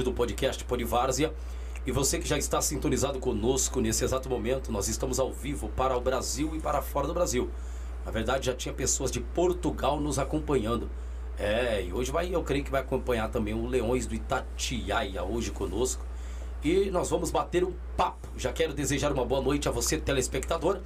estúdio do podcast Polivárzia. E você que já está sintonizado conosco nesse exato momento, nós estamos ao vivo para o Brasil e para fora do Brasil. Na verdade, já tinha pessoas de Portugal nos acompanhando. É, e hoje vai, eu creio que vai acompanhar também o Leões do Itatiaia hoje conosco. E nós vamos bater um papo. Já quero desejar uma boa noite a você, telespectador,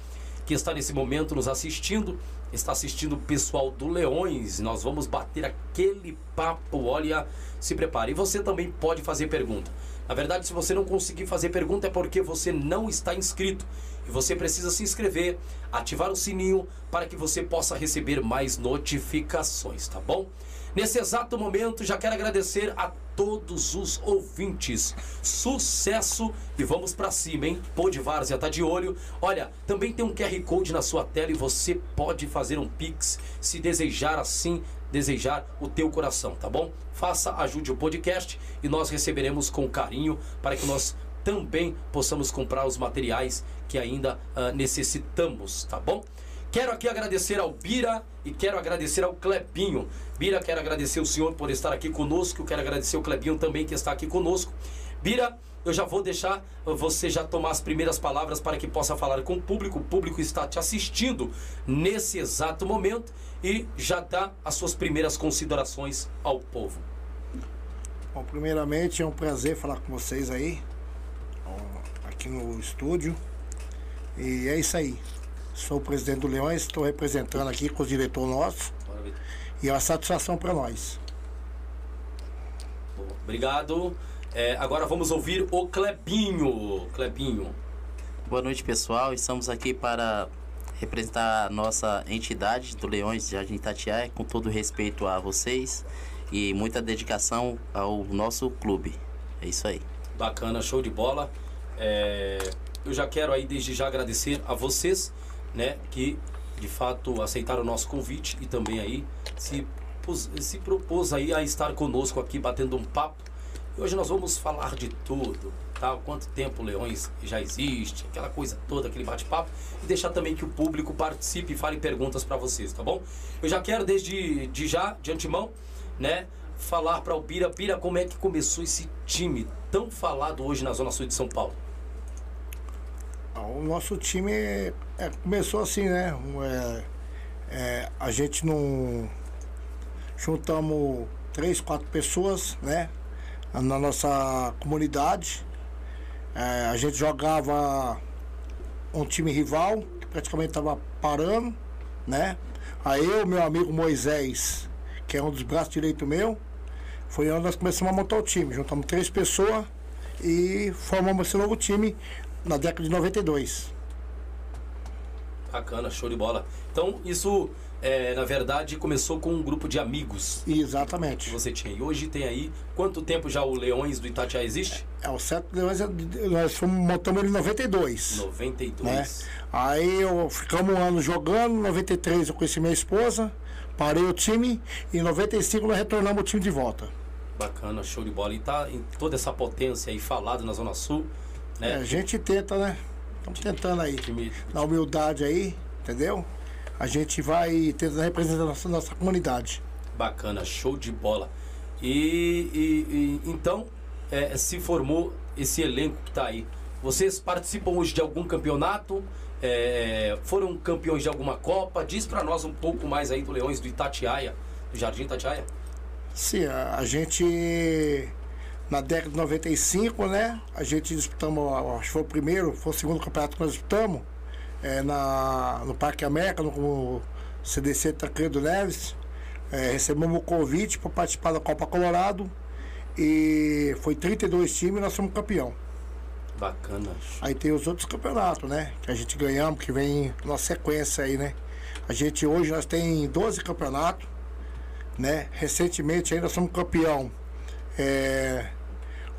que está nesse momento nos assistindo. Está assistindo o pessoal do Leões. Nós vamos bater aquele papo. Olha, se prepare. E você também pode fazer pergunta. Na verdade, se você não conseguir fazer pergunta é porque você não está inscrito. E você precisa se inscrever, ativar o sininho para que você possa receber mais notificações, tá bom? Nesse exato momento, já quero agradecer a todos os ouvintes. Sucesso e vamos para cima, hein? Pode Várzea tá de olho. Olha, também tem um QR Code na sua tela e você pode fazer um Pix se desejar assim, desejar o teu coração, tá bom? Faça, ajude o podcast e nós receberemos com carinho para que nós também possamos comprar os materiais que ainda uh, necessitamos, tá bom? Quero aqui agradecer ao Bira e quero agradecer ao Clebinho. Bira, quero agradecer o senhor por estar aqui conosco. Quero agradecer o Clebinho também que está aqui conosco. Bira, eu já vou deixar você já tomar as primeiras palavras para que possa falar com o público. O público está te assistindo nesse exato momento e já dá as suas primeiras considerações ao povo. Bom, primeiramente é um prazer falar com vocês aí, aqui no estúdio. E é isso aí. Sou o presidente do Leões, estou representando aqui com o diretor nosso. E é uma satisfação para nós. Obrigado. É, agora vamos ouvir o Clebinho. Clebinho. Boa noite, pessoal. Estamos aqui para representar a nossa entidade do Leões de Jardim Itatiaia, com todo respeito a vocês e muita dedicação ao nosso clube. É isso aí. Bacana, show de bola. É, eu já quero aí desde já agradecer a vocês né, que de fato aceitaram o nosso convite e também aí se, se propôs aí a estar conosco aqui batendo um papo. E hoje nós vamos falar de tudo, tá? Quanto tempo Leões já existe, aquela coisa toda, aquele bate-papo e deixar também que o público participe e fale perguntas para vocês, tá bom? Eu já quero desde de já, de antemão, né, falar para o Pira, Pira, como é que começou esse time tão falado hoje na Zona Sul de São Paulo? O nosso time é, é, começou assim, né? É, é, a gente não. Juntamos três, quatro pessoas, né? Na nossa comunidade. A gente jogava um time rival, que praticamente estava parando, né? Aí eu, meu amigo Moisés, que é um dos braços direitos meu, foi onde nós começamos a montar o time. Juntamos três pessoas e formamos esse novo time na década de 92. Bacana, show de bola. Então, isso, é, na verdade, começou com um grupo de amigos. Exatamente. Que você tinha. E hoje tem aí, quanto tempo já o Leões do Itatiaia existe? É, o Sete Leões, é nós fomos, montamos ele em 92. 92. Né? Aí eu ficamos um ano jogando, em 93 eu conheci minha esposa, parei o time, e em 95 nós retornamos o time de volta. Bacana, show de bola. E tá em toda essa potência aí falada na Zona Sul. Né? É, a gente tenta, né? Estamos tentando aí. Na humildade aí, entendeu? A gente vai tentando representar a nossa, nossa comunidade. Bacana, show de bola. E, e, e então é, se formou esse elenco que está aí. Vocês participam hoje de algum campeonato? É, foram campeões de alguma Copa? Diz para nós um pouco mais aí do Leões do Itatiaia, do Jardim Itatiaia. Sim, a, a gente na década de 95, né? A gente disputamos, acho que foi o primeiro, foi o segundo campeonato que nós disputamos, é, na, no Parque América, no CDC Tancredo Neves. É, recebemos o convite para participar da Copa Colorado e foi 32 times e nós somos campeão. Bacana. Aí tem os outros campeonatos, né? Que a gente ganhamos, que vem na sequência aí, né? A gente hoje nós tem 12 campeonatos, né? Recentemente ainda somos campeão. É,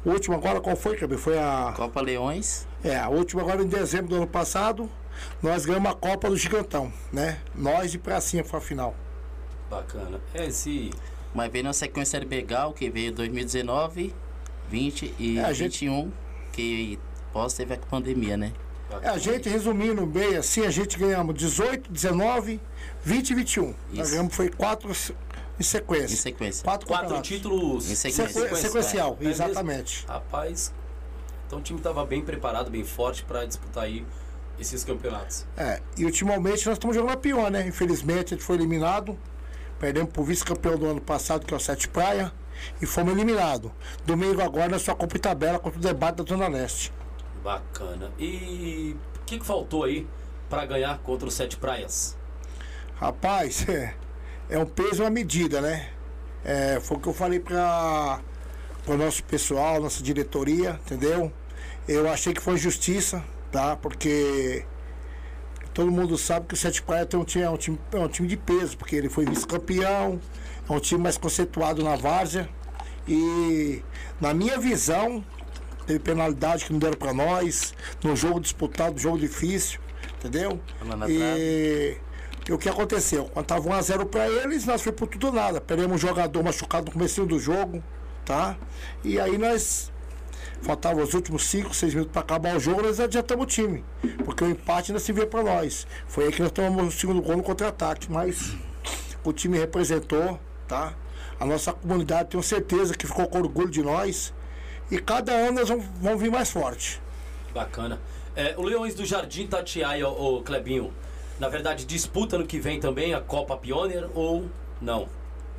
o último agora qual foi, Cabe? Foi a. Copa Leões. É, a última agora em dezembro do ano passado, nós ganhamos a Copa do Gigantão, né? Nós de pracinha foi a final. Bacana. É esse. Mas veio na sequência Begal, que veio 2019, 20 e é, 21, gente... que pós teve a pandemia, né? É, a gente, resumindo bem assim, a gente ganhamos 18, 19, 20 e 21. Isso. Nós ganhamos foi quatro, em sequência. Em sequência. Quatro, Quatro títulos Em sequência. Sequ- sequencial, É exatamente. Rapaz, então o time estava bem preparado, bem forte para disputar aí esses campeonatos. É, e ultimamente nós estamos jogando a pior, né? Infelizmente a gente foi eliminado. Perdemos pro vice-campeão do ano passado, que é o Sete Praia, e fomos eliminados. Domingo agora nós só cumpre tabela contra o debate da Zona Leste. Bacana. E o que, que faltou aí para ganhar contra o Sete Praias? Rapaz, é, é um peso uma medida, né? É, foi o que eu falei para o nosso pessoal, nossa diretoria, entendeu? Eu achei que foi justiça, tá? Porque todo mundo sabe que o Sete Praia tem um time, é, um time, é um time de peso, porque ele foi vice-campeão, é um time mais conceituado na várzea. E na minha visão, teve penalidade que não deram para nós, no jogo disputado, jogo difícil, entendeu? E, e o que aconteceu? Quando tava 1x0 para eles, nós foi por tudo ou nada. Perdemos um jogador machucado no começo do jogo, tá? E aí nós. Faltavam os últimos 5, 6 minutos para acabar o jogo, nós adiantamos o time. Porque o empate ainda se vê para nós. Foi aí que nós tomamos o segundo gol no contra-ataque. Mas o time representou, tá? A nossa comunidade tenho certeza que ficou com orgulho de nós. E cada ano nós vamos, vamos vir mais forte. Bacana. É, o Leões do Jardim Tatiaia, o Clebinho, na verdade disputa no que vem também a Copa Pioneer ou não?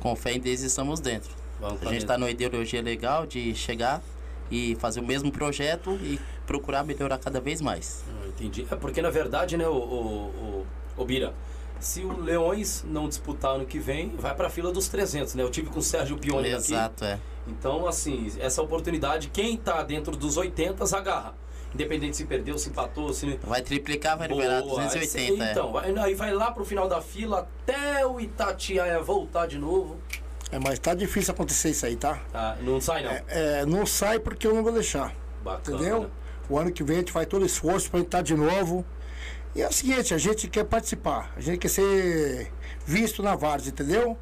Com fé em Deus estamos dentro. Vamos A gente está numa ideologia legal de chegar e fazer o mesmo projeto e procurar melhorar cada vez mais. Ah, Entendi. É porque na verdade, né, o, o, o, o Bira, se o Leões não disputar ano que vem, vai pra fila dos 300, né? Eu tive com o Sérgio Pioneer aqui. Exato, é. Então, assim, essa oportunidade, quem tá dentro dos 80 agarra. Independente se perdeu, se empatou, se. Vai triplicar, vai liberar Boa. 280. é. Então, vai- aí vai lá pro final da fila até o Itatiaia voltar de novo. É, mas tá difícil acontecer isso aí, tá? Tá, não sai não. É, não sai porque eu não vou deixar. Bacana. Entendeu? O ano que vem a gente faz todo esforço pra gente estar de novo. E é o seguinte, a gente quer participar, a gente quer ser visto na Várzea, entendeu?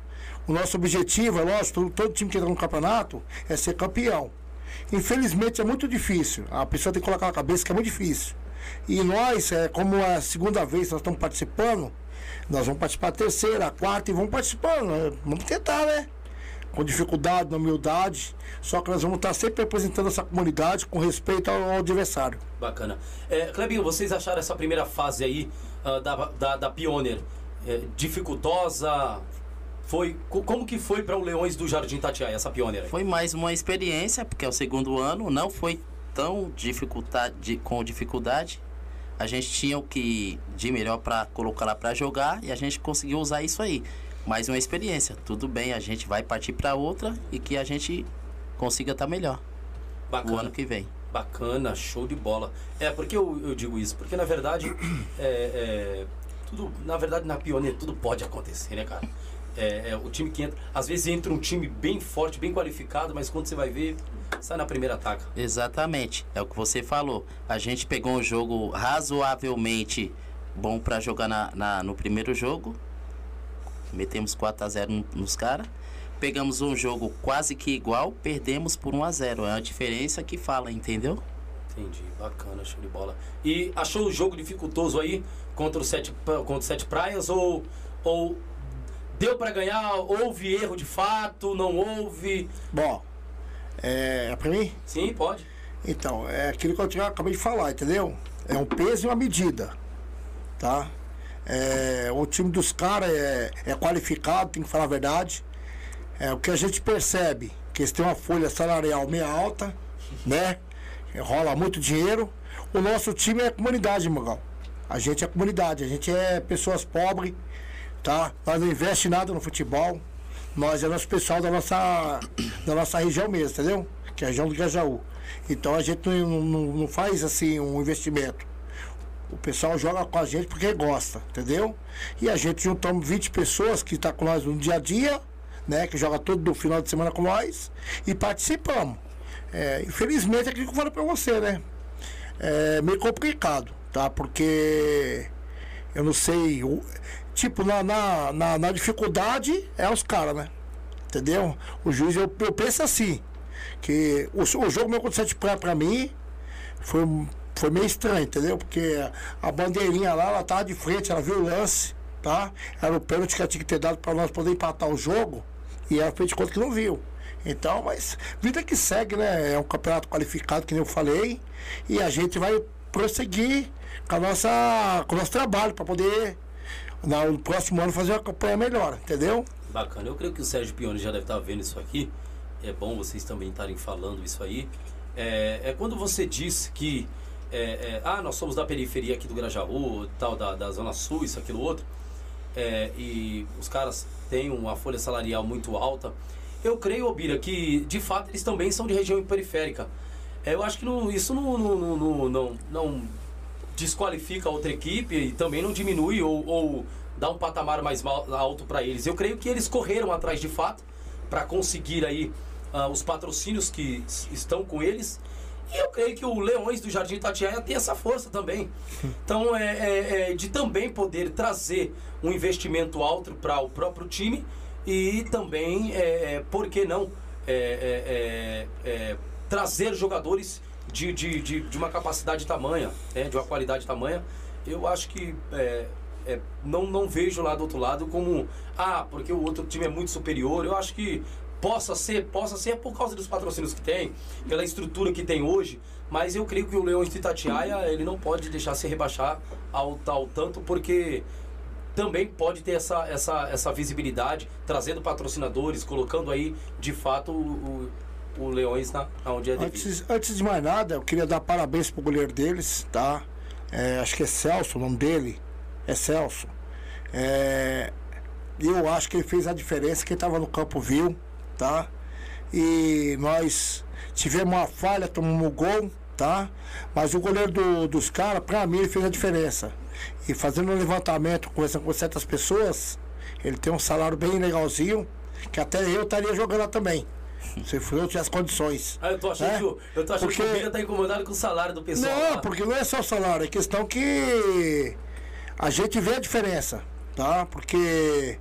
O nosso objetivo, é lógico, todo, todo time que entra no campeonato é ser campeão. Infelizmente é muito difícil. A pessoa tem que colocar na cabeça que é muito difícil. E nós, é, como é a segunda vez que nós estamos participando, nós vamos participar a terceira, a quarta e vamos participando. né? Vamos tentar, né? com dificuldade, na humildade. Só que nós vamos estar sempre representando essa comunidade com respeito ao, adversário. Bacana. É, Clebinho, vocês acharam essa primeira fase aí ah, da, da, da Pioneer é, dificultosa? Foi, co- como que foi para o Leões do Jardim Tatiaia, essa Pioneer aí? Foi mais uma experiência, porque é o segundo ano, não foi tão dificuldade, com dificuldade. A gente tinha o que de melhor para colocar lá para jogar e a gente conseguiu usar isso aí. Mais uma experiência. Tudo bem, a gente vai partir para outra e que a gente consiga estar melhor o Bacana. ano que vem. Bacana, show de bola. É, porque eu, eu digo isso? Porque na verdade, é, é, tudo, na verdade, na Pioneer tudo pode acontecer, né, cara? É, é, o time que entra, às vezes entra um time bem forte, bem qualificado, mas quando você vai ver, sai na primeira ataca. Exatamente, é o que você falou. A gente pegou um jogo razoavelmente bom para jogar na, na- no primeiro jogo. Metemos 4 a 0 no- nos caras. Pegamos um jogo quase que igual, perdemos por 1 a 0 É a diferença que fala, entendeu? Entendi, bacana, show de bola. E achou o jogo dificultoso aí contra o Sete, contra o Sete Praias ou, ou deu pra ganhar? Houve erro de fato? Não houve? Bom, é, é pra mim? Sim, pode. Então, é aquilo que eu tinha- acabei de falar, entendeu? É um peso e uma medida, tá? É, o time dos caras é, é qualificado, tem que falar a verdade. É, o que a gente percebe, que eles têm uma folha salarial meio alta, né? Rola muito dinheiro. O nosso time é comunidade, Magal. A gente é comunidade, a gente é pessoas pobres, tá? Nós não investe nada no futebol. Nós é nosso pessoal da nossa, da nossa região mesmo, entendeu? Que é a região do Gajaú. Então a gente não, não, não faz assim um investimento. O pessoal joga com a gente porque gosta, entendeu? E a gente juntamos 20 pessoas que estão com nós no dia a dia, né? Que joga todo final de semana com nós e participamos. É, infelizmente é aquilo que eu falei pra você, né? É meio complicado, tá? Porque eu não sei. o- tipo, na, na, na, na dificuldade é os caras, né? Entendeu? O juiz, eu, eu penso assim, que o, o jogo meu contra o Sete Praia pra mim foi, foi meio estranho, entendeu? Porque a bandeirinha lá, ela tava de frente, ela viu o lance, tá? Era o pênalti que ela tinha que ter dado pra nós poder empatar o jogo. E ela fez de conta que não viu. Então, mas vida que segue, né? É um campeonato qualificado, que nem eu falei, e a gente vai prosseguir com, a nossa, com o nosso trabalho para poder, no próximo ano, fazer uma campanha melhor, entendeu? Bacana. Eu creio que o Sérgio Pione já deve estar vendo isso aqui. É bom vocês também estarem falando isso aí. É, é quando você diz que é, é, ah, nós somos da periferia aqui do Grajaú, tal, da, da Zona Sul, isso, aquilo, outro, é, e os caras têm uma folha salarial muito alta, eu creio, Obira, que de fato eles também são de região periférica. É, eu acho que não, isso não, não, não, não, não desqualifica a outra equipe e também não diminui ou, ou dá um patamar mais alto para eles. Eu creio que eles correram atrás de fato para conseguir aí uh, os patrocínios que estão com eles. E eu creio que o Leões do Jardim Tatiaia tem essa força também. Então, é, é, é de também poder trazer um investimento alto para o próprio time e também, é, é, por que não, é, é, trazer jogadores de, de, de, de, uma capacidade tamanha, né, de uma qualidade tamanha. Eu acho que não, não vejo lá do outro lado como, ah, porque o outro time é muito superior. Eu acho que possa ser, possa ser por causa dos patrocínios que tem, pela estrutura que tem hoje, mas eu creio que o Leões de Itatiaia, ele não pode deixar se rebaixar ao tal tanto, porque também pode ter essa, essa, essa visibilidade, trazendo patrocinadores, colocando aí, de fato, o, o Leões na, onde é. Antes, antes de mais nada, eu queria dar parabéns pro goleiro deles, tá? É, acho que é Celso o nome dele. É Celso. É, eu acho que ele fez a diferença, quem estava no campo viu, tá? E nós tivemos uma falha, tomamos um gol, tá? Mas o goleiro do, dos caras, pra mim, ele fez a diferença. E fazendo um levantamento, conversando com certas pessoas, ele tem um salário bem legalzinho, que até eu estaria jogando lá também. Se eu tivesse condições. Ah, eu tô achando, né? que, o, eu tô achando porque... que o Bira tá incomodado com o salário do pessoal. Não, lá. porque não é só o salário, é questão que a gente vê a diferença, tá? Porque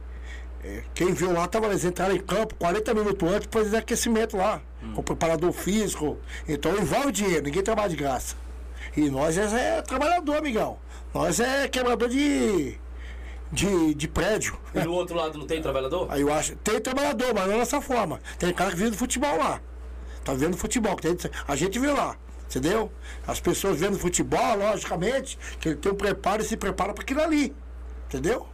é, quem viu lá tava eles entraram em campo 40 minutos antes para fazer aquecimento lá, hum. com preparador físico. Então envolve dinheiro, ninguém trabalha de graça. E nós é, é trabalhador, amigão. Nós é quebrador de, de, de prédio. E do outro lado não tem trabalhador? Aí eu acho. Tem trabalhador, mas não dessa forma. Tem cara que vive do futebol lá. Tá vendo futebol. Tem, a gente vê lá. Entendeu? As pessoas vendo futebol, logicamente, que ele tem um preparo e se prepara para aquilo ali. Entendeu?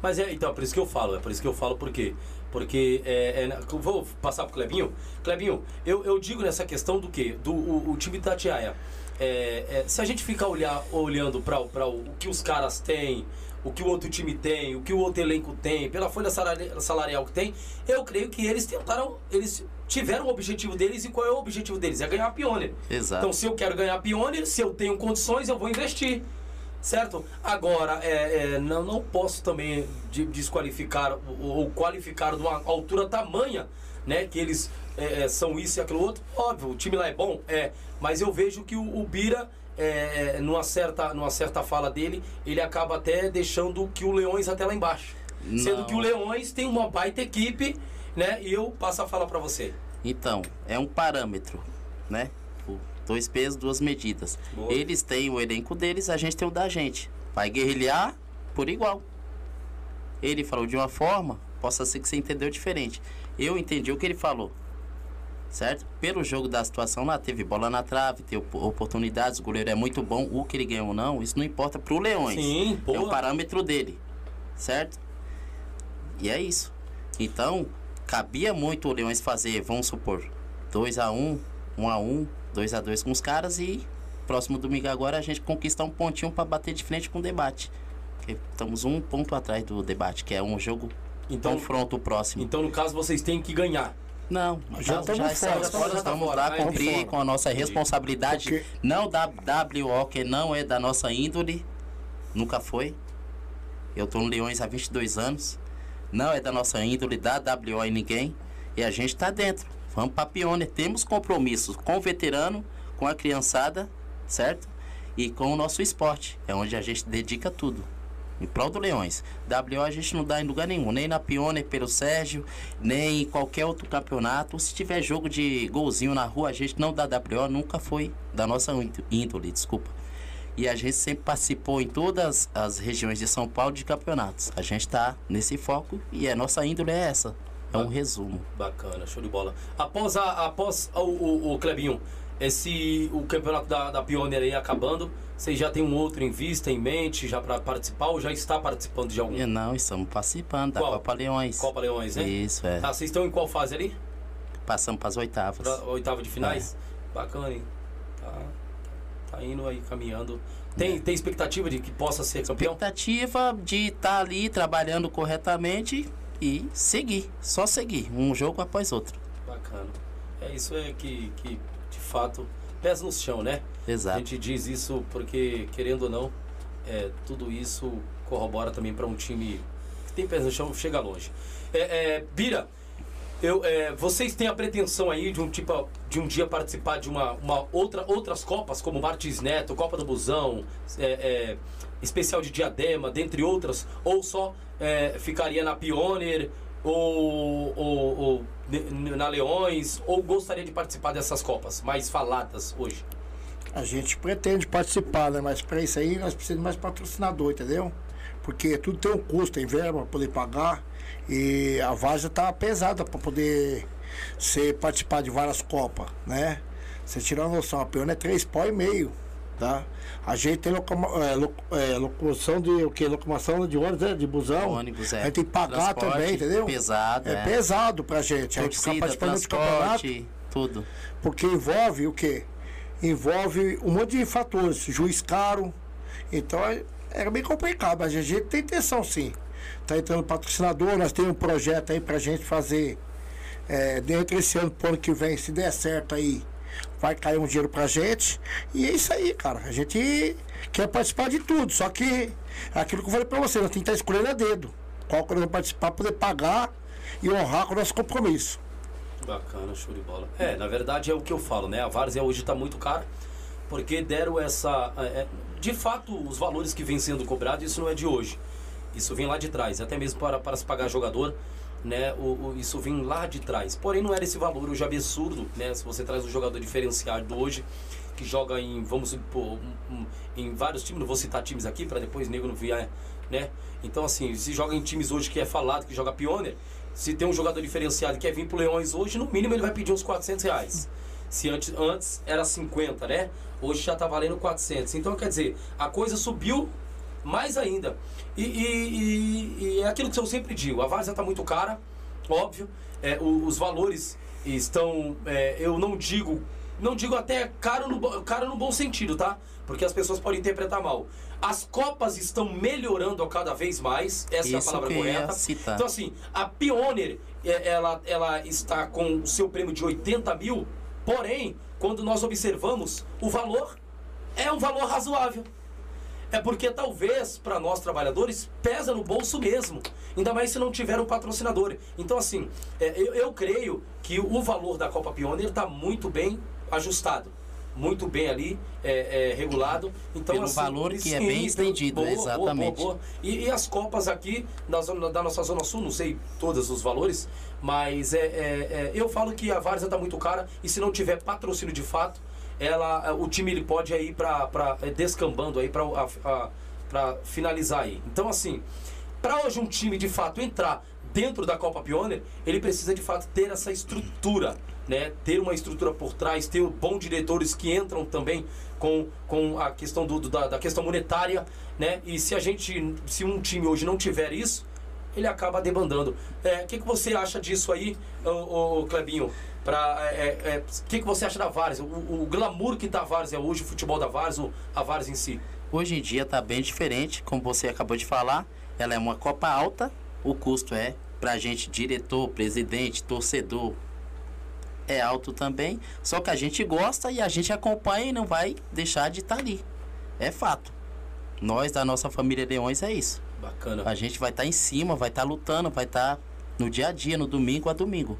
Mas é, então, é por isso que eu falo, é por isso que eu falo, por quê? Porque, é, é, vou passar pro Clebinho. Clebinho, eu, eu digo nessa questão do quê? Do o, o time da Tiaia. É, é, se a gente ficar olhar, olhando para o, o que os caras têm, o que o outro time tem, o que o outro elenco tem, pela folha salarial que tem, eu creio que eles tentaram, eles tiveram o objetivo deles e qual é o objetivo deles? É ganhar a Pioneer. Exato. Então, se eu quero ganhar a Pioneer, se eu tenho condições, eu vou investir. Certo? Agora, é, é, não, não posso também desqualificar ou qualificar de uma altura tamanha, né? Que eles é, é, são isso e aquilo outro. Óbvio, o time lá é bom, é. Mas eu vejo que o, o Bira, é, é, numa, certa, numa certa fala dele, ele acaba até deixando que o Leões até lá embaixo. Não. Sendo que o Leões tem uma baita equipe, né? E eu passo a fala para você. Então, é um parâmetro, né? Dois pesos, duas medidas. Boa. Eles têm o elenco deles, a gente tem o da gente. Vai guerrilhar por igual. Ele falou de uma forma, possa ser que você entendeu diferente. Eu entendi o que ele falou. Certo? Pelo jogo da situação lá, teve bola na trave, teve oportunidades, o goleiro é muito bom, o que ele ganhou ou não, isso não importa pro Leões. Sim, É o parâmetro dele. Certo? E é isso. Então, cabia muito o Leões fazer, vamos supor, 2 a 1 um, 1 um a 1 um, 2 a 2 com os caras e próximo domingo agora a gente conquistar um pontinho para bater de frente com o debate. Porque estamos um ponto atrás do debate, que é um jogo então, confronto próximo. Então, no caso, vocês têm que ganhar. Não, já, já, já estamos fora, estamos lá cumprir com a nossa responsabilidade. Porque... Não da WO, que não é da nossa índole, nunca foi. Eu estou no Leões há 22 anos. Não é da nossa índole, da WO e ninguém. E a gente está dentro. Vamos para Pioneer. Temos compromissos com o veterano, com a criançada, certo? E com o nosso esporte. É onde a gente dedica tudo. Em prol do Leões. WO a gente não dá em lugar nenhum. Nem na Pioneer pelo Sérgio, nem em qualquer outro campeonato. Se tiver jogo de golzinho na rua, a gente não dá WO. Nunca foi da nossa índole, desculpa. E a gente sempre participou em todas as regiões de São Paulo de campeonatos. A gente está nesse foco e a nossa índole é essa. É um resumo. Bacana, show de bola. Após, a, após o, o, o Clebinho, esse, o campeonato da, da Pioneer aí acabando, vocês já tem um outro em vista, em mente, já para participar ou já está participando de algum? Não, estamos participando da Qual? Copa Leões. Copa Leões, né? Isso, é. Tá, vocês estão em qual fase ali? Passamos para as oitavas. Pra oitava de finais? É. Bacana, hein? Tá, tá indo aí, caminhando. Tem, É. tem expectativa de que possa ser campeão? Expectativa de estar ali trabalhando corretamente e seguir. Só seguir. Um jogo após outro. Bacana. É isso é que, que de fato, pés no chão, né? A Exato. gente diz isso porque, querendo ou não, é, tudo isso corrobora também para um time que tem pés no chão chega longe. É, é, Bira, eu, é, vocês têm a pretensão aí de um tipo de um dia participar de uma, uma outra outras copas como Martins Neto, Copa do Busão, é, é, especial de Diadema, dentre outras, ou só ficaria na Pioneer ou, ou- ou na Leões, ou gostaria de participar dessas copas mais faladas hoje? A gente pretende participar, né? Mas para isso aí nós precisamos mais patrocinador, entendeu? Porque tudo tem um custo, tem verba para poder pagar. E a Vaza tá pesada para poder ser, participar de várias copas, né? Você tirar uma noção, a peona é três pau e meio, tá? A gente tem locoma, é, lo- é, locomoção de o quê? Locomoção de ônibus, né? de busão. ônibus, é. A gente tem que pagar Transporte também, entendeu? pesado, É, é. pesado pra gente. a gente Torcida, participando de campeonato. tudo. Porque envolve o quê? Envolve um monte de fatores, juiz caro. Então é, é bem complicado, mas a gente tem intenção sim. Tá entrando patrocinador, nós temos um projeto aí pra gente fazer é, dentro desse ano pro ano que vem, se der certo aí, vai cair um dinheiro pra gente. E é isso aí, cara. A gente quer participar de tudo, só que é aquilo que eu falei pra você, nós temos que estar escolhendo a dedo. Qual que nós vamos participar, poder pagar e honrar com o nosso compromisso. Bacana, show de bola. É, na verdade é o que eu falo, né? A várzea hoje está muito cara, porque deram essa. é, é, de fato, os valores que vêm sendo cobrados, isso não é de hoje. Isso vem lá de trás, até mesmo para, para se pagar jogador, né? O, o- isso vem lá de trás. Porém, não era esse valor hoje absurdo, né? Se você traz um jogador diferenciado hoje, que joga em, vamos supor, em vários times, não vou citar times aqui para depois nego não vier, né? Então, assim, se joga em times hoje que é falado, que joga pioneer, se tem um jogador diferenciado que quer vir pro Leões hoje, no mínimo ele vai pedir uns 400 reais. Se antes, antes era 50, né? Hoje já tá valendo 400. Então, quer dizer, a coisa subiu mais ainda. E, e- e- é aquilo que eu sempre digo, a várzea tá muito cara, óbvio. É, o- os valores estão, é, eu não digo, não digo até caro no, caro no bom sentido, tá? Porque as pessoas podem interpretar mal. As copas estão melhorando a cada vez mais, essa é a Isso palavra correta. Então assim, a Pioneer, é, ela, ela está com o seu prêmio de 80 mil, porém, quando nós observamos, o valor é um valor razoável. É porque talvez para nós trabalhadores pesa no bolso mesmo. Ainda mais se não tiver um patrocinador. Então, assim, é, eu, eu creio que o valor da Copa Pioneer está muito bem ajustado. Muito bem ali, é, é, regulado. Então, Pelo assim, valor que é sim, bem pelo- entendido, boa, boa, boa, exatamente. boa. E, e as copas aqui na zona, da nossa Zona Sul, não sei todos os valores, mas é, é- é, eu falo que a Várzea está muito cara e se não tiver patrocínio de fato, ela, o time ele pode ir para descambando aí para finalizar aí. Então assim, para hoje um time de fato entrar dentro da Copa Pioneer, ele precisa de fato ter essa estrutura, né? Ter uma estrutura por trás, ter bons diretores que entram também com, com a questão do, da, da questão monetária, né? E se a gente, se um time hoje não tiver isso, ele acaba debandando. É, O que, que você acha disso aí, ô, Clebinho? Pra, é, é, O que, que você acha da Várzea? O, o glamour que tá a Várzea hoje, o futebol da Várzea, a Várzea em si. Hoje em dia está bem diferente, como você acabou de falar. Ela é uma Copa alta, o custo é pra gente, diretor, presidente, torcedor, é alto também. Só que a gente gosta e a gente acompanha e não vai deixar de estar ali. É fato. Nós da nossa família Leões é isso. Bacana. A gente vai estar em cima, vai estar lutando, vai estar no dia a dia, no domingo a domingo.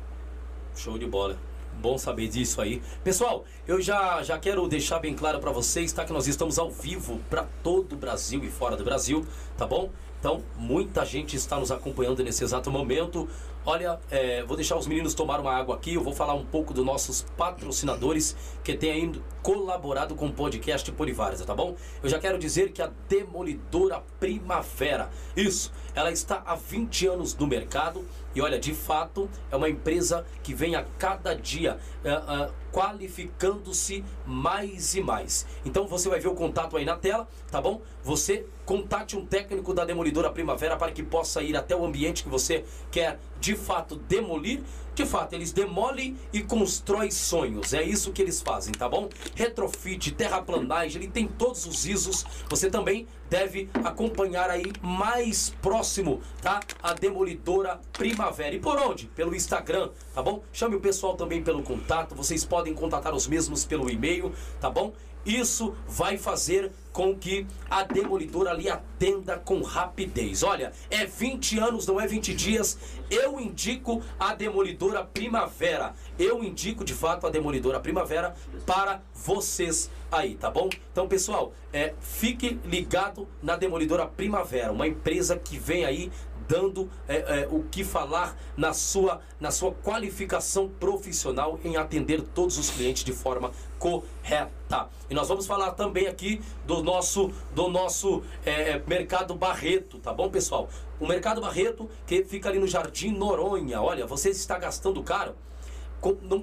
Show de bola. Bom saber disso aí. Pessoal, eu já, já quero deixar bem claro para vocês, tá? Que nós estamos ao vivo para todo o Brasil e fora do Brasil, tá bom? Então, muita gente está nos acompanhando nesse exato momento. Olha, é, vou deixar os meninos tomar uma água aqui. Eu vou falar um pouco dos nossos patrocinadores que têm ainda colaborado com o podcast Polivárzea, tá bom? Eu já quero dizer que a Demolidora Primavera, isso, ela está há 20 anos no mercado e olha, de fato, é uma empresa que vem a cada dia uh, uh, qualificando-se mais e mais. Então você vai ver o contato aí na tela, tá bom? Você contate um técnico da Demolidora Primavera para que possa ir até o ambiente que você quer de fato demolir. De fato, eles demolem e constroem sonhos. É isso que eles fazem, tá bom? Retrofit, terraplanagem, ele tem todos os ISOs. Você também deve acompanhar aí mais próximo, tá? A Demolidora Primavera. E por onde? Pelo Instagram, tá bom? Chame o pessoal também pelo contato. Vocês podem contatar os mesmos pelo e-mail, tá bom? Isso vai fazer com que a demolidora ali atenda com rapidez. Olha, é 20 anos, não é 20 dias. Eu indico a demolidora primavera. Eu indico de fato a demolidora primavera para vocês aí, tá bom? Então, pessoal, é, fique ligado na demolidora primavera, uma empresa que vem aí dando é, é, o que falar na sua, na sua qualificação profissional em atender todos os clientes de forma correta. E nós vamos falar também aqui do nosso, do nosso é, Mercado Barreto, tá bom, pessoal? O Mercado Barreto que fica ali no Jardim Noronha. Olha, você está gastando caro,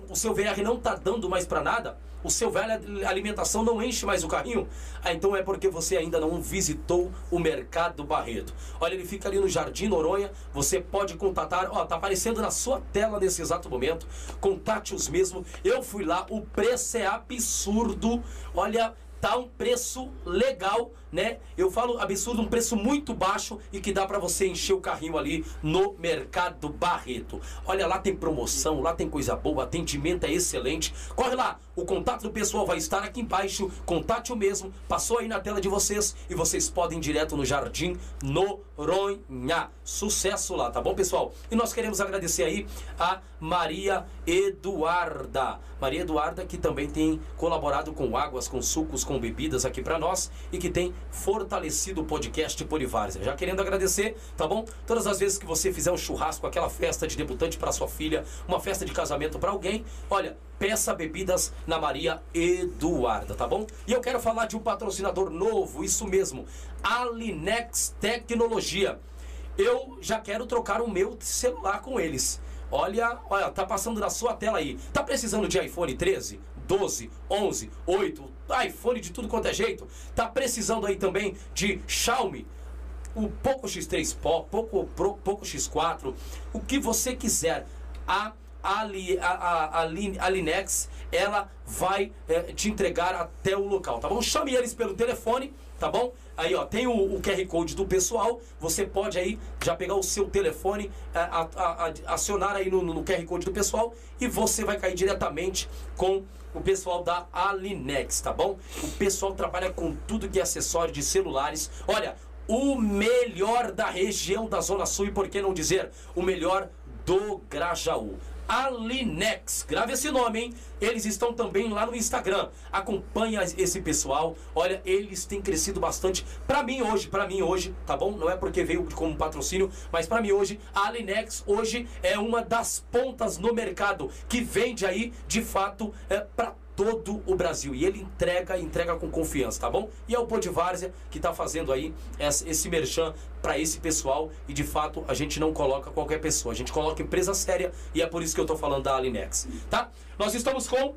o seu VR não está dando mais para nada o seu velho alimentação não enche mais o carrinho? Ah, então é porque você ainda não visitou o Mercado Barreto. Olha, ele fica ali no Jardim Noronha. Você pode contatar, ó, tá aparecendo na sua tela nesse exato momento. Contate-os mesmo. Eu fui lá, o preço é absurdo. Olha, tá um preço legal, né? Eu falo absurdo, um preço muito baixo e que dá para você encher o carrinho ali no Mercado Barreto. Olha, lá tem promoção, lá tem coisa boa, atendimento é excelente. Corre lá, o contato do pessoal vai estar aqui embaixo, contate o mesmo, passou aí na tela de vocês e vocês podem ir direto no Jardim Noronha. Sucesso lá, tá bom, pessoal? E nós queremos agradecer aí a Maria Eduarda. Maria Eduarda que também tem colaborado com águas, com sucos, com bebidas aqui para nós e que tem fortalecido o podcast Polivárzea. Já querendo agradecer, tá bom? Todas as vezes que você fizer um churrasco, aquela festa de debutante para sua filha, uma festa de casamento para alguém, olha, peça bebidas na Maria Eduarda, tá bom? E eu quero falar de um patrocinador novo, isso mesmo, Alinex Tecnologia. Eu já quero trocar o meu celular com eles. Olha, olha, tá passando na sua tela aí. Tá precisando de iPhone 13, 12, 11, 8, iPhone de tudo quanto é jeito? Tá precisando aí também de Xiaomi? O Poco X3 Pro, Poco, Pro, Poco X4, o que você quiser. A Ali, a, a, a, Linex, ela vai é, te entregar até o local, tá bom? Chame eles pelo telefone, tá bom? Aí, ó, tem o, o, QR Code do pessoal. Você pode aí já pegar o seu telefone, é, a, a, acionar aí no, no, QR Code do pessoal e você vai cair diretamente com o pessoal da Alinex, tá bom? O pessoal trabalha com tudo que é acessório de celulares. Olha, o melhor da região da Zona Sul e por que não dizer o melhor do Grajaú. Alinex. Grave esse nome, hein? Eles estão também lá no Instagram. Acompanha esse pessoal. Olha, eles têm crescido bastante. Para mim hoje, para mim hoje, tá bom? Não é porque veio como patrocínio, mas para mim hoje, a Alinex hoje é uma das pontas no mercado que vende aí, de fato, é, para todo o Brasil. E ele entrega, entrega com confiança, tá bom? E é o Podvárzea que está fazendo aí esse merchan para esse pessoal e de fato a gente não coloca qualquer pessoa, a gente coloca empresa séria e é por isso que eu estou falando da Alinex, tá? Nós estamos com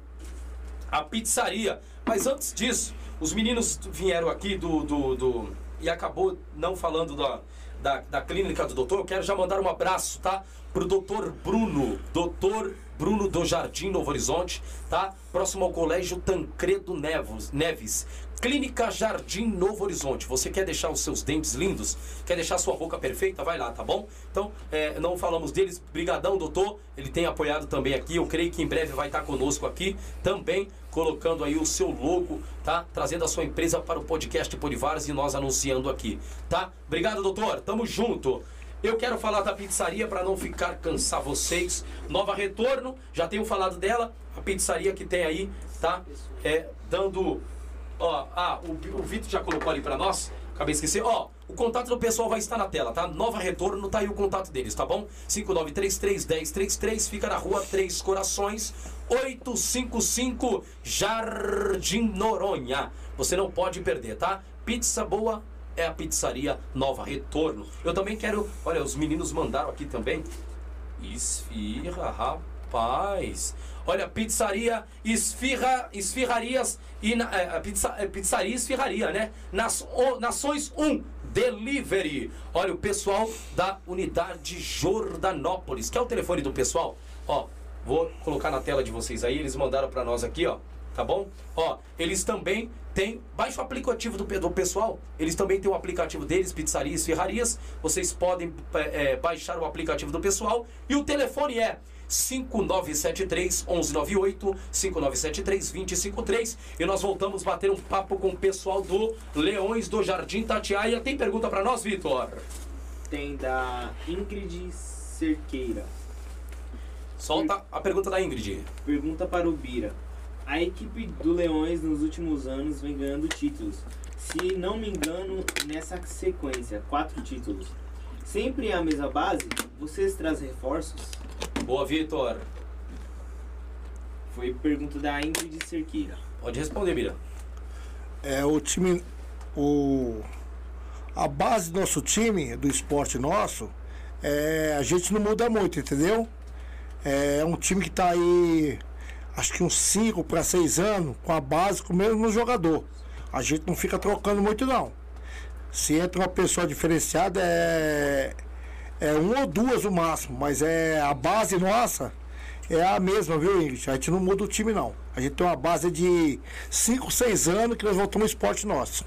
a pizzaria, mas antes disso, os meninos vieram aqui do, do, do e acabou não falando da, da, da clínica do doutor, eu quero já mandar um abraço, tá? Pro doutor Bruno, doutor Bruno do Jardim Novo Horizonte, tá? Próximo ao Colégio Tancredo Neves. Clínica Jardim Novo Horizonte. Você quer deixar os seus dentes lindos? Quer deixar sua boca perfeita? Vai lá, tá bom? Então, é, não falamos deles. Brigadão, doutor. Ele tem apoiado também aqui. Eu creio que em breve vai estar conosco aqui também, colocando aí o seu logo, tá? Trazendo a sua empresa para o podcast Polivares e nós anunciando aqui, tá? Obrigado, doutor. Tamo junto. Eu quero falar da pizzaria para não ficar cansar vocês. Nova Retorno, já tenho falado dela. A pizzaria que tem aí, tá? É, dando. Ó, ah, o, o Vitor já colocou ali para nós. Acabei de esquecer. Ó, O contato do pessoal vai estar na tela, tá? Nova Retorno, tá aí o contato deles, tá bom? 5933-1033, fica na rua Três Corações, 855 Jardim Noronha. Você não pode perder, tá? Pizza boa é a pizzaria Nova Retorno. Eu também quero. Olha, os meninos mandaram aqui também. Esfirra, rapaz. Olha, pizzaria, esfirra, esfirrarias e na, é, pizza, é, pizzaria esfirraria, né? Nas, o, Nações 1 Delivery. Olha, o pessoal da unidade Jordanópolis, que é o telefone do pessoal. Ó, vou colocar na tela de vocês aí, eles mandaram para nós aqui, ó. Tá bom? Ó, eles também têm. Baixa o aplicativo do, do pessoal. Eles também têm o aplicativo deles, Pizzarias Ferrarias. Vocês podem é, baixar o aplicativo do pessoal. E o telefone é 5973 1198 5973 2053 e nós voltamos a bater um papo com o pessoal do Leões do Jardim Tatiaia. Tem pergunta para nós, Vitor? Tem da Ingrid Cerqueira. Solta a pergunta da Ingrid. Pergunta para o Bira. A equipe do Leões nos últimos anos vem ganhando títulos. Se não me engano, nessa sequência, quatro títulos. Sempre é a mesma base? Vocês trazem reforços? Boa, Vitor. Foi pergunta da Ingrid Cerqueira. Pode responder, Mira. É, o time. O, a base do nosso time, do esporte nosso, é, a gente não muda muito, entendeu? É um time que está aí, acho que uns 5 para 6 anos, com a base, com o mesmo jogador. A gente não fica trocando muito, não. Se entra uma pessoa diferenciada, é, é um ou duas no máximo, mas é a base nossa é a mesma, viu, Ingrid? A gente não muda o time, não. A gente tem uma base de 5, 6 anos que nós voltamos esporte nosso.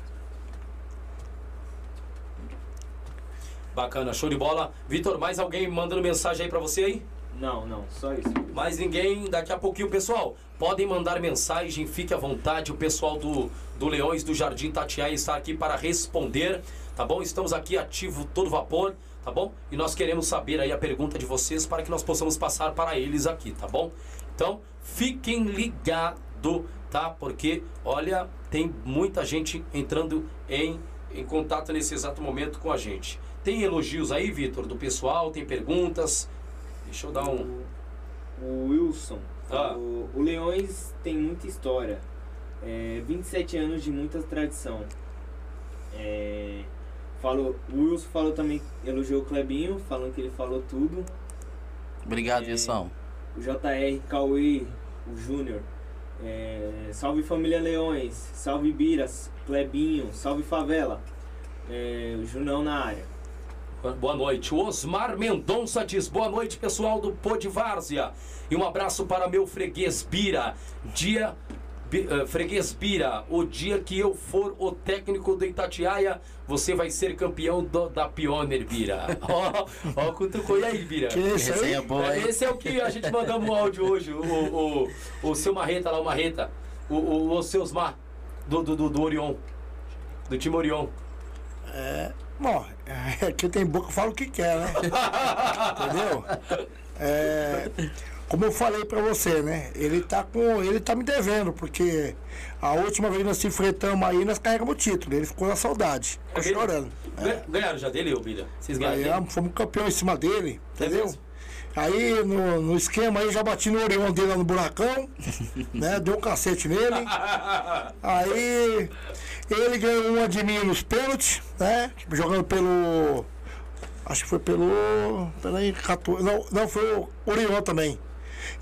Bacana, show de bola. Vitor, mais alguém mandando mensagem aí pra você aí? Não, não, só isso. Mais ninguém, daqui a pouquinho, pessoal. Podem mandar mensagem, fique à vontade. O pessoal do, do Leões do Jardim Tatiaia está aqui para responder, tá bom? Estamos aqui ativo todo vapor, tá bom? E nós queremos saber aí a pergunta de vocês para que nós possamos passar para eles aqui, tá bom? Então, fiquem ligados, tá? Porque, olha, tem muita gente entrando em, em contato nesse exato momento com a gente. Tem elogios aí, Vitor, do pessoal? Tem perguntas? Deixa eu dar um. O Wilson. Ah. O, o Leões tem muita história. É, 27 anos de muita tradição. É, falou, o Wilson falou também, elogiou o Clebinho, falando que ele falou tudo. Obrigado, É. Wilson. O JR Cauê, o Júnior. É, salve família Leões, salve Biras, Clebinho, salve favela. É, o Junão na área. Boa noite. O Osmar Mendonça diz boa noite, pessoal do Pô de Várzea. E um abraço para meu freguês Bira. Dia. Eh, freguês Bira, o dia que eu for o técnico do Itatiaia, você vai ser campeão do- da Pioneer, Bira. Ó, ó, cutucou. E aí, Bira? Que aí é bom, É, hein? Esse é o que a gente mandamos o áudio hoje. O, o, o, o seu Marreta lá, o Marreta. O, o, o seu Osmar, do, do, do, do Orion. Do time Orion. Bom, é, quem tem boca fala o que quer, né? Entendeu? É, como eu falei pra você, né? Ele tá com. Ele tá me devendo, porque a última vez que nós se enfrentamos aí, nós carregamos o título. Ele ficou na saudade. Ficou chorando. Ganha- Ganharam já dele, ô? Vocês ganharam? Ganhamos, fomos campeão em cima dele, É entendeu? Aí no, no esquema aí já bati no Orion dele lá no buracão, né? Deu um cacete nele. Aí ele ganhou uma de mim nos pênaltis, né? Jogando pelo. Acho que foi pelo. Peraí, 14. Não, não, foi o Orion também.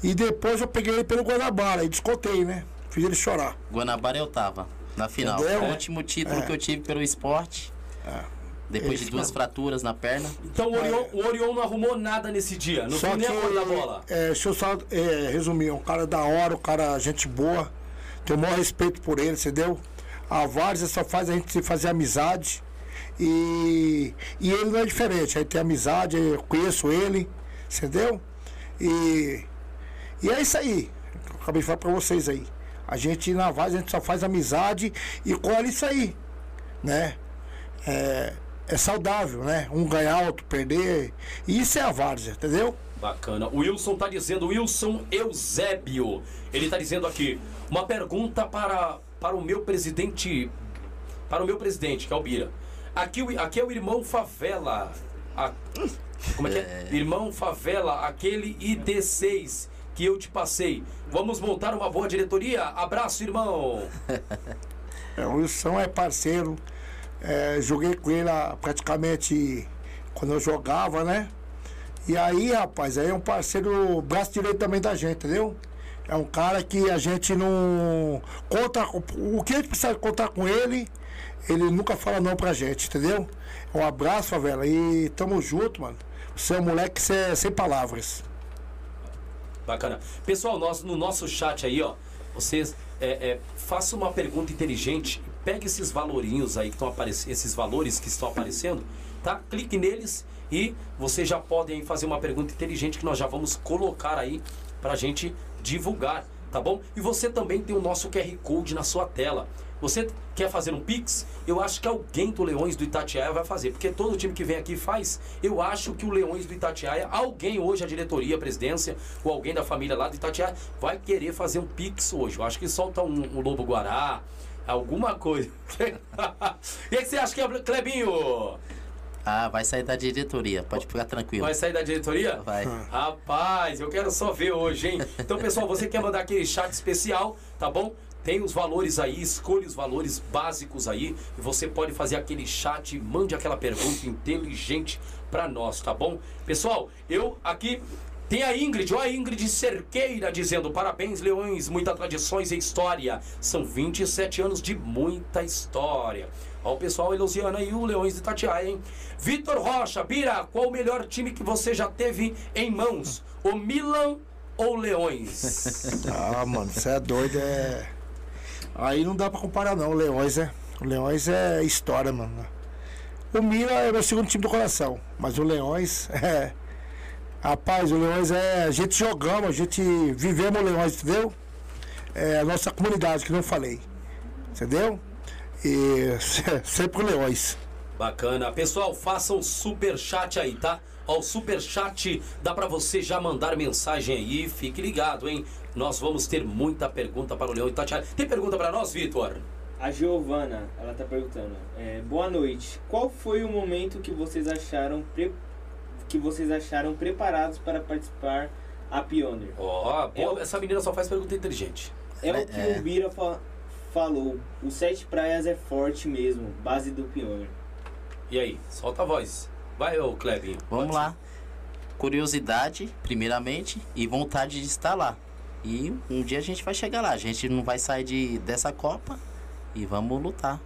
E depois eu peguei ele pelo Guanabara e descontei, né? Fiz ele chorar. Guanabara eu tava, na final. Entendeu? Foi o último título É. que eu tive pelo esporte. Depois de duas mesmo. fraturas na perna. Então o Orion, o Orion não arrumou nada nesse dia. Não Só nem a cor da bola. é, deixa eu só é, resumir, um cara da hora, um cara gente boa, tenho o maior respeito por ele, entendeu? A Várzea só faz a gente fazer amizade e, e ele não é diferente, aí tem amizade, eu conheço ele, entendeu? E, e é isso aí, eu acabei de falar pra vocês aí. A gente na Várzea a gente só faz amizade e colhe isso aí, né? É, é saudável, né? Um ganhar, outro perder. E isso é a Várzea, entendeu? Bacana. O Wilson tá dizendo, Wilson Eusébio. Ele tá dizendo aqui, uma pergunta para, para o meu presidente. Para o meu presidente, que é o Bira. Aqui, aqui é o irmão Favela. A- como é que é? Irmão Favela, aquele ID6 que eu te passei. Vamos montar uma boa diretoria? Abraço, irmão. É, o Wilson é parceiro. É, joguei com ele praticamente quando eu jogava, né? E aí, rapaz, aí é um parceiro, braço direito também da gente, entendeu? É um cara que a gente não conta. O que a gente precisa contar com ele, ele nunca fala não pra gente, entendeu? Um abraço, favela. E tamo junto, mano. Você é um moleque cê- sem palavras. Bacana. Pessoal, nós, no nosso chat aí, ó, vocês é, é, façam uma pergunta inteligente. Pegue esses valorinhos aí que estão aparecendo, esses valores que estão aparecendo, tá? Clique neles e vocês já podem fazer uma pergunta inteligente que nós já vamos colocar aí pra gente divulgar, tá bom? E você também tem o nosso QR Code na sua tela. Você quer fazer um Pix? Eu acho que alguém do Leões do Itatiaia vai fazer, porque todo time que vem aqui faz. Eu acho que o Leões do Itatiaia, alguém hoje, a diretoria, a presidência, ou alguém da família lá do Itatiaia, vai querer fazer um Pix hoje. Eu acho que solta um, um Lobo Guará, alguma coisa. e aí, você acha que é, Clebinho? Ah, vai sair da diretoria, pode ficar tranquilo. Vai sair da diretoria? Vai. Rapaz, eu quero só ver hoje, hein? Então, pessoal, você quer mandar aquele chat especial, tá bom? Tem os valores aí, escolha os valores básicos aí e você pode fazer aquele chat, mande aquela pergunta inteligente pra nós, tá bom? Pessoal, eu aqui tem a Ingrid, ó a Ingrid Cerqueira dizendo parabéns Leões, muita tradições e história. São 27 anos de muita história. Ó o pessoal elogiando aí o Leões de Itatiaia, hein? Vitor Rocha, Bira, qual o melhor time que você já teve em mãos? O Milan ou Leões? Ah, mano, você é doido, é. Aí não dá pra comparar não, o Leões é. O Leões é história, mano. O Mira é meu segundo time do coração, mas o Leões é. Rapaz, o Leões é. A gente jogamos, a gente vivemos o Leões, entendeu? É a nossa comunidade, que não falei. Entendeu? E sempre o Leões. Bacana. Pessoal, façam super chat aí, tá? Ó, o super chat dá pra você já mandar mensagem aí. Fique ligado, hein? Nós vamos ter muita pergunta para o Leão Itatiaia. Tem pergunta pra nós, Vitor? A Giovana, ela tá perguntando. é, boa noite. Qual foi o momento que vocês acharam pre- que vocês acharam preparados para participar a Pioneer? Ó, É boa, o- essa menina só faz pergunta inteligente. É, É, o que é. o Bira fa- falou. O Sete Praias é forte mesmo, base do Pioneer. E aí, solta a voz. Vai, ô Clebinho. Vamos lá. Curiosidade, primeiramente, e vontade de estar lá. E um dia a gente vai chegar lá. A gente não vai sair de, dessa Copa e vamos lutar.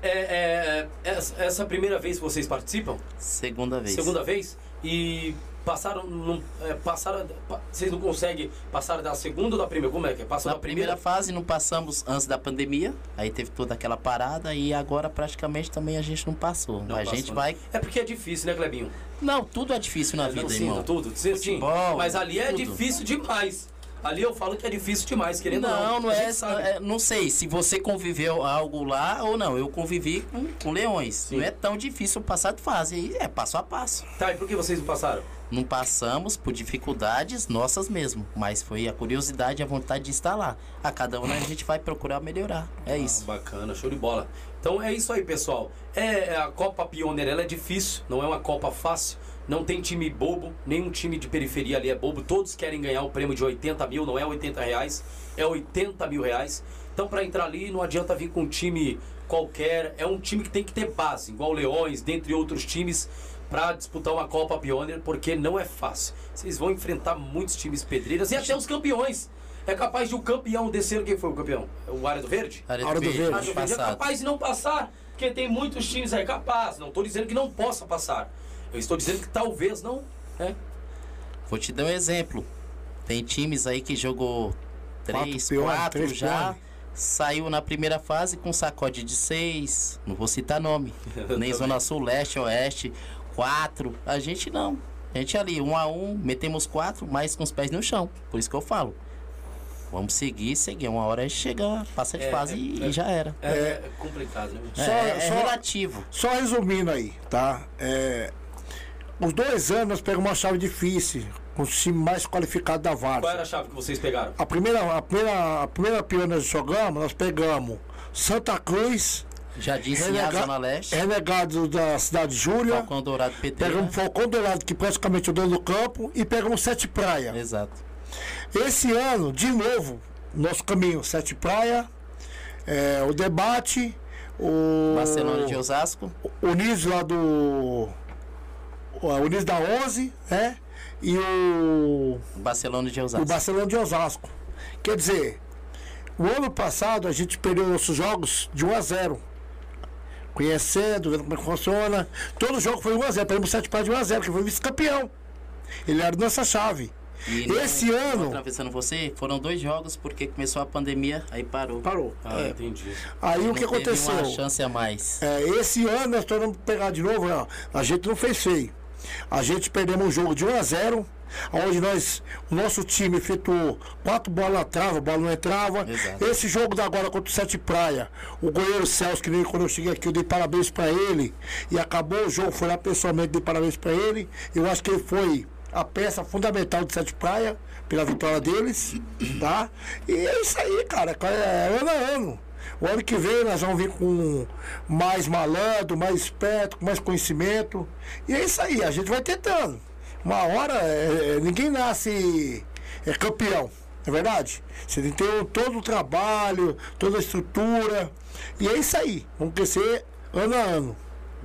É, é, é, essa essa primeira vez que vocês participam? Segunda vez. Segunda vez? E passaram. Não, é, passaram pa- vocês não conseguem passar da segunda ou da primeira? Como é que é? Passou Na da primeira primeira? fase não passamos antes da pandemia, aí teve toda aquela parada e agora praticamente também a gente não passou. Não a passou, gente né? vai. É porque é difícil, né, Clebinho? Não, tudo é difícil na Não, vida, sim, irmão. tudo. Sim, sim. Futebol, Mas ali é tudo. difícil demais. Ali eu falo que é difícil demais, querendo ou Não, não é, é- Não sei se você conviveu algo lá ou não. Eu convivi com, com leões. Não é tão difícil passar de fase. É passo a passo. Tá, e por que vocês não passaram? Não passamos por dificuldades nossas mesmo. Mas foi a curiosidade e a vontade de estar lá. A cada um a gente vai procurar melhorar. É isso. Ah, bacana, show de bola. Então é isso aí, pessoal. É, é a Copa Pioneer, ela é difícil, não é uma Copa fácil. Não tem time bobo, nenhum time de periferia ali é bobo. Todos querem ganhar o prêmio de 80 mil, não é 80 reais, é 80 mil reais. Então para entrar ali não adianta vir com um time qualquer, é um time que tem que ter base, igual Leões, dentre outros times, para disputar uma Copa Pioneer, porque não é fácil. Vocês vão enfrentar muitos times pedreiras e até os campeões. É capaz de o campeão descer, quem foi o campeão? O Área do Verde? Área do Verde, Verde. Mas o Verde é capaz de não passar, porque tem muitos times aí capazes. Não estou dizendo que não possa passar. Eu estou dizendo que talvez não. né? Vou te dar um exemplo. Tem times aí que jogou três, peões, quatro três já. peões. Saiu na primeira fase com sacode de seis. Não vou citar nome. Nem Zona Sul, Leste, Oeste. Quatro. A gente não. A gente ali, um a um, metemos quatro, mas com os pés no chão. Por isso que eu falo. Vamos seguir, seguir. Uma hora a gente chega, passa de É, fase é, e, é. e já era. É, é complicado, né? É, Só- é só- relativo. Só resumindo aí, tá? É, os dois anos nós pegamos uma chave difícil, com o time mais qualificado da Qual era a chave que vocês pegaram? A primeira, a primeira, a primeira pior nós jogamos, nós pegamos Santa Cruz, Sinhá, Renega- Zona Leste. Renegados da cidade de Júlia. Falcão Dourado Pedreira. Pegamos Falcão Dourado, que praticamente é o dono do campo, e pegamos Sete Praia. Exato. Esse ano, de novo, nosso caminho, Sete Praia, é, o debate, o. Barcelona de Osasco. O Nis lá do. O Nis da 11, né? E o. Barcelona de o Osasco. Barcelona de Osasco. Quer dizer, o ano passado a gente perdeu nossos jogos de 1 a 0 Conhecendo, vendo como é que funciona. Todo jogo foi 1 a 0 Perdemos 7 para de 1 a 0 que foi vice-campeão. Ele era nossa chave. E Esse não ano. Atravessando você, foram dois jogos porque começou a pandemia, aí parou. Parou. Ah, É. entendi. Aí Não o que teve aconteceu? uma chance a mais. É, esse ano nós estamos pegar de novo, ó, a gente não fez feio. A gente perdemos um jogo de 1 a 0 onde nós, o nosso time efetuou quatro bolas na trava, a bola não entrava. Exato. Esse jogo da agora contra o Sete Praia, o goleiro Celso, que nem quando eu cheguei aqui, eu dei parabéns para ele. E acabou o jogo, foi lá pessoalmente, dei parabéns para ele. Eu acho que ele foi a peça fundamental do Sete Praia, pela vitória deles, tá? E é isso aí, cara, é ano a ano. O ano que vem nós vamos vir com mais malandro, mais esperto, com mais conhecimento. E é isso aí, a gente vai tentando. Uma hora é, é, ninguém nasce é, campeão, é verdade? Você tem que ter todo o trabalho, toda a estrutura. E é isso aí, vamos crescer ano a ano.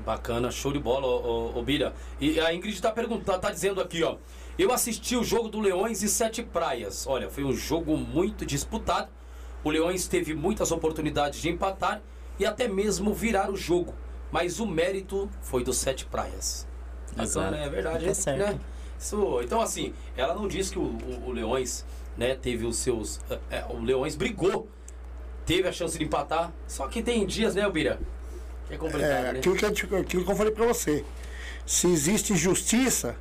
Bacana, show de bola, ô Bira. E a Ingrid tá perguntando, tá dizendo aqui, ó. Eu assisti o jogo do Leões e Sete Praias. Olha, foi um jogo muito disputado. O Leões teve muitas oportunidades de empatar e até mesmo virar o jogo. Mas o mérito foi do Sete Praias. Exato. Bacana, é verdade. Tá certo. Né? Isso, então, assim, ela não disse que o, o- o Leões né, teve os seus. é, é, o Leões brigou, teve a chance de empatar. Só que tem dias, né, Bira? Que é complicado, É, né? aquilo, que, eu aquilo que eu falei pra você. Se existe injustiça,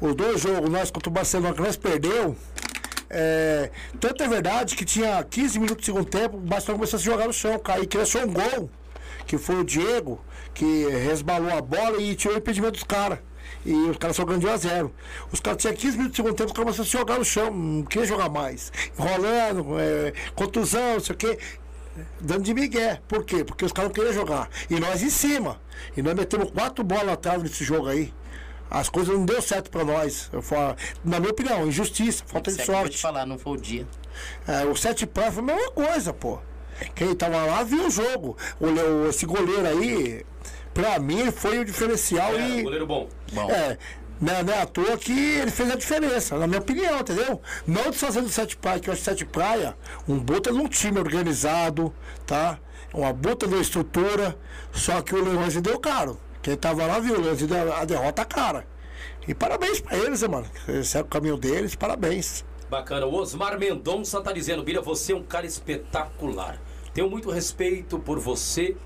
os dois jogos, nós contra o Barcelona, que nós perdeu, é, tanto é verdade que tinha 15 minutos do segundo tempo, o Barcelona começou a se jogar no chão, cair, que um gol, que foi o Diego, que resbalou a bola e tirou o impedimento dos caras. E os caras só ganham de 1 a 0. Os caras tinham 15 minutos do segundo tempo, os caras começaram a se jogar no chão, não queria jogar mais. Enrolando, é, contusão, não sei o quê dando de migué. Por quê? Porque os caras não queriam jogar. E nós em cima. E nós metemos quatro bolas atrás nesse jogo aí. As coisas não deu certo pra nós. Eu falo, na minha opinião, injustiça, falta de sorte. falar, não foi o dia. É, o Sete Praia foi a mesma coisa, pô. Quem tava lá viu o jogo. O, esse goleiro aí, pra mim, foi o diferencial É, e. goleiro bom. Bom, É, não é, não é à toa que ele fez a diferença, na minha opinião, entendeu? Não desfazendo o Sete Praia, que eu acho Sete Praia um puta de um time organizado, tá? Uma puta de uma estrutura, só que o Leões deu caro. Quem tava lá viu, a derrota cara. E parabéns pra eles, né, mano? Esse é o caminho deles, parabéns. Bacana. O Osmar Mendonça tá dizendo, Bira, você é um cara espetacular. Tenho muito respeito por você.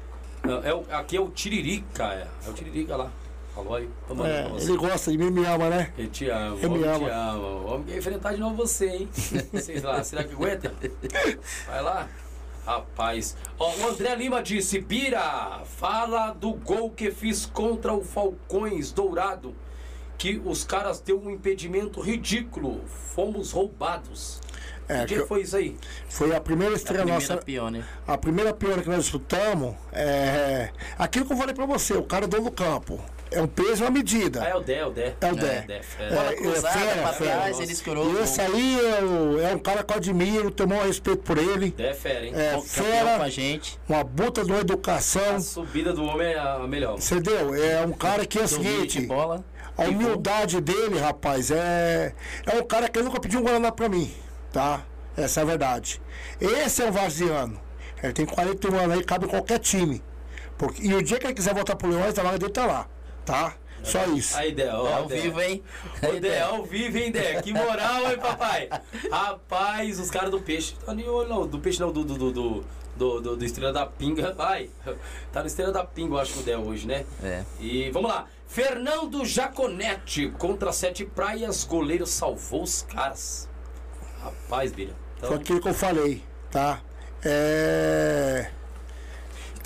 Ah, É, o- aqui é o Tiririca, é. É o Tiririca lá. Falou aí. É, ele gosta de mim, me ama, né? Ele te ama, Eu me amo. te ama. Homem enfrentar de novo você, hein? Sei lá, será que aguenta? Vai lá. Rapaz. Ó, o André Lima disse, Bira, fala do gol que fiz contra o Falcões Dourado. Que os caras deu um impedimento ridículo. Fomos roubados. É, que dia que foi isso aí? Foi a primeira a estreia primeira nossa. pioneer. A primeira pior que nós disputamos é aquilo que eu falei pra você, o cara do campo. É um peso e uma medida. Ah, é o Dé, o Dé. É o Dé. Dé, é. Bola É, cruzada é, pra é, trás, é, ele escorou. E esse aí é, o- é um cara que eu admiro, tenho o maior respeito por ele. Dé é fera, hein? É campeão com fera, a gente. uma buta de uma educação. A subida do homem é a melhor. Entendeu? É um cara que é o de seguinte, bola. a humildade dele, rapaz, é. É um cara que nunca pediu um Guaraná pra mim, tá? Essa é a verdade. Esse é um varziano. Ele tem 41 anos aí, cabe em qualquer time. Porque, e o dia que ele quiser voltar pro Leões, a vaga dele tá lá, tá? Só isso. Aí, Dé, ó. É ao Dé. vivo, hein? Ô, Dé, ao vivo, hein, Dé? Que moral, hein, papai? Rapaz, os caras do peixe. Tá nem olho, não. Do peixe não, do. do, do, do, do, do- do Estrela da Pinga. Vai. Tá no Estrela da Pinga, eu acho, o Dé hoje, né? É. E vamos lá. Fernando Jaconetti contra Sete Praias. Goleiro salvou os caras. Rapaz, Bira. Foi Então, aquilo que eu falei, tá? É.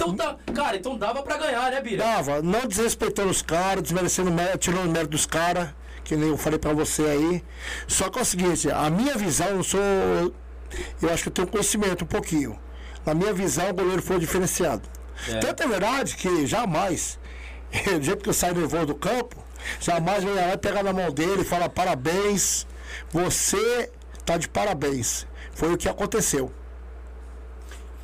então tá. Cara, então dava pra ganhar, né, Bira? Dava, não desrespeitando os caras, desmerecendo tirando o mérito dos caras, que nem eu falei pra você aí. Só que é o seguinte, a minha visão, eu sou. Eu acho que eu tenho conhecimento um pouquinho. Na minha visão, o goleiro foi diferenciado. É. Tanto é verdade que jamais, do jeito que eu saio nervoso do campo, jamais eu ia lá pegar na mão dele e falar parabéns, você tá de parabéns. Foi o que aconteceu.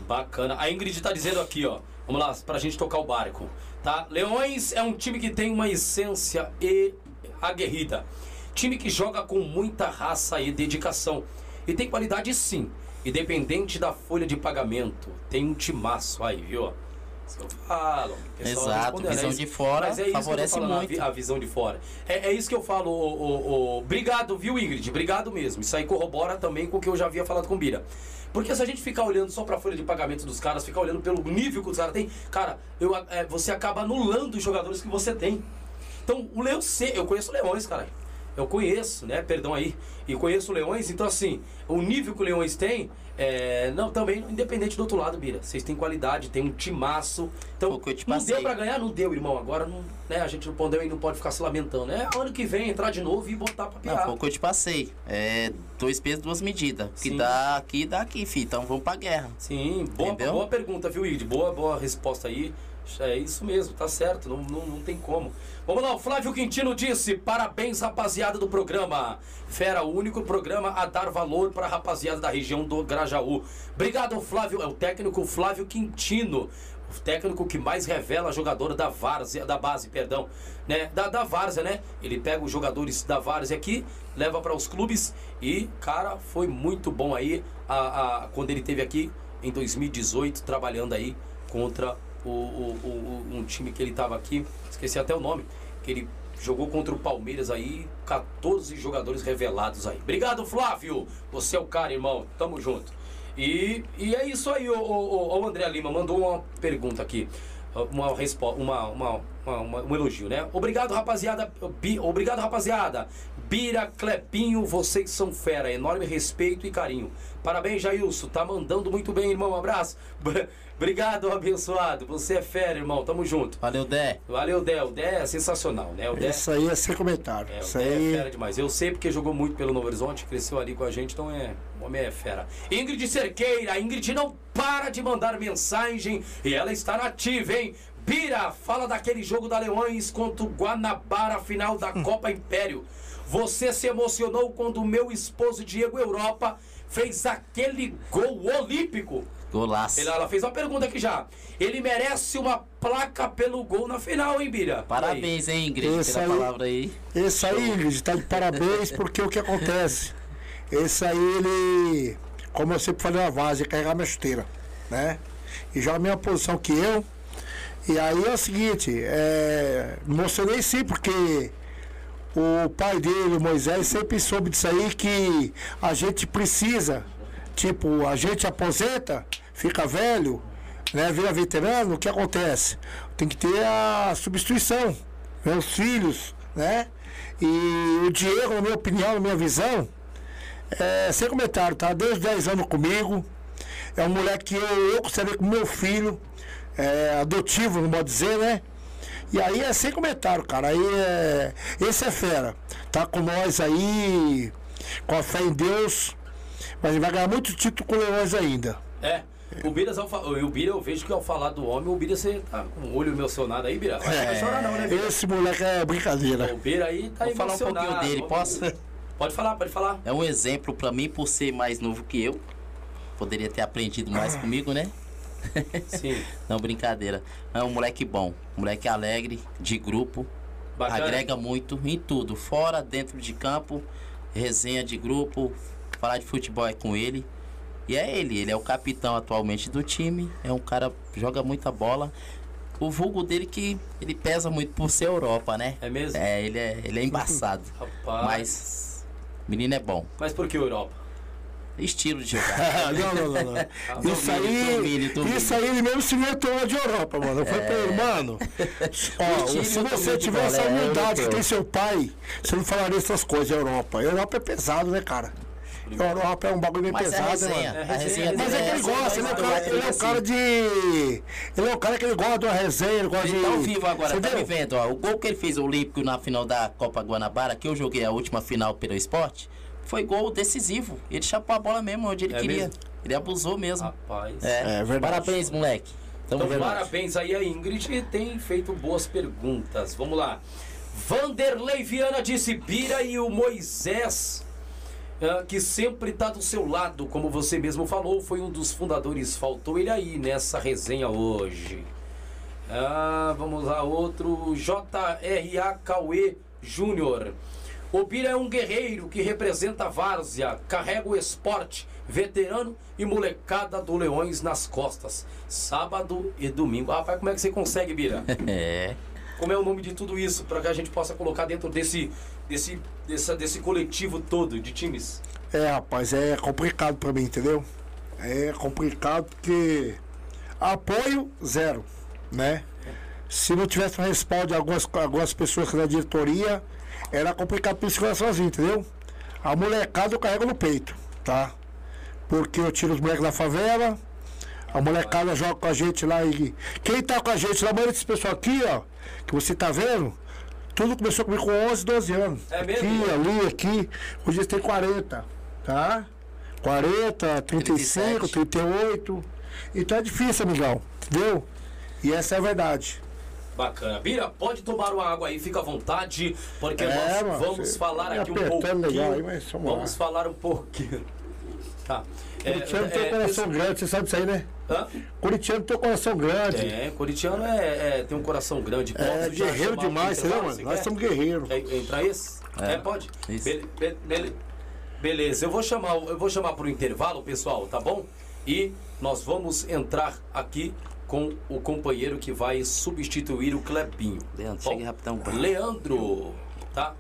Bacana. A Ingrid tá dizendo aqui, ó. Vamos lá, pra gente tocar o barco. Tá? Leões é um time que tem uma essência e aguerrida. Time que joga com muita raça e dedicação. E tem qualidade sim. Independente da folha de pagamento. Tem um timaço aí, viu? Eu falo. Exato, visão é isso- de fora é favorece falando, muito. A, visão de fora. É, é isso que eu falo. Obrigado, viu, Ingrid? Obrigado mesmo. Isso aí corrobora também com o que eu já havia falado com o Bira. Porque se a gente ficar olhando só pra folha de pagamento dos caras, ficar olhando pelo nível que os caras têm, cara, eu, é, você acaba anulando os jogadores que você tem. Então, o Leão C, eu conheço Leões, cara. Eu conheço, né? Perdão aí. E conheço Leões, então assim, o nível que o Leões tem, é, não, também, independente do outro lado, Bira. Vocês têm qualidade, tem um timaço. Então, não deu pra ganhar? Não deu, irmão. Agora não, né, a gente não pode, não pode ficar se lamentando. É ano que vem entrar de novo e botar pra Não, pirar. foi o que eu te passei. É dois pesos, duas medidas. Que dá aqui, dá aqui, filho. Então vamos pra guerra. Sim, boa, Entendeu? boa pergunta, viu, Id? Boa, boa resposta aí. É isso mesmo, tá certo, não, não, não tem como. Vamos lá, o Flávio Quintino disse: parabéns, rapaziada do programa. Fera, o único programa a dar valor para a rapaziada da região do Grajaú. Obrigado, Flávio. É o técnico Flávio Quintino. O técnico que mais revela jogador da várzea, da base, perdão, né? Da, da várzea, né? Ele pega os jogadores da várzea aqui, leva para os clubes e, cara, foi muito bom aí a, a, quando ele teve aqui em 2018 trabalhando aí contra o, o- o- um time que ele estava aqui, esqueci até o nome, que ele jogou contra o Palmeiras aí, 14 jogadores revelados aí. Obrigado, Flávio. Você é o cara, irmão. Tamo junto. E, e é isso aí, o, o, o André Lima mandou uma pergunta aqui. Uma resposta, uma, uma, uma- um elogio, né? Obrigado, rapaziada. Bi- obrigado, rapaziada. Bira, Clepinho, vocês são fera. Enorme respeito e carinho. Parabéns, Jailson. Tá mandando muito bem, irmão. Um abraço. Obrigado, abençoado. Você é fera, irmão. Tamo junto. Valeu, Dé. Valeu, Dé. O Dé é sensacional, né? O Dé, Isso aí é sem comentário. é, o Isso Dé é aí. fera demais. Eu sei porque jogou muito pelo Novo Horizonte, cresceu ali com a gente, então é. O homem é fera. Ingrid Cerqueira, Ingrid não para de mandar mensagem e ela está nativa, hein? Bira, fala daquele jogo da Leões contra o Guanabara, final da Copa Império. Você se emocionou quando o meu esposo Diego Europa fez aquele gol olímpico. Golaço. Ele- Ela fez uma pergunta aqui já. Ele merece uma placa pelo gol na final, hein, Bira? Parabéns, hein, Ingrid, Esse pela aí- palavra aí. Esse aí, Ingrid, tá de parabéns, porque o que acontece? Esse aí, ele, como eu sempre falei na base, carregar minha chuteira, né? E joga a mesma posição que eu. E aí é o seguinte, é, emocionei sim, porque o pai dele, o Moisés, sempre soube disso aí que a gente precisa, tipo, a gente aposenta, fica velho, né, vira veterano, o que acontece? Tem que ter a substituição, meus filhos, né? E o Diego, na minha opinião, na minha visão, é, sem comentário, tá? Desde 10 anos comigo. É um moleque que eu, eu considerei como meu filho, é, adotivo, não pode dizer, né? E aí é sem comentário, cara. Aí é. Esse é fera. Tá com nós aí, com a fé em Deus. Mas ele vai ganhar muito título com o Leões ainda. É. O Bira, o eu vejo que ao falar do homem, o Bira, você tá com o olho emocionado aí, Bira. Não vai chorar não, né, Bira? Esse moleque é brincadeira. O Bira aí tá Vou falar um pouquinho dele, posso? Pode falar, pode falar. É um exemplo pra mim por ser mais novo que eu. Poderia ter aprendido mais comigo, né? Sim. Não, brincadeira. É um moleque bom, um moleque alegre, de grupo, Bacana. agrega muito em tudo, fora, dentro de campo, resenha de grupo, falar de futebol é com ele. E é ele, ele é o capitão atualmente do time, é um cara que joga muita bola. O vulgo dele que ele pesa muito por ser Europa, né? É mesmo? É, ele é, ele é embaçado. Rapaz. Mas menino é bom. Mas por que Europa? Estilo de jogar. não, não, não, não. Isso aí, domínio, domínio. isso aí ele mesmo se inventou lá de Europa, mano. Eu falei pra ele, mano. Ó, se você tiver bola, essa é humildade que tem seu pai, você não falaria essas coisas, Europa. Europa é pesado, né, cara? Europa é um bagulho meio Mas é pesado, resenha. mano? É A resenha resenha, Mas é que ele essa, gosta, ele é, cara, ele é um cara de. Ele é um cara que ele gosta de uma resenha, ele gosta de. Ele tá ao vivo agora, tá Entendeu? me vendo, ó. O gol que ele fez olímpico na final da Copa Guanabara, que eu joguei a última final pelo esporte, foi gol decisivo. Ele chapou a bola mesmo onde ele É queria. mesmo? Ele abusou mesmo. Rapaz. É. É verdade. Parabéns, moleque. Então, verdade. parabéns aí a Ingrid, tem feito boas perguntas. Vamos lá. Vanderlei Viana disse: Bira e o Moisés, ah, que sempre está do seu lado, como você mesmo falou, foi um dos fundadores. Faltou ele aí nessa resenha hoje. Ah, vamos lá, outro. JRA Cauê Júnior. O Bira é um guerreiro que representa a várzea, carrega o esporte, veterano e molecada do Leões nas costas. Sábado e domingo. Ah, Rapaz, como é que você consegue, Bira? É. Como é o nome de tudo isso? Para que a gente possa colocar dentro desse, desse, dessa, desse coletivo todo de times. É, rapaz, é complicado pra mim, entendeu? É complicado porque apoio zero, né? Se não tivesse um respaldo de algumas, algumas pessoas da diretoria, era complicado pra segurar sozinho, entendeu? A molecada eu carrego no peito, tá? Porque eu tiro os moleques da favela, a molecada joga com a gente lá e. Quem tá com a gente, a maioria desse pessoal aqui, ó, que você tá vendo, tudo começou comigo com 11, 12 anos. É mesmo? Aqui, ali, aqui. Hoje eles têm 40, tá? 40, 35, 37. 38. Então é difícil, amigão, entendeu? E essa é a verdade. Bacana. Bira, pode tomar uma água aí, fica à vontade, porque É, nós mano, vamos falar tá aqui um pouquinho. legal aí, vamos lá. vamos falar um pouquinho. Tá. Curitiano tem um coração grande, você sabe disso aí, né? Hã? Curitiano tem um coração grande. É, corintiano é, é- tem um coração grande. É, guerreiro demais, intervalo, mano? você Nós quer? somos guerreiros. É, entra esse? É, É, pode? isso. Be- be- bele- beleza, eu vou chamar, eu vou chamar pro intervalo, pessoal, tá bom? E nós vamos entrar aqui com o companheiro que vai substituir o Clebinho. Leandro, Bom, chegue rapidão. Leandro, tá?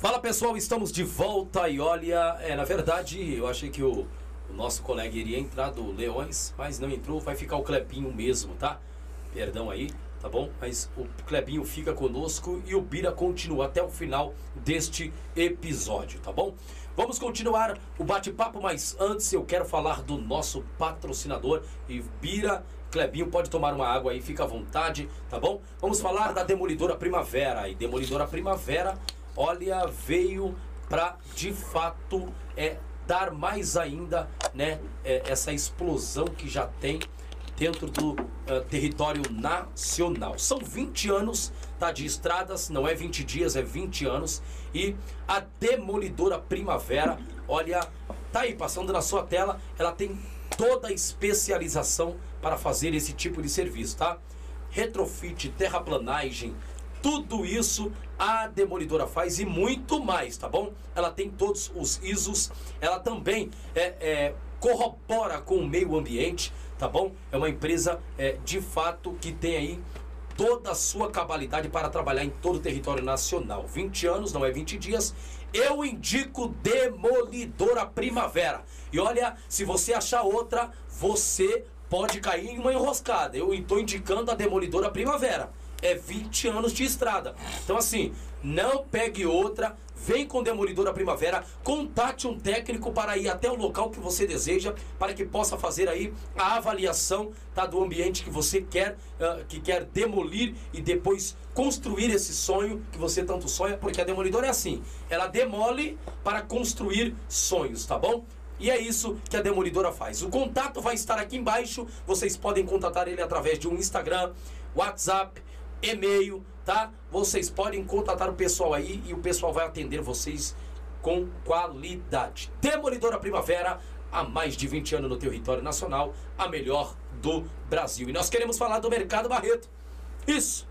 Fala pessoal, estamos de volta e olha, é, na verdade eu achei que o, o nosso colega iria entrar do Leões, mas não entrou, vai ficar o Clebinho mesmo, tá? Perdão aí, tá bom? Mas o Clebinho fica conosco e o Bira continua até o final deste episódio, tá bom? Vamos continuar o bate-papo, mas antes eu quero falar do nosso patrocinador e Bira Clebinho pode tomar uma água aí, fica à vontade, tá bom? Vamos falar da Demolidora Primavera. E Demolidora Primavera, olha, veio para de fato é dar mais ainda, né, é, essa explosão que já tem dentro do uh, território nacional. São 20 anos tá, de estradas, não é 20 dias, é 20 anos. E a Demolidora Primavera, olha, tá aí passando na sua tela, ela tem toda a especialização para fazer esse tipo de serviço, tá? Retrofit, terraplanagem, tudo isso a Demolidora faz e muito mais, tá bom? Ela tem todos os ISOs, ela também é, é, corrobora com o meio ambiente, tá bom? É uma empresa é, de fato que tem aí toda a sua cabalidade para trabalhar em todo o território nacional. 20 anos, não é 20 dias. Eu indico Demolidora Primavera. E olha, se você achar outra, você pode cair em uma enroscada. Eu estou indicando a Demolidora Primavera. É 20 anos de estrada. Então, assim, não pegue outra, vem com Demolidora Primavera, contate um técnico para ir até o local que você deseja, para que possa fazer aí a avaliação tá, do ambiente que você quer, uh, que quer demolir e depois construir esse sonho que você tanto sonha, porque a Demolidora é assim, ela demole para construir sonhos, tá bom? E é isso que a Demolidora faz. O contato vai estar aqui embaixo. Vocês podem contatar ele através de um Instagram, WhatsApp, e-mail, tá? Vocês podem contatar o pessoal aí e o pessoal vai atender vocês com qualidade. Demolidora Primavera, há mais de 20 anos no território nacional, a melhor do Brasil. E nós queremos falar do Mercado Barreto. Isso.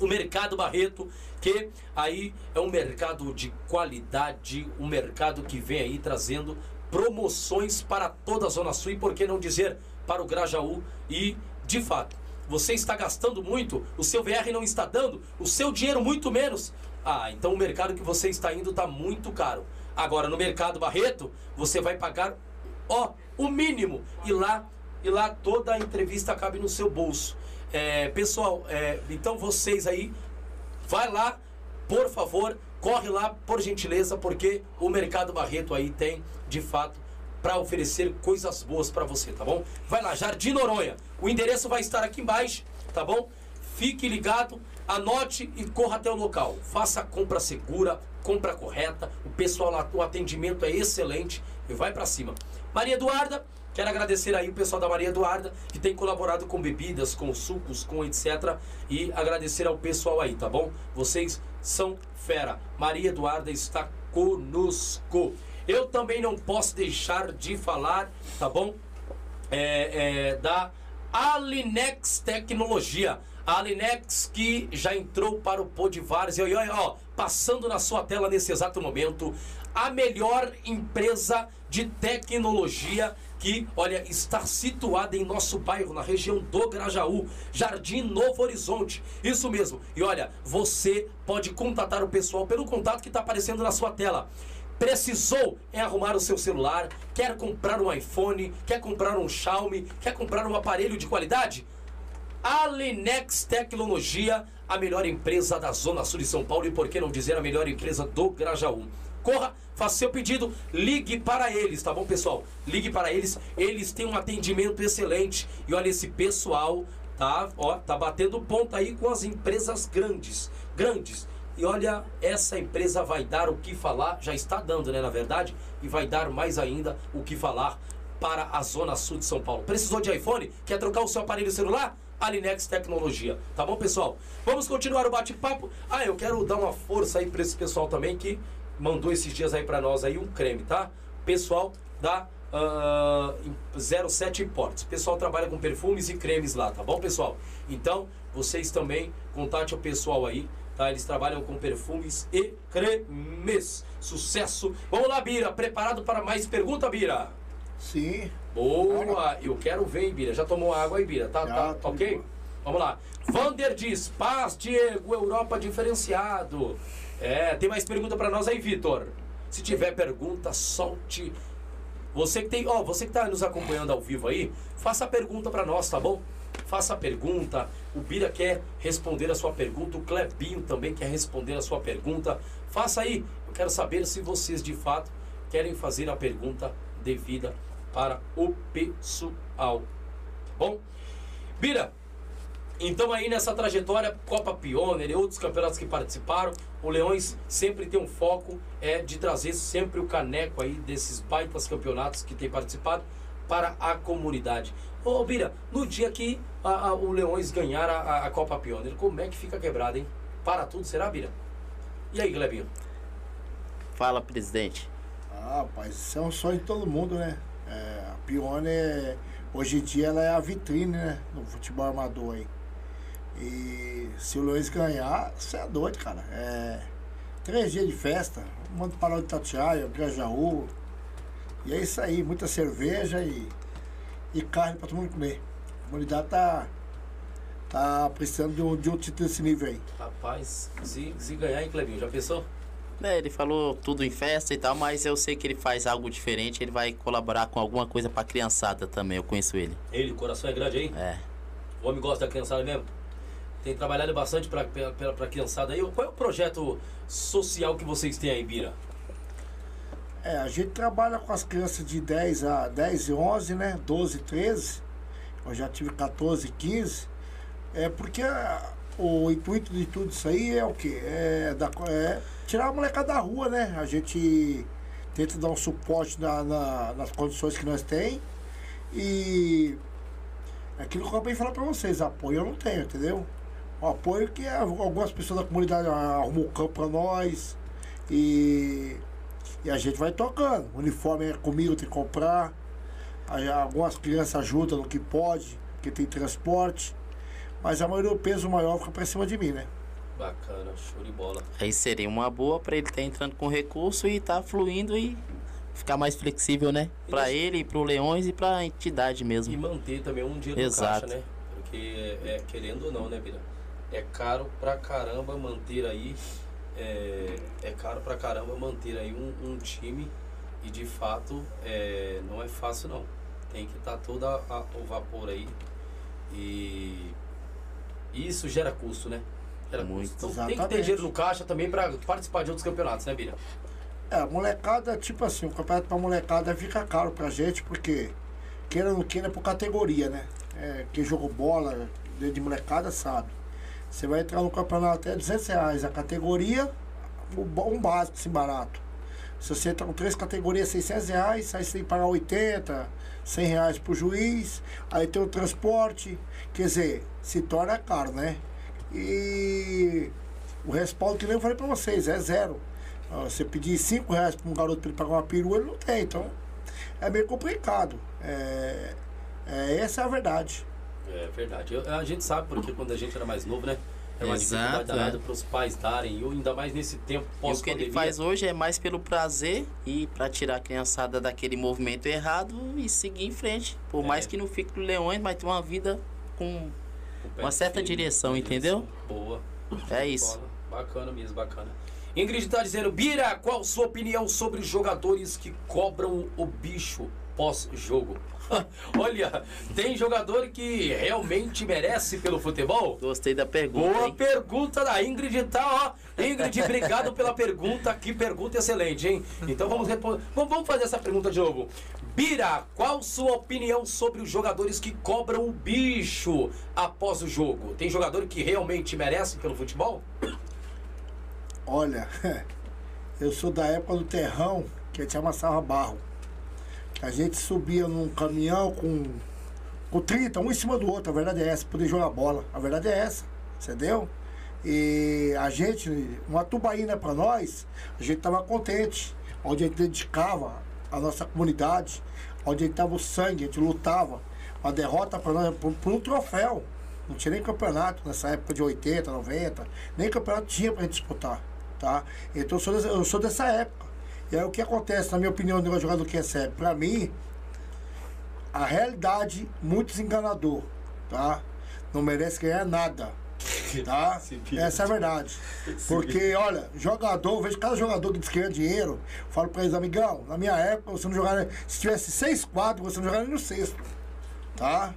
O Mercado Barreto, que aí é um mercado de qualidade, um mercado que vem aí trazendo promoções para toda a Zona Sul e por que não dizer para o Grajaú e de fato você está gastando muito, o seu VR não está dando, o seu dinheiro muito menos. Ah, então o mercado que você está indo está muito caro. Agora no mercado Barreto, você vai pagar ó, o mínimo e lá e lá toda a entrevista cabe no seu bolso. É, pessoal, é, então vocês aí vai lá, por favor, corre lá por gentileza, porque o mercado Barreto aí tem de fato para oferecer coisas boas para você, tá bom? Vai lá, Jardim Noronha. O endereço vai estar aqui embaixo, tá bom? Fique ligado, anote e corra até o local. Faça a compra segura, compra correta. O pessoal lá, o atendimento é excelente e vai para cima. Maria Eduarda, quero agradecer aí o pessoal da Maria Eduarda que tem colaborado com bebidas, com sucos, com etc. E agradecer ao pessoal aí, tá bom? Vocês são fera. Maria Eduarda está conosco. Eu também não posso deixar de falar, tá bom? É, é, da Alinex Tecnologia. A Alinex que já entrou para o Podivares. E olha, ó, passando na sua tela nesse exato momento, a melhor empresa de tecnologia que, olha, está situada em nosso bairro, na região do Grajaú, Jardim Novo Horizonte. Isso mesmo. E olha, você pode contatar o pessoal pelo contato que está aparecendo na sua tela. Precisou em arrumar o seu celular? Quer comprar um iPhone? Quer comprar um Xiaomi? Quer comprar um aparelho de qualidade? Alinex Tecnologia, a melhor empresa da Zona Sul de São Paulo e por que não dizer a melhor empresa do Grajaú. Corra, faça seu pedido, ligue para eles, tá bom, pessoal? Ligue para eles, eles têm um atendimento excelente. E olha, esse pessoal tá, ó, tá batendo ponta aí com as empresas grandes, grandes. E olha, essa empresa vai dar o que falar, já está dando, né, na verdade, e vai dar mais ainda o que falar para a zona sul de São Paulo. Precisou de iPhone? Quer trocar o seu aparelho celular? Alinex Tecnologia. Tá bom, pessoal? Vamos continuar o bate-papo. Ah, eu quero dar uma força aí para esse pessoal também que mandou esses dias aí para nós aí um creme, tá? Pessoal da uh, 07 Imports. O pessoal trabalha com perfumes e cremes lá, tá bom, pessoal? Então, vocês também contate o pessoal aí Tá? Eles trabalham com perfumes e cremes. Sucesso! Vamos lá, Bira. Preparado para mais pergunta, Bira? Sim. Boa! Eu quero ver, Bira. Já tomou água aí, Bira? Tá, Já, tá ok? Vamos lá. Vander diz, paz, Diego, Europa diferenciado. É, tem mais pergunta pra nós aí, Vitor? Se tiver pergunta, solte. Você que tem, ó, você que tá nos acompanhando ao vivo aí, faça a pergunta pra nós, tá bom? Faça a pergunta. O Bira quer responder a sua pergunta, o Clebinho também quer responder a sua pergunta. Faça aí. Eu quero saber se vocês de fato querem fazer a pergunta devida para o pessoal. Tá bom? Bira, então aí nessa trajetória, Copa Pioneer e outros campeonatos que participaram, o Leões sempre tem um foco é de trazer sempre o caneco aí desses baitas campeonatos que tem participado para a comunidade. Ô Bira, no dia que a, a, o Leões ganhar a, a, Copa Pioneer, como é que fica quebrado, hein? Para tudo, será, Bira? E aí, Glebinho? Fala, presidente. Ah, rapaz, isso é um sonho de todo mundo, né? É, a Pioneer, hoje em dia, ela é a vitrine, né? No futebol amador aí. E se o Luiz ganhar, você é doido, cara. É três dias de festa, mando parar de Tatiaia, Grajaú. E é isso aí, muita cerveja e, e carne pra todo mundo comer. A comunidade tá, tá precisando de um, de um título desse nível aí. Rapaz, se, se ganhar, hein, Clebinho? Já pensou? É, ele falou tudo em festa e tal, mas eu sei que ele faz algo diferente, ele vai colaborar com alguma coisa pra criançada também, eu conheço ele. Ele, coração é grande aí? É. O homem gosta da criançada mesmo? Tem trabalhado bastante para a criançada aí. Qual é o projeto social que vocês têm aí, Bira? É, a gente trabalha com as crianças de 10 a 10 e 11, né? 12 13. Eu já tive 14 15. É porque o intuito de tudo isso aí é o quê? É, da, é tirar a molecada da rua, né? A gente tenta dar um suporte na, na, nas condições que nós temos. E aquilo que eu acabei de falar pra vocês, apoio eu não tenho, entendeu? o apoio que algumas pessoas da comunidade arrumam o campo para nós e, e a gente vai tocando. O uniforme é comigo, tem que comprar. Algumas crianças ajudam no que pode, porque tem transporte. Mas a maioria do peso maior fica para cima de mim, né? Bacana, show de bola. Aí seria uma boa para ele estar tá entrando com recurso e estar tá fluindo e ficar mais flexível, né? Para ele, para o Leões e para a entidade mesmo. E manter também um dinheiro Exato. no caixa, né? Porque é, querendo ou não, né, Bira? é caro pra caramba manter aí. É, é caro pra caramba manter aí um, um time e de fato é, não é fácil não. Tem que estar tá todo a, o vapor aí. E isso gera custo, né? Gera Muito. Custo. Então tem que ter dinheiro no caixa também para participar de outros campeonatos, né, Bira? É, molecada, tipo assim, o campeonato pra molecada fica caro pra gente, porque queira ou não queira é por categoria, né? É, quem jogou bola de molecada sabe. Você vai entrar no campeonato até 200 reais a categoria, um básico assim barato. Se você entra com três categorias, 600 reais, aí você tem que pagar 80, 100 reais pro juiz, aí tem o transporte, quer dizer, se torna caro, né? E o respaldo, que nem eu falei pra vocês, é zero. Você pedir 5 reais pra um garoto pra ele pagar uma perua, ele não tem, então é meio complicado. É, é, essa é a verdade. É verdade. Eu, a gente sabe porque quando a gente era mais novo, né? É uma Exato, dificuldade é. para os pais darem, e ainda mais nesse tempo pós -pandemia. o que ele faz hoje é mais pelo prazer e para tirar a criançada daquele movimento errado e seguir em frente. Por é. mais que não fique no Leões, mas ter uma vida com uma certa direção, entendeu? Boa. É isso. Bacana mesmo, bacana. Ingrid está dizendo, Bira, qual sua opinião sobre os jogadores que cobram o bicho pós-jogo? Olha, tem jogador que realmente merece pelo futebol? Gostei da pergunta. Boa hein? pergunta da Ingrid, tá? Ó. Ingrid, obrigado pela pergunta. Que pergunta excelente, hein? Então vamos, vamos fazer essa pergunta de novo. Bira, qual sua opinião sobre os jogadores que cobram o bicho após o jogo? Tem jogador que realmente merece pelo futebol? Olha, eu sou da época do terrão que a gente amassava barro. A gente subia num caminhão com, com 30, um em cima do outro. A verdade é essa, poder jogar bola. A verdade é essa, entendeu? E a gente, uma tubaína para nós, a gente tava contente. Onde a gente dedicava a nossa comunidade, onde a gente tava o sangue, a gente lutava. A derrota para nós, por, um troféu. Não tinha nem campeonato nessa época de 80, 90. Nem campeonato tinha pra gente disputar. Tá? Então eu sou, eu sou dessa época. E aí o que acontece, na minha opinião, do jogador que recebe? Para mim, a realidade, muito enganador, tá? Não merece ganhar nada. Tá? Essa é a verdade. Porque, olha, jogador, eu vejo cada jogador que diz que ganha dinheiro, falo pra eles, amigão, na minha época você não jogava. Se tivesse seis quadros, você não jogava nem no sexto. Tá?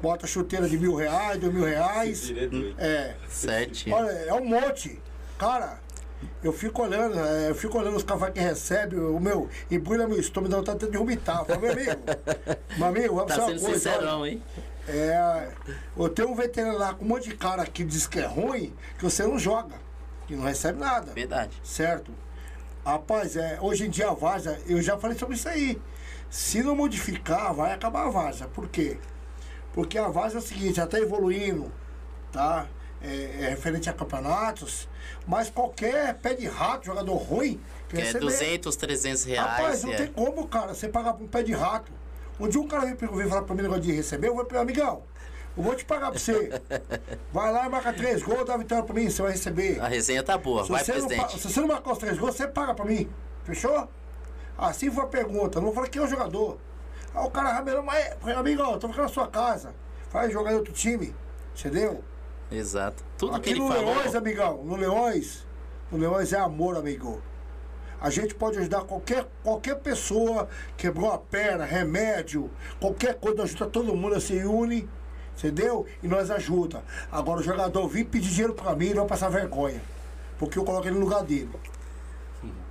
Bota chuteira de mil reais, dois mil reais. Direito. É. Certinho. Olha, é um monte. Cara, eu fico olhando, é, eu fico olhando os cafés que recebe, o meu, embrulha meu estômago, dá vontade de vomitar. Eu falo, meu amigo, meu amigo, vamos Tá sendo coisa. sincerão, olha, hein? é, eu tenho um veterinário lá com um monte de cara que diz que é ruim, que você não joga, que não recebe nada. Verdade. Certo? Rapaz, é, hoje em dia a Vaza, eu já falei sobre isso aí. Se não modificar, vai acabar a Vaza. Por quê? Porque a Vaza é o seguinte, já está evoluindo, tá? É, é referente a campeonatos, mas qualquer pé de rato, jogador ruim, Que é receber. 200, 300 reais. Rapaz, não é. tem como, cara, você pagar por um pé de rato. Um dia um cara veio, falar pra mim negócio de receber, eu vou pro amigão. Eu vou te pagar pra você. Vai lá e marca três gols, dá vitória pra mim, você vai receber. A resenha tá boa. Se Vai, não, presidente. se você não marcar os três gols, você paga pra mim. Fechou? Assim foi a pergunta. Não falei quem é o jogador. Aí o cara ramelou, mas, falei, amigão, eu tô ficando na sua casa. Vai jogar em outro time. Entendeu? Exato. Tudo Aqui que ele no falou. Leões, amigão, no Leões, no Leões é amor, amigo. A gente pode ajudar qualquer, qualquer pessoa, quebrou a perna, remédio, qualquer coisa, ajuda todo mundo, se une, entendeu? E nós ajuda. Agora o jogador vir pedir dinheiro pra mim, ele vai passar vergonha. Porque eu coloco ele no lugar dele.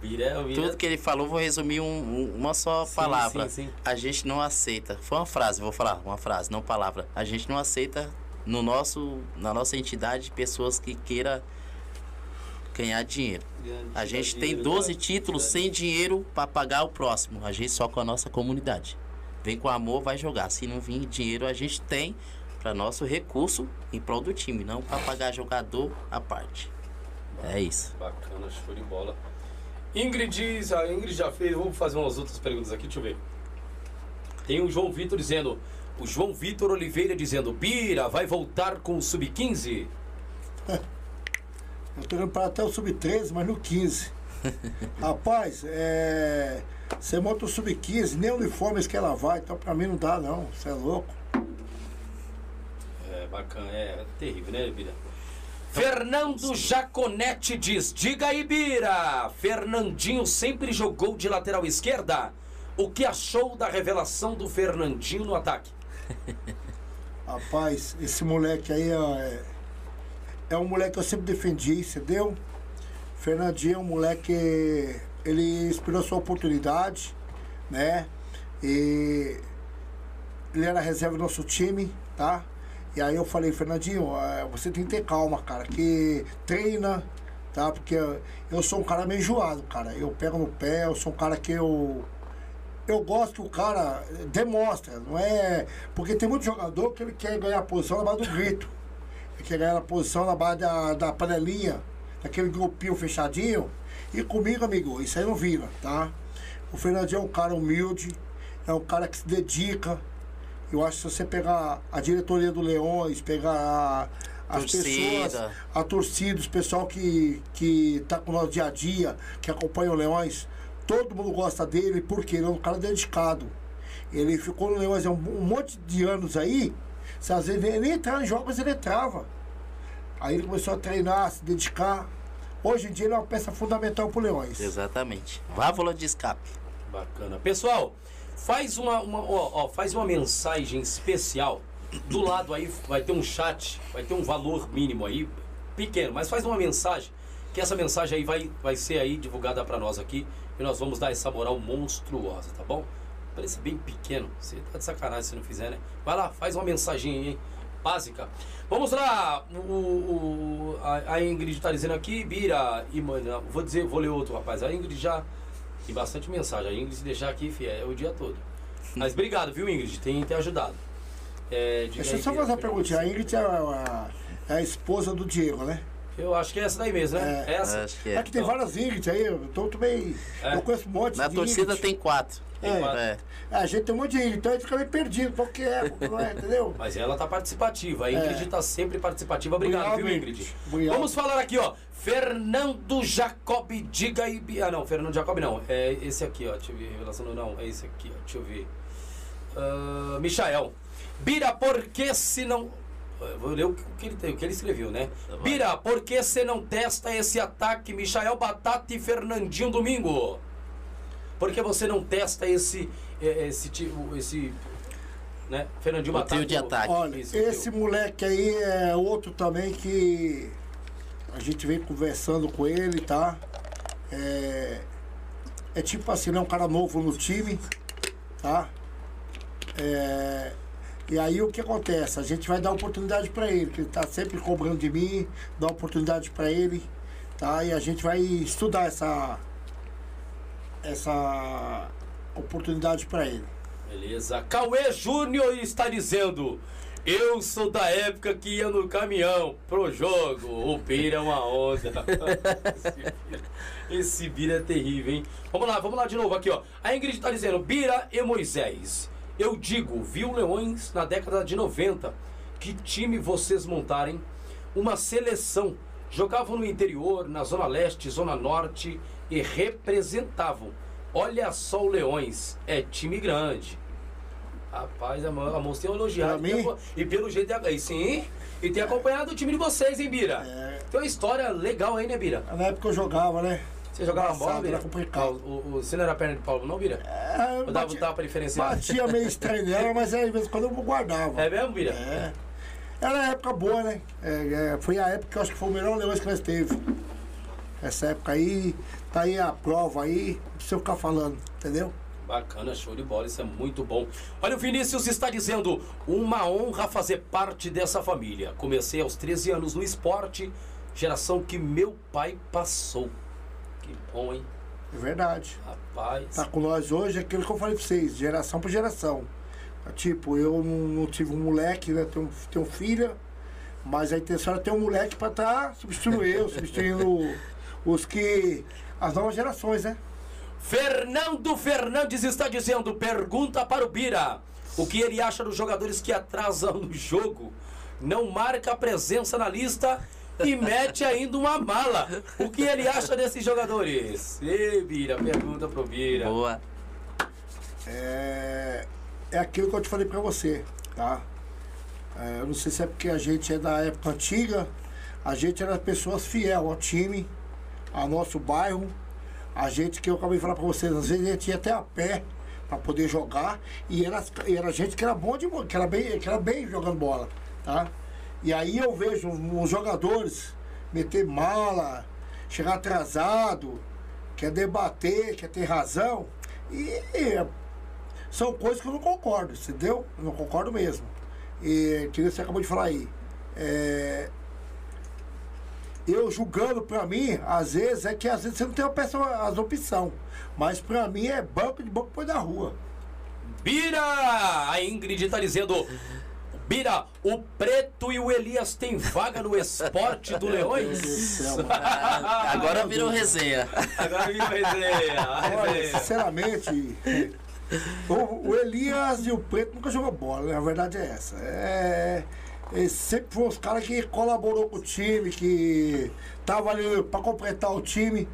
Vira, vira. Tudo que ele falou, vou resumir um- um- uma só Sim, palavra. sim, sim. A gente não aceita. Foi uma frase, vou falar, uma frase, não palavra. A gente não aceita no nosso, na nossa entidade pessoas que queira ganhar dinheiro. A gente tem 12 títulos sem dinheiro para pagar o próximo. A gente só com a nossa comunidade. Vem com amor, vai jogar. Se não vir dinheiro, a gente tem para nosso recurso em prol do time, não para pagar jogador à parte. É isso. Bacana, show de bola. Ingrid, a Ingrid já fez, vamos fazer umas outras perguntas aqui, deixa eu ver. Tem o João Vitor dizendo, o João Vitor Oliveira dizendo, Bira, vai voltar com o Sub-15? Eu tô indo para até o sub-13, mas no 15. Rapaz, é. Você monta o sub-15, nem uniformes que ela vai, então pra mim não dá não. Você é louco. É bacana, é terrível, né, Bira? Fernando Jaconetti diz: Diga aí, Bira! Fernandinho sempre jogou de lateral esquerda. O que achou da revelação do Fernandinho no ataque? Rapaz, esse moleque aí é, é um moleque que eu sempre defendi, entendeu? Fernandinho é um moleque, ele inspirou sua oportunidade, né? E ele era reserva do nosso time, tá? E aí eu falei, Fernandinho, você tem que ter calma, cara, que treina, tá? Porque eu sou um cara meio enjoado, cara. Eu pego no pé, eu sou um cara que eu eu gosto que o cara demonstra, não é. Porque tem muito jogador que ele quer ganhar a posição na base do grito. Ele quer ganhar a posição na base da, da panelinha, daquele grupinho fechadinho. E comigo, amigo, isso aí não vira, tá? O Fernandinho é um cara humilde, é um cara que se dedica. Eu acho que se você pegar a diretoria do Leões, pegar a- as Torcida. pessoas, a torcida, os pessoal que, que tá com nós dia a dia, que acompanha o Leões, todo mundo gosta dele porque ele é um cara dedicado. Ele ficou no Leões há um, um monte de anos aí, se às vezes ele nem entrava em jogos, ele entrava. Aí ele começou a treinar, a se dedicar. Hoje em dia ele é uma peça fundamental pro Leões. Exatamente. Válvula de escape. Bacana. Pessoal, faz uma, uma- ó, ó, faz uma mensagem especial. Do lado aí vai ter um chat, vai ter um valor mínimo aí, pequeno, mas faz uma mensagem, que essa mensagem aí vai, vai ser aí divulgada para nós aqui e nós vamos dar essa moral monstruosa, tá bom? Parece bem pequeno, você tá de sacanagem se não fizer, né? Vai lá, faz uma mensagem aí, básica. Vamos lá, o, o- a, a Ingrid tá dizendo aqui, Bira e mano, vou dizer, vou ler outro rapaz, a Ingrid já tem bastante mensagem. A Ingrid deixar aqui, filha, é o dia todo. Mas obrigado, viu, Ingrid? Tem ter ajudado. É, Deixa eu só fazer uma perguntinha. A Ingrid é a, é a esposa do Diego, né? Eu acho que é essa daí mesmo, né? É. essa. Acho que É, é. que tem Então. várias Ingrid aí, eu tô também. É. Eu conheço um monte Na de torcida Ingrid. tem quatro. Tem quatro. É. É, a gente tem um monte de Ingrid, então a gente fica meio perdido. Qual que é, qual não é, entendeu? Mas ela tá participativa. A Ingrid É. tá sempre participativa. Obrigado, Obrigado, viu, Ingrid. Obrigado. Vamos falar aqui, ó. Fernando Jacob, diga aí. Ah, não, Fernando Jacob não. É esse aqui, ó. Deixa eu ver. Revelação do não. É esse aqui, ó. Deixa eu ver. Ah, Michael. Bira, por que se não. Eu vou ler o que ele, tem- o que ele escreveu, né? Vai. Bira, por que você não testa esse ataque Michael Batata e Fernandinho Domingo? Por que você não testa esse. eh, esse, ti- esse né? Fernandinho O Batata. trio de ataque. Olha, esse trio. moleque aí é outro também que a gente vem conversando com ele, tá? É, é tipo assim, né? Um cara novo no time, tá? É, e aí o que acontece? A gente vai dar oportunidade pra ele, que ele tá sempre cobrando de mim, dar oportunidade pra ele, tá? E a gente vai estudar essa essa oportunidade pra ele. Beleza. Cauê Júnior está dizendo. Eu sou da época que ia no caminhão pro jogo. O Bira é uma onda. Esse Bira é terrível, hein? Vamos lá, vamos lá de novo aqui, ó. A Ingrid está dizendo, Bira e Moisés. Eu digo, vi o Leões na década de 90. Que time vocês montarem? Uma seleção. Jogavam no interior, na Zona Leste, Zona Norte e representavam. Olha só o Leões, é time grande. Rapaz, a, mo- a moça tem elogiado. E tem- E pelo jeito, e sim, e tem acompanhado o time de vocês, hein, Bira? É. Tem uma história legal aí, né, Bira? Na época eu jogava, né? Você jogava bola, Bira? complicado. O, o- você não era perna de Paulo, não, Bira? É, Eu dava, dava pra diferenciar. Batia meio estranho nela, mas aí, de vez em quando eu guardava. É mesmo, Bira? É. Era época boa, né? É, é, foi a época que eu acho que foi o melhor Leões que nós teve. Essa época aí, tá aí a prova aí, não precisa ficar falando, entendeu? Bacana, show de bola, isso é muito bom. Olha, o Vinícius está dizendo: uma honra fazer parte dessa família. Comecei aos 13 anos no esporte, geração que meu pai passou. Que bom, hein? É verdade. Rapaz. Tá com nós hoje é aquilo que eu falei pra vocês, geração por geração. Tipo, eu não, tive um moleque, né? Tenho, tenho filha, mas a intenção era ter um moleque pra estar substituindo eu, substituindo os que. as novas gerações, né? Fernando Fernandes está dizendo: pergunta para o Bira. O que ele acha dos jogadores que atrasam no jogo, não marca a presença na lista e mete ainda uma mala. O que ele acha desses jogadores? Ê, Bira, pergunta pro Bira. Boa. É, é aquilo que eu te falei pra você, tá? É, eu não sei se é porque a gente é da época antiga, a gente era pessoas fiel ao time, ao nosso bairro. A gente, que eu acabei de falar pra vocês, às vezes a gente ia até a pé pra poder jogar e era, e era gente que era bom de bola, que era bem, que era bem jogando bola, tá? E aí eu vejo os jogadores meter mala, chegar atrasado, quer debater, quer ter razão. E são coisas que eu não concordo, entendeu? Eu não concordo mesmo. E que você acabou de falar aí. é, eu julgando pra mim, às vezes, é que às vezes você não tem as opções. Mas pra mim é banco de banco depois da rua. Bira! A Ingrid está dizendo: Bira, o Preto e o Elias têm vaga no esporte do Leões? Ah, Agora virou resenha. Agora me resenha. Olha, sinceramente, o, o Elias e o Preto nunca jogou bola, né? a verdade é essa. É, eles sempre foram os caras que colaborou com o time, que tava ali pra completar o time.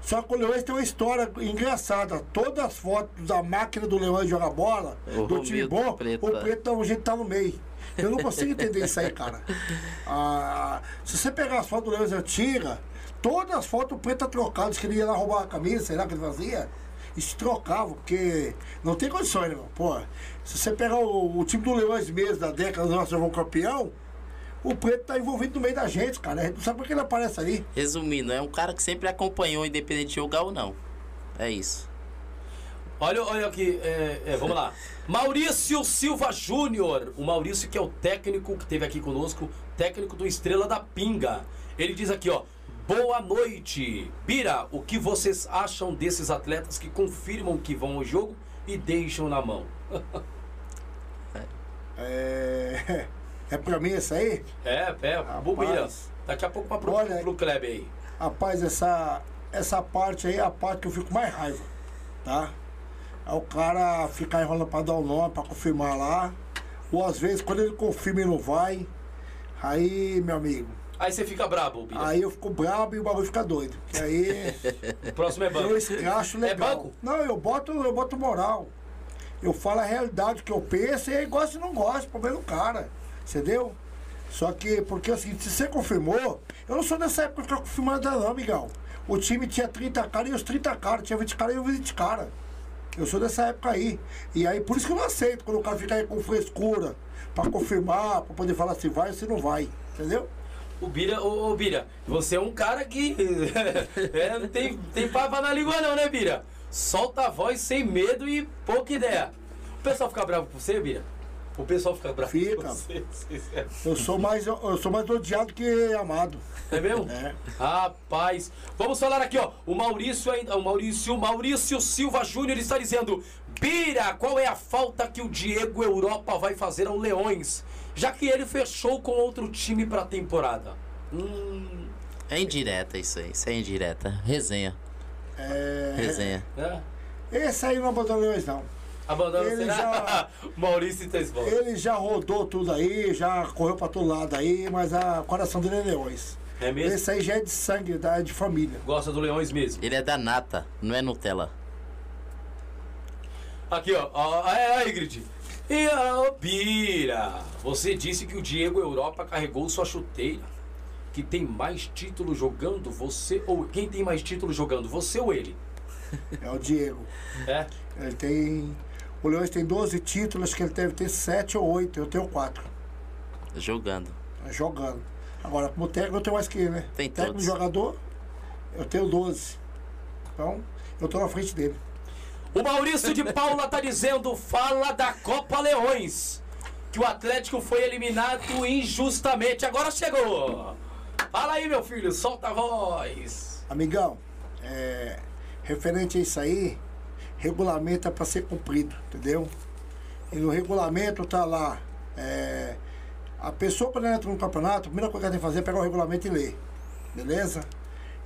Só que o Leões tem uma história engraçada. Todas as fotos da máquina do Leões jogar bola, O do time bom, Preto, o. Preto tá, o jeito tá no meio. Eu não consigo entender isso aí, cara. Ah, se você pegar as fotos do Leões antigas, todas as fotos tá trocado, que ele ia lá roubar a camisa, sei lá que ele fazia. E se trocava, porque não tem condições, né? Pô, se você pegar o, o time do Leões mesmo da década do nosso jogo campeão, o Preto tá envolvido no meio da gente, cara. A gente não sabe por que ele aparece ali. Resumindo, é um cara que sempre acompanhou, independente de jogar ou não. É isso. Olha, olha aqui, é, é, vamos lá. Maurício Silva Júnior. O Maurício que é o técnico que teve aqui conosco, técnico do Estrela da Pinga. Ele diz aqui, ó. Boa noite. Bira, o que vocês acham desses atletas que confirmam que vão ao jogo e deixam na mão? É. É pra mim isso aí? É, é, Rapaz. Bira. Daqui a pouco uma pro, Olha- pro Kleber aí. Rapaz, essa, essa parte aí é a parte que eu fico mais raiva, tá? É o cara ficar enrolando pra dar o nome, pra confirmar lá. Ou às vezes, quando ele confirma e não vai, aí, meu amigo, Aí você fica brabo, Bira. aí eu fico brabo e o bagulho fica doido. E aí O próximo é banco. eu escracho legal. É banco? Não, eu boto, eu boto moral. Eu falo a realidade que eu penso e aí gosta e não gosta, problema do cara. Entendeu? Só que, porque assim, se você confirmou, eu não sou dessa época que eu confirmando não, Miguel. O time tinha 30 caras e os 30 caras, tinha 20 caras e os 20 caras. Eu sou dessa época aí. E aí, por isso que eu não aceito quando o cara fica aí com frescura, pra confirmar, pra poder falar se vai ou se não vai. Entendeu? O Bira, ô, Bira, você é um cara que é, não tem, tem papo na língua não, né, Bira? Solta a voz sem medo e pouca ideia. O pessoal fica bravo com você, Bira? O pessoal fica bravo Fica. com você? Eu sou mais, eu sou mais odiado que amado. É mesmo? É. Rapaz, vamos falar aqui, ó. O Maurício ainda, o Maurício, Maurício Silva Júnior está dizendo: Bira, qual é a falta que o Diego Europa vai fazer ao Leões, já que ele fechou com outro time para a temporada? Hum, É indireta isso aí, isso é indireta. Resenha, É, resenha. é. esse aí não abandonou Leões, não. Abandona Ele será? já- Maurício Tesbon. Ele já rodou tudo aí, já correu pra todo lado aí, mas a- o coração dele é Leões. É mesmo? Esse aí já é de sangue, da- é de família. Gosta do Leões mesmo. Ele é da nata, não é Nutella. Aqui, ó. ó é, a Ingrid. E a Bira, você disse que o Diego Europa carregou sua chuteira. Que tem mais títulos jogando, você ou quem tem mais títulos jogando, você ou ele? É o Diego. É? Ele tem. O Leões tem 12 títulos, acho que ele deve ter 7 ou 8, eu tenho 4. Jogando. Jogando. Agora, como técnico, eu tenho mais que ele, né? Tem técnico todos. jogador, eu tenho 12. Então, eu tô na frente dele. O Maurício de Paula tá dizendo, fala da Copa Leões. Que o Atlético foi eliminado injustamente. Agora chegou. Fala aí, meu filho, solta a voz. Amigão, é, referente a isso aí, regulamento é para ser cumprido, entendeu? E no regulamento tá lá. é, a pessoa quando ela entra no campeonato, a primeira coisa que ela tem que fazer é pegar o regulamento e ler. Beleza?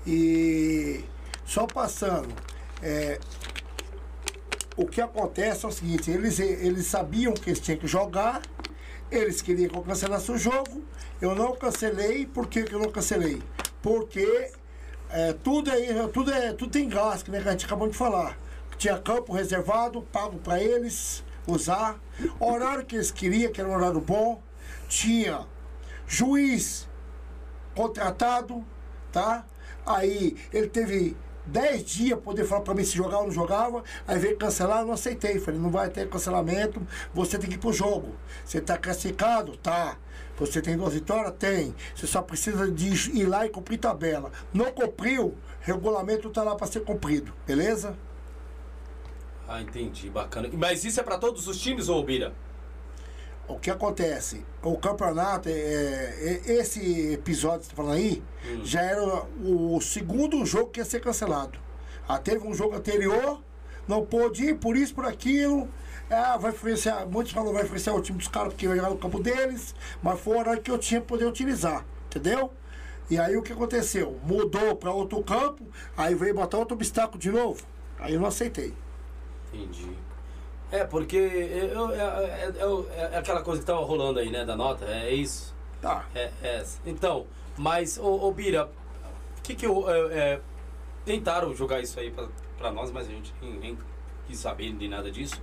E só passando. é, o que acontece é o seguinte, eles, eles sabiam que eles tinham que jogar, eles queriam que eu cancelasse o jogo, eu não cancelei, por que eu não cancelei? Porque é, tudo, é, tudo, é, tudo tem gasto, né, que a gente acabou de falar. Tinha campo reservado, pago para eles usar, horário que eles queriam, que era um horário bom, tinha juiz contratado, tá? Aí ele teve 10 dias poder falar pra mim se jogava ou não jogava, aí veio cancelar, eu não aceitei. Falei, não vai ter cancelamento, você tem que ir pro jogo. Você tá classificado? Tá. Você tem duas vitórias? Tem. Você só precisa de ir lá e cumprir tabela. Não cumpriu, regulamento tá lá pra ser cumprido, beleza? Ah, entendi, bacana. Mas isso é pra todos os times, ô Bira? O que acontece? O campeonato, é, é, esse episódio que você tá falando aí, já era o segundo jogo que ia ser cancelado. Ah, teve um jogo anterior, não pôde ir, por isso, por aquilo. Ah, vai influenciar, muitos falam vai influenciar o time dos caras porque vai jogar no campo deles, mas foi o horário que eu tinha pra poder utilizar, entendeu? E aí o que aconteceu? Mudou para outro campo, aí veio botar outro obstáculo de novo. Aí eu não aceitei. Entendi. É, porque eu- é, é- é- é aquela coisa que tava rolando aí, né, da nota, é isso. Tá. É, é. Então, mas, ô, ô Bira, o que que eu... é, é, tentaram jogar isso aí pra nós, mas a gente nem, nem quis saber de nada disso.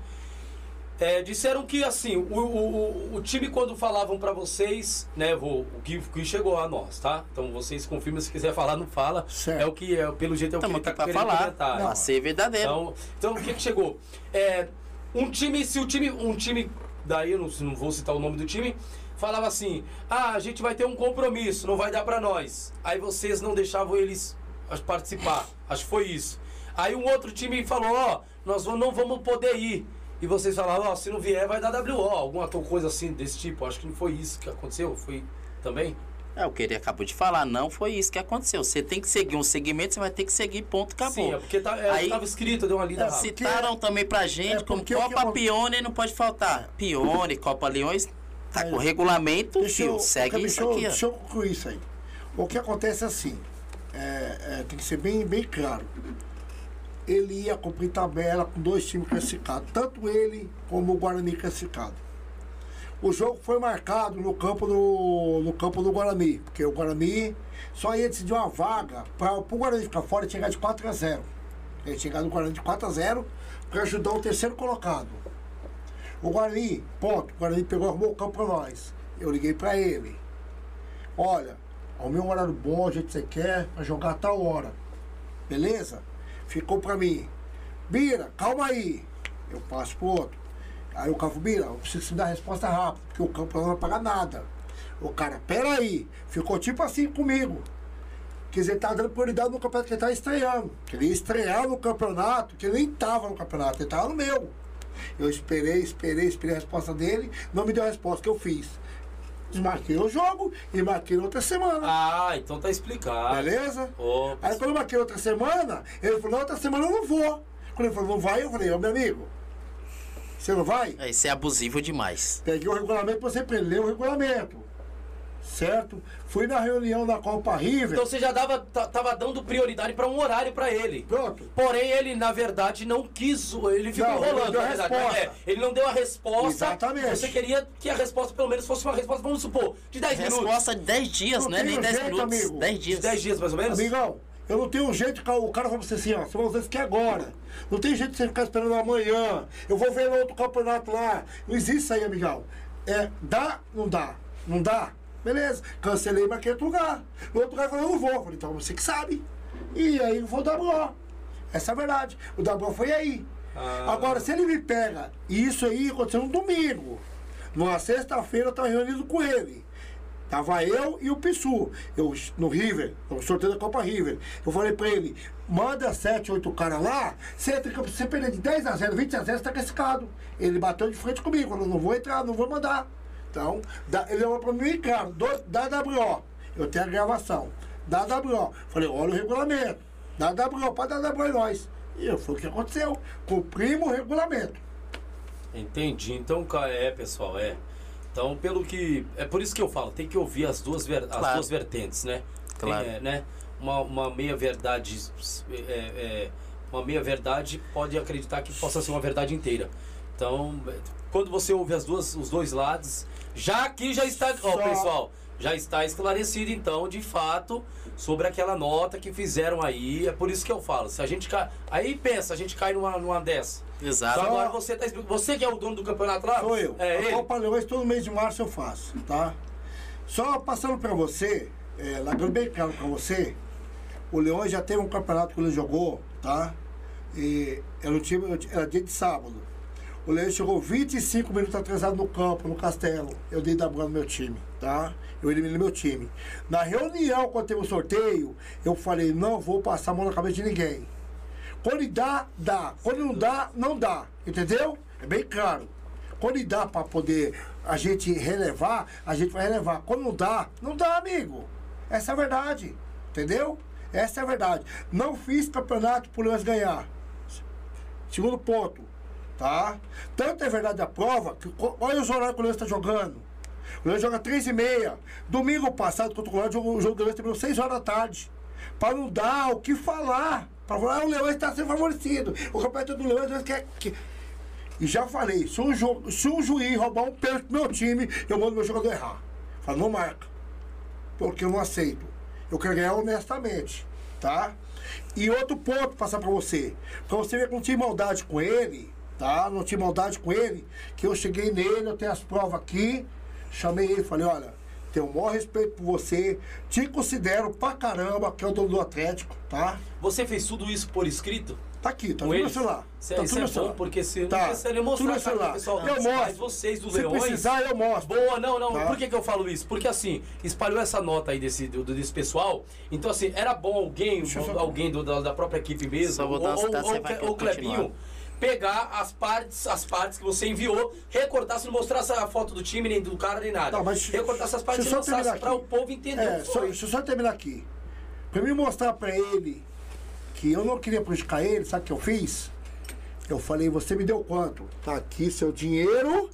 É, disseram que, assim, o, o, o- time quando falavam pra vocês, né, vou, o que, que chegou a nós, tá? Então vocês confirmam, se quiser falar, não fala. Certo. É o que, é, pelo jeito, é o que Estamos ele tá querendo falar, comentar. pra ser verdadeiro. Então, então o que, que chegou? É, um time, se o time, um time, daí eu não, não vou citar o nome do time, falava assim: ah, a gente vai ter um compromisso, não vai dar pra nós. Aí vocês não deixavam eles participar. Acho que foi isso. Aí um outro time falou: ó, nós vamos- não vamos poder ir. E vocês falavam: ó, se não vier, vai dar WO. Alguma to- coisa assim desse tipo. Acho que não foi isso que aconteceu. Foi também? É o que ele acabou de falar, não foi isso que aconteceu. Você tem que seguir um segmento, você vai ter que seguir, ponto, acabou. Sim, é porque tá, é, Aí- tava escrito, deu uma lida É, rápida. Citaram também pra gente é como Copa eu- Pione não pode faltar. Pione, Copa Leões, tá com regulamento, Deixa eu, segue deixa isso eu- aqui. Deixa eu concluir isso aí. O que acontece é assim, é, é, tem que ser bem, bem claro. Ele ia cumprir tabela com dois times classificados, tanto ele como o Guarani classificado. O jogo foi marcado no campo do, no campo do Guarani, porque o Guarani só ia decidir uma vaga para o Guarani ficar fora e chegar de 4 a 0. Ele chegar no Guarani de 4 a 0 para ajudar o terceiro colocado. O Guarani, ponto, o Guarani pegou, arrumou o campo para nós. Eu liguei para ele. Olha, ao meu horário bom, a gente você quer, pra jogar a tal hora. Beleza? Ficou pra mim. Bira, calma aí. Eu passo pro outro. Aí o cara falou, Bira, eu preciso que dar a resposta rápida, porque o campo não vai pagar nada. O cara, peraí. Ficou tipo assim comigo. Quer dizer, tá dando prioridade no campeonato que ele tá estreando. Queria estrear no campeonato, que ele nem tava no campeonato, ele tava no meu. Eu esperei, esperei, esperei a resposta dele, não me deu a resposta que eu fiz. Desmarquei o jogo e marquei na outra semana. Ah, então tá explicado. Beleza? Ô, Aí quando eu marquei outra semana, ele falou, na outra semana eu não vou. Quando ele falou, não vai, eu falei, ô meu amigo, você não vai? É, Isso é abusivo demais. Peguei o regulamento pra você prender o regulamento. Certo? Fui na reunião da Copa River. Então você já dava, ta- tava dando prioridade pra um horário pra ele. Pronto. Porém, ele, na verdade, não quis. Ele ficou Não, ele enrolando, deu resposta. É, ele não deu a resposta. Exatamente. Você queria que a resposta, pelo menos, fosse uma resposta, vamos supor, de 10 minutos. Resposta de 10 dias, Não não é tem nem 10 jeito, minutos. amigo. 10 De dias. 10 dias, mais ou menos? Amigão, eu não tenho jeito, o cara fala pra você assim, ó, você vai usar isso aqui agora. Não tem jeito de você ficar esperando amanhã. Eu vou ver no outro campeonato lá. Não existe isso aí, amigão. É, dá, não dá. Não dá? Beleza. Cancelei, marquei outro lugar. No outro lugar falou, eu não vou. Eu Falei, então você que sabe. E aí eu vou o WO. Essa é a verdade. O WO foi aí. Ah. Agora, se ele me pega, e isso aí aconteceu no domingo. Numa sexta-feira eu tava reunido com ele. Tava eu e o Pissu, eu, no River, no sorteio da Copa River. Eu falei pra ele, manda 7, 8 caras lá, você entra você perder de 10 a 0, 20 a 0, você tá classificado. Ele bateu de frente comigo, falou, não vou entrar, não vou mandar. Então, dá- ele levou pra mim, cara, do, da WO, eu tenho a gravação, da WO. Falei, olha o regulamento, da WO, pode dar WO nós. E foi o que aconteceu, cumprimos o regulamento. Entendi. Então, é, pessoal, é. Então, pelo que. É por isso que eu falo, tem que ouvir as duas, ver- as Claro. duas vertentes, né? Tem, Claro. é, né? Uma, uma meia verdade. é, é, uma meia verdade pode acreditar que possa ser uma verdade inteira. Então, é, quando você ouve as duas, os dois lados, já aqui já está. Ó, Só- pessoal, já está esclarecido, então, de fato, sobre aquela nota que fizeram aí. É por isso que eu falo. Se a gente cai. Aí pensa, a gente cai numa, numa dessa. Exato. Então agora você tá. Você que é o dono do campeonato lá? Sou eu. É a. Copa Leões todo mês de março eu faço, tá? Só passando pra você, é, largando bem claro pra você, o Leões já teve um campeonato que ele jogou, tá? E era, um time, era dia de sábado. O Leões chegou 25 minutos atrasado no campo, no castelo. Eu dei W no meu time, tá? Eu eliminei meu time. Na reunião, quando teve o sorteio, eu falei, não vou passar a mão na cabeça de ninguém. Quando dá, dá. Quando não dá, não dá. Entendeu? É bem claro. Quando dá para poder a gente relevar, a gente vai relevar. Quando não dá, não dá, amigo. Essa é a verdade. Entendeu? Essa é a verdade. Não fiz campeonato por nós ganhar. Segundo ponto, tá? Tanto é verdade a prova que olha os horários que o Leão está jogando. O Leão joga 3 e meia. Domingo passado, contra o Colorado, o jogo- do Leão terminou 6 horas da tarde. Para não dar o que falar. Para falar, ah, o Leão está sendo favorecido. O campeonato do Leão, o Leão quer. que- E já falei, se um, ju... se um juiz roubar um pênalti pro meu time, eu mando meu jogador errar. Fala, não marca. Porque eu não aceito. Eu quero ganhar honestamente, tá? E outro ponto passar pra você. Pra você ver que não tinha maldade com ele, tá? Não tinha maldade com ele, que eu cheguei nele, eu tenho as provas aqui, chamei ele e falei, olha, tenho o maior respeito por você, te considero pra caramba, que é o dono do Atlético, tá? Você fez tudo isso por escrito? Tá aqui, tá no meu celular. É- tá tudo é celular. porque se Tá, não precisaria mostrar, cara, celular. pessoal. Eu Mas mostro. vocês do Se Leões... precisar, eu mostro. Boa, não, não. Tá. Por que, que eu falo isso? Porque assim, espalhou essa nota aí desse, do, desse pessoal. Então, assim, era bom alguém, alguém do- da, da própria equipe mesmo, ou, ou, citada, ou, ou Clebinho, continuar. Pegar as partes, as partes que você enviou, recortasse, não mostrasse a foto do time, nem do cara, nem nada. Tá, mas recortasse as partes e terminar para o povo entender É, o só, deixa eu só terminar aqui. Pra mim mostrar pra ele que eu não queria prejudicar ele, sabe o que eu fiz? Eu falei, você me deu quanto? Tá aqui seu dinheiro.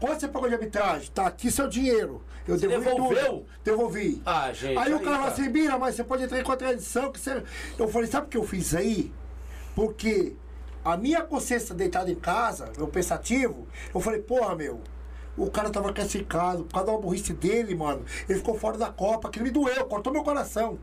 Quanto você pagou de arbitragem? Tá aqui seu dinheiro. Eu Você devolvi devolveu? tudo. Devolvi. Ah, gente, Aí o aí, cara falou cara. assim, Bira, mas você pode entrar em contradição. Que você... Eu falei, sabe o que eu fiz aí? Porque a minha consciência deitada em casa, meu pensativo, eu falei, porra, meu, o cara tava classificado, por causa da burrice dele, mano. Ele ficou fora da Copa, que me doeu, cortou meu coração.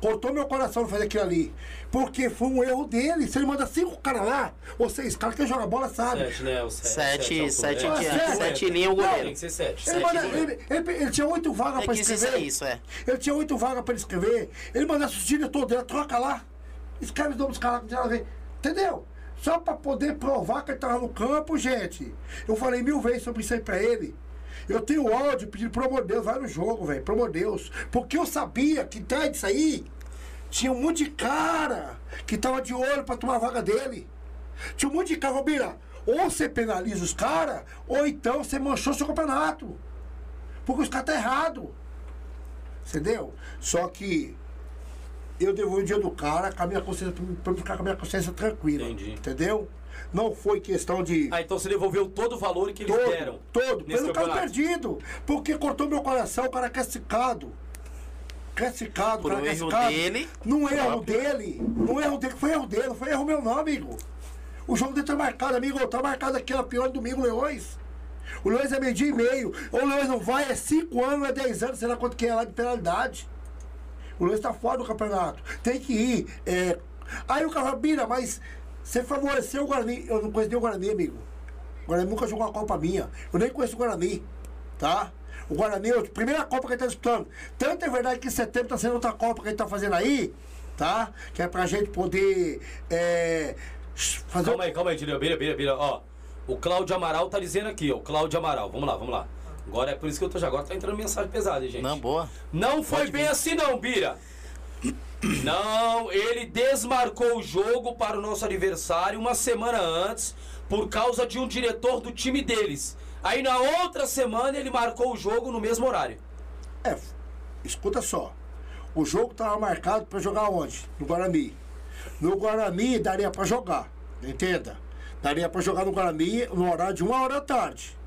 Cortou meu coração fazer aquilo ali. Porque foi um erro dele. Se ele manda cinco caras lá, ou seis caras que joga bola, sabe? Sete, né? O sete, Sete, sete, altura, de- É, sete linha o Não, goleiro. Tem que ser sete. Ele, Sete manda- ele- ele- ele tinha oito vagas É pra isso escrever. é isso, é. Ele tinha oito vagas pra ele escrever. Ele mandasse os diretores dele, troca lá. Escreve os nomes dos caras. já vem. Entendeu? Só pra poder provar que ele tava no campo, gente. Eu falei mil vezes sobre isso aí pra ele. Eu tenho áudio pedindo, pelo amor de Deus, vai no jogo, velho, pelo amor de Deus. Porque eu sabia que atrás disso aí tinha um monte de cara que tava de olho pra tomar a vaga dele. Tinha um monte de cara, Robira, ou você penaliza os caras, ou então você manchou seu campeonato. Porque os caras tá errado. Entendeu? Só que eu devolvi o dia do cara com a minha consciência, pra ficar com a minha consciência tranquila. Entendi. Entendeu? Não foi questão de. Ah, então você devolveu todo o valor que eles todo, deram. todo, nesse pelo campeonato. perdido. Porque cortou meu coração, o cara quer secado. Quer secado, Por o cara um quer erro secado. dele, Num erro dele. Num erro dele, foi erro dele, não foi erro meu não, amigo. O jogo dele tá marcado, amigo. Tá marcado aqui, ó, pior domingo, Leões. O Leões é meio dia e meio. O Leões não vai, é 5 anos, é 10 anos, sei lá quanto que é lá de penalidade. O Leões tá fora do campeonato. Tem que ir. é. Aí o cara Bira, mas você favoreceu o Guarani. Eu não conheço nem o Guarani, amigo. O Guarani nunca jogou uma Copa minha. Eu nem conheço o Guarani, tá? O Guarani, é a primeira Copa que ele tá disputando. Tanto é verdade que em setembro tá sendo outra Copa que ele tá fazendo aí, tá? Que é pra gente poder é, fazer. Calma aí, calma aí, Dirio. Bira, bira, bira. Ó, o Cláudio Amaral tá dizendo aqui, ó. O Cláudio Amaral. Vamos lá, vamos lá. Agora é por isso que eu tô já agora tá entrando mensagem pesada, hein, gente. não, boa. Não foi bem assim não, Bira. Não, ele desmarcou o jogo para o nosso aniversário uma semana antes por causa de um diretor do time deles. Aí na outra semana ele marcou o jogo no mesmo horário. É, escuta só. O jogo tava marcado pra jogar onde? No Guarani. No Guarani daria pra jogar, entenda? Daria pra jogar no Guarani no horário de uma hora da tarde.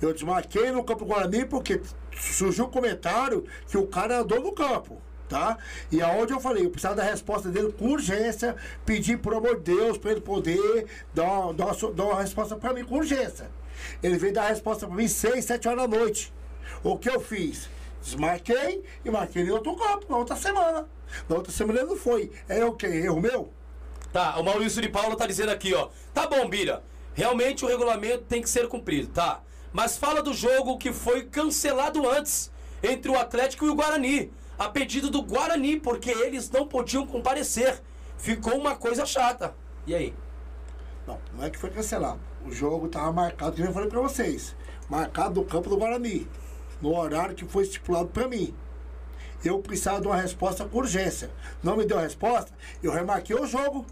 Eu desmarquei no campo Guarani porque surgiu um comentário que o cara andou no campo. Tá? E aonde eu falei, eu precisava da resposta dele com urgência, pedir, por amor de Deus, para ele poder dar uma, dar uma, dar uma resposta para mim com urgência. Ele veio dar a resposta para mim 6, 7 horas da noite. O que eu fiz? Desmarquei e marquei em outro campo, na outra semana. Na outra semana ele não foi. É o quê? Erro meu? Tá, o Maurício de Paula tá dizendo aqui, ó. Tá bom, Bira. Realmente o regulamento tem que ser cumprido, tá? Mas fala do jogo que foi cancelado antes entre o Atlético e o Guarani. A pedido do Guarani, porque eles não podiam comparecer. Ficou uma coisa chata. E aí? Não, não é que foi cancelado. O jogo estava marcado, que eu falei para vocês. Marcado no campo do Guarani. No horário que foi estipulado para mim. Eu precisava de uma resposta com urgência. Não me deu resposta, eu remarquei o jogo.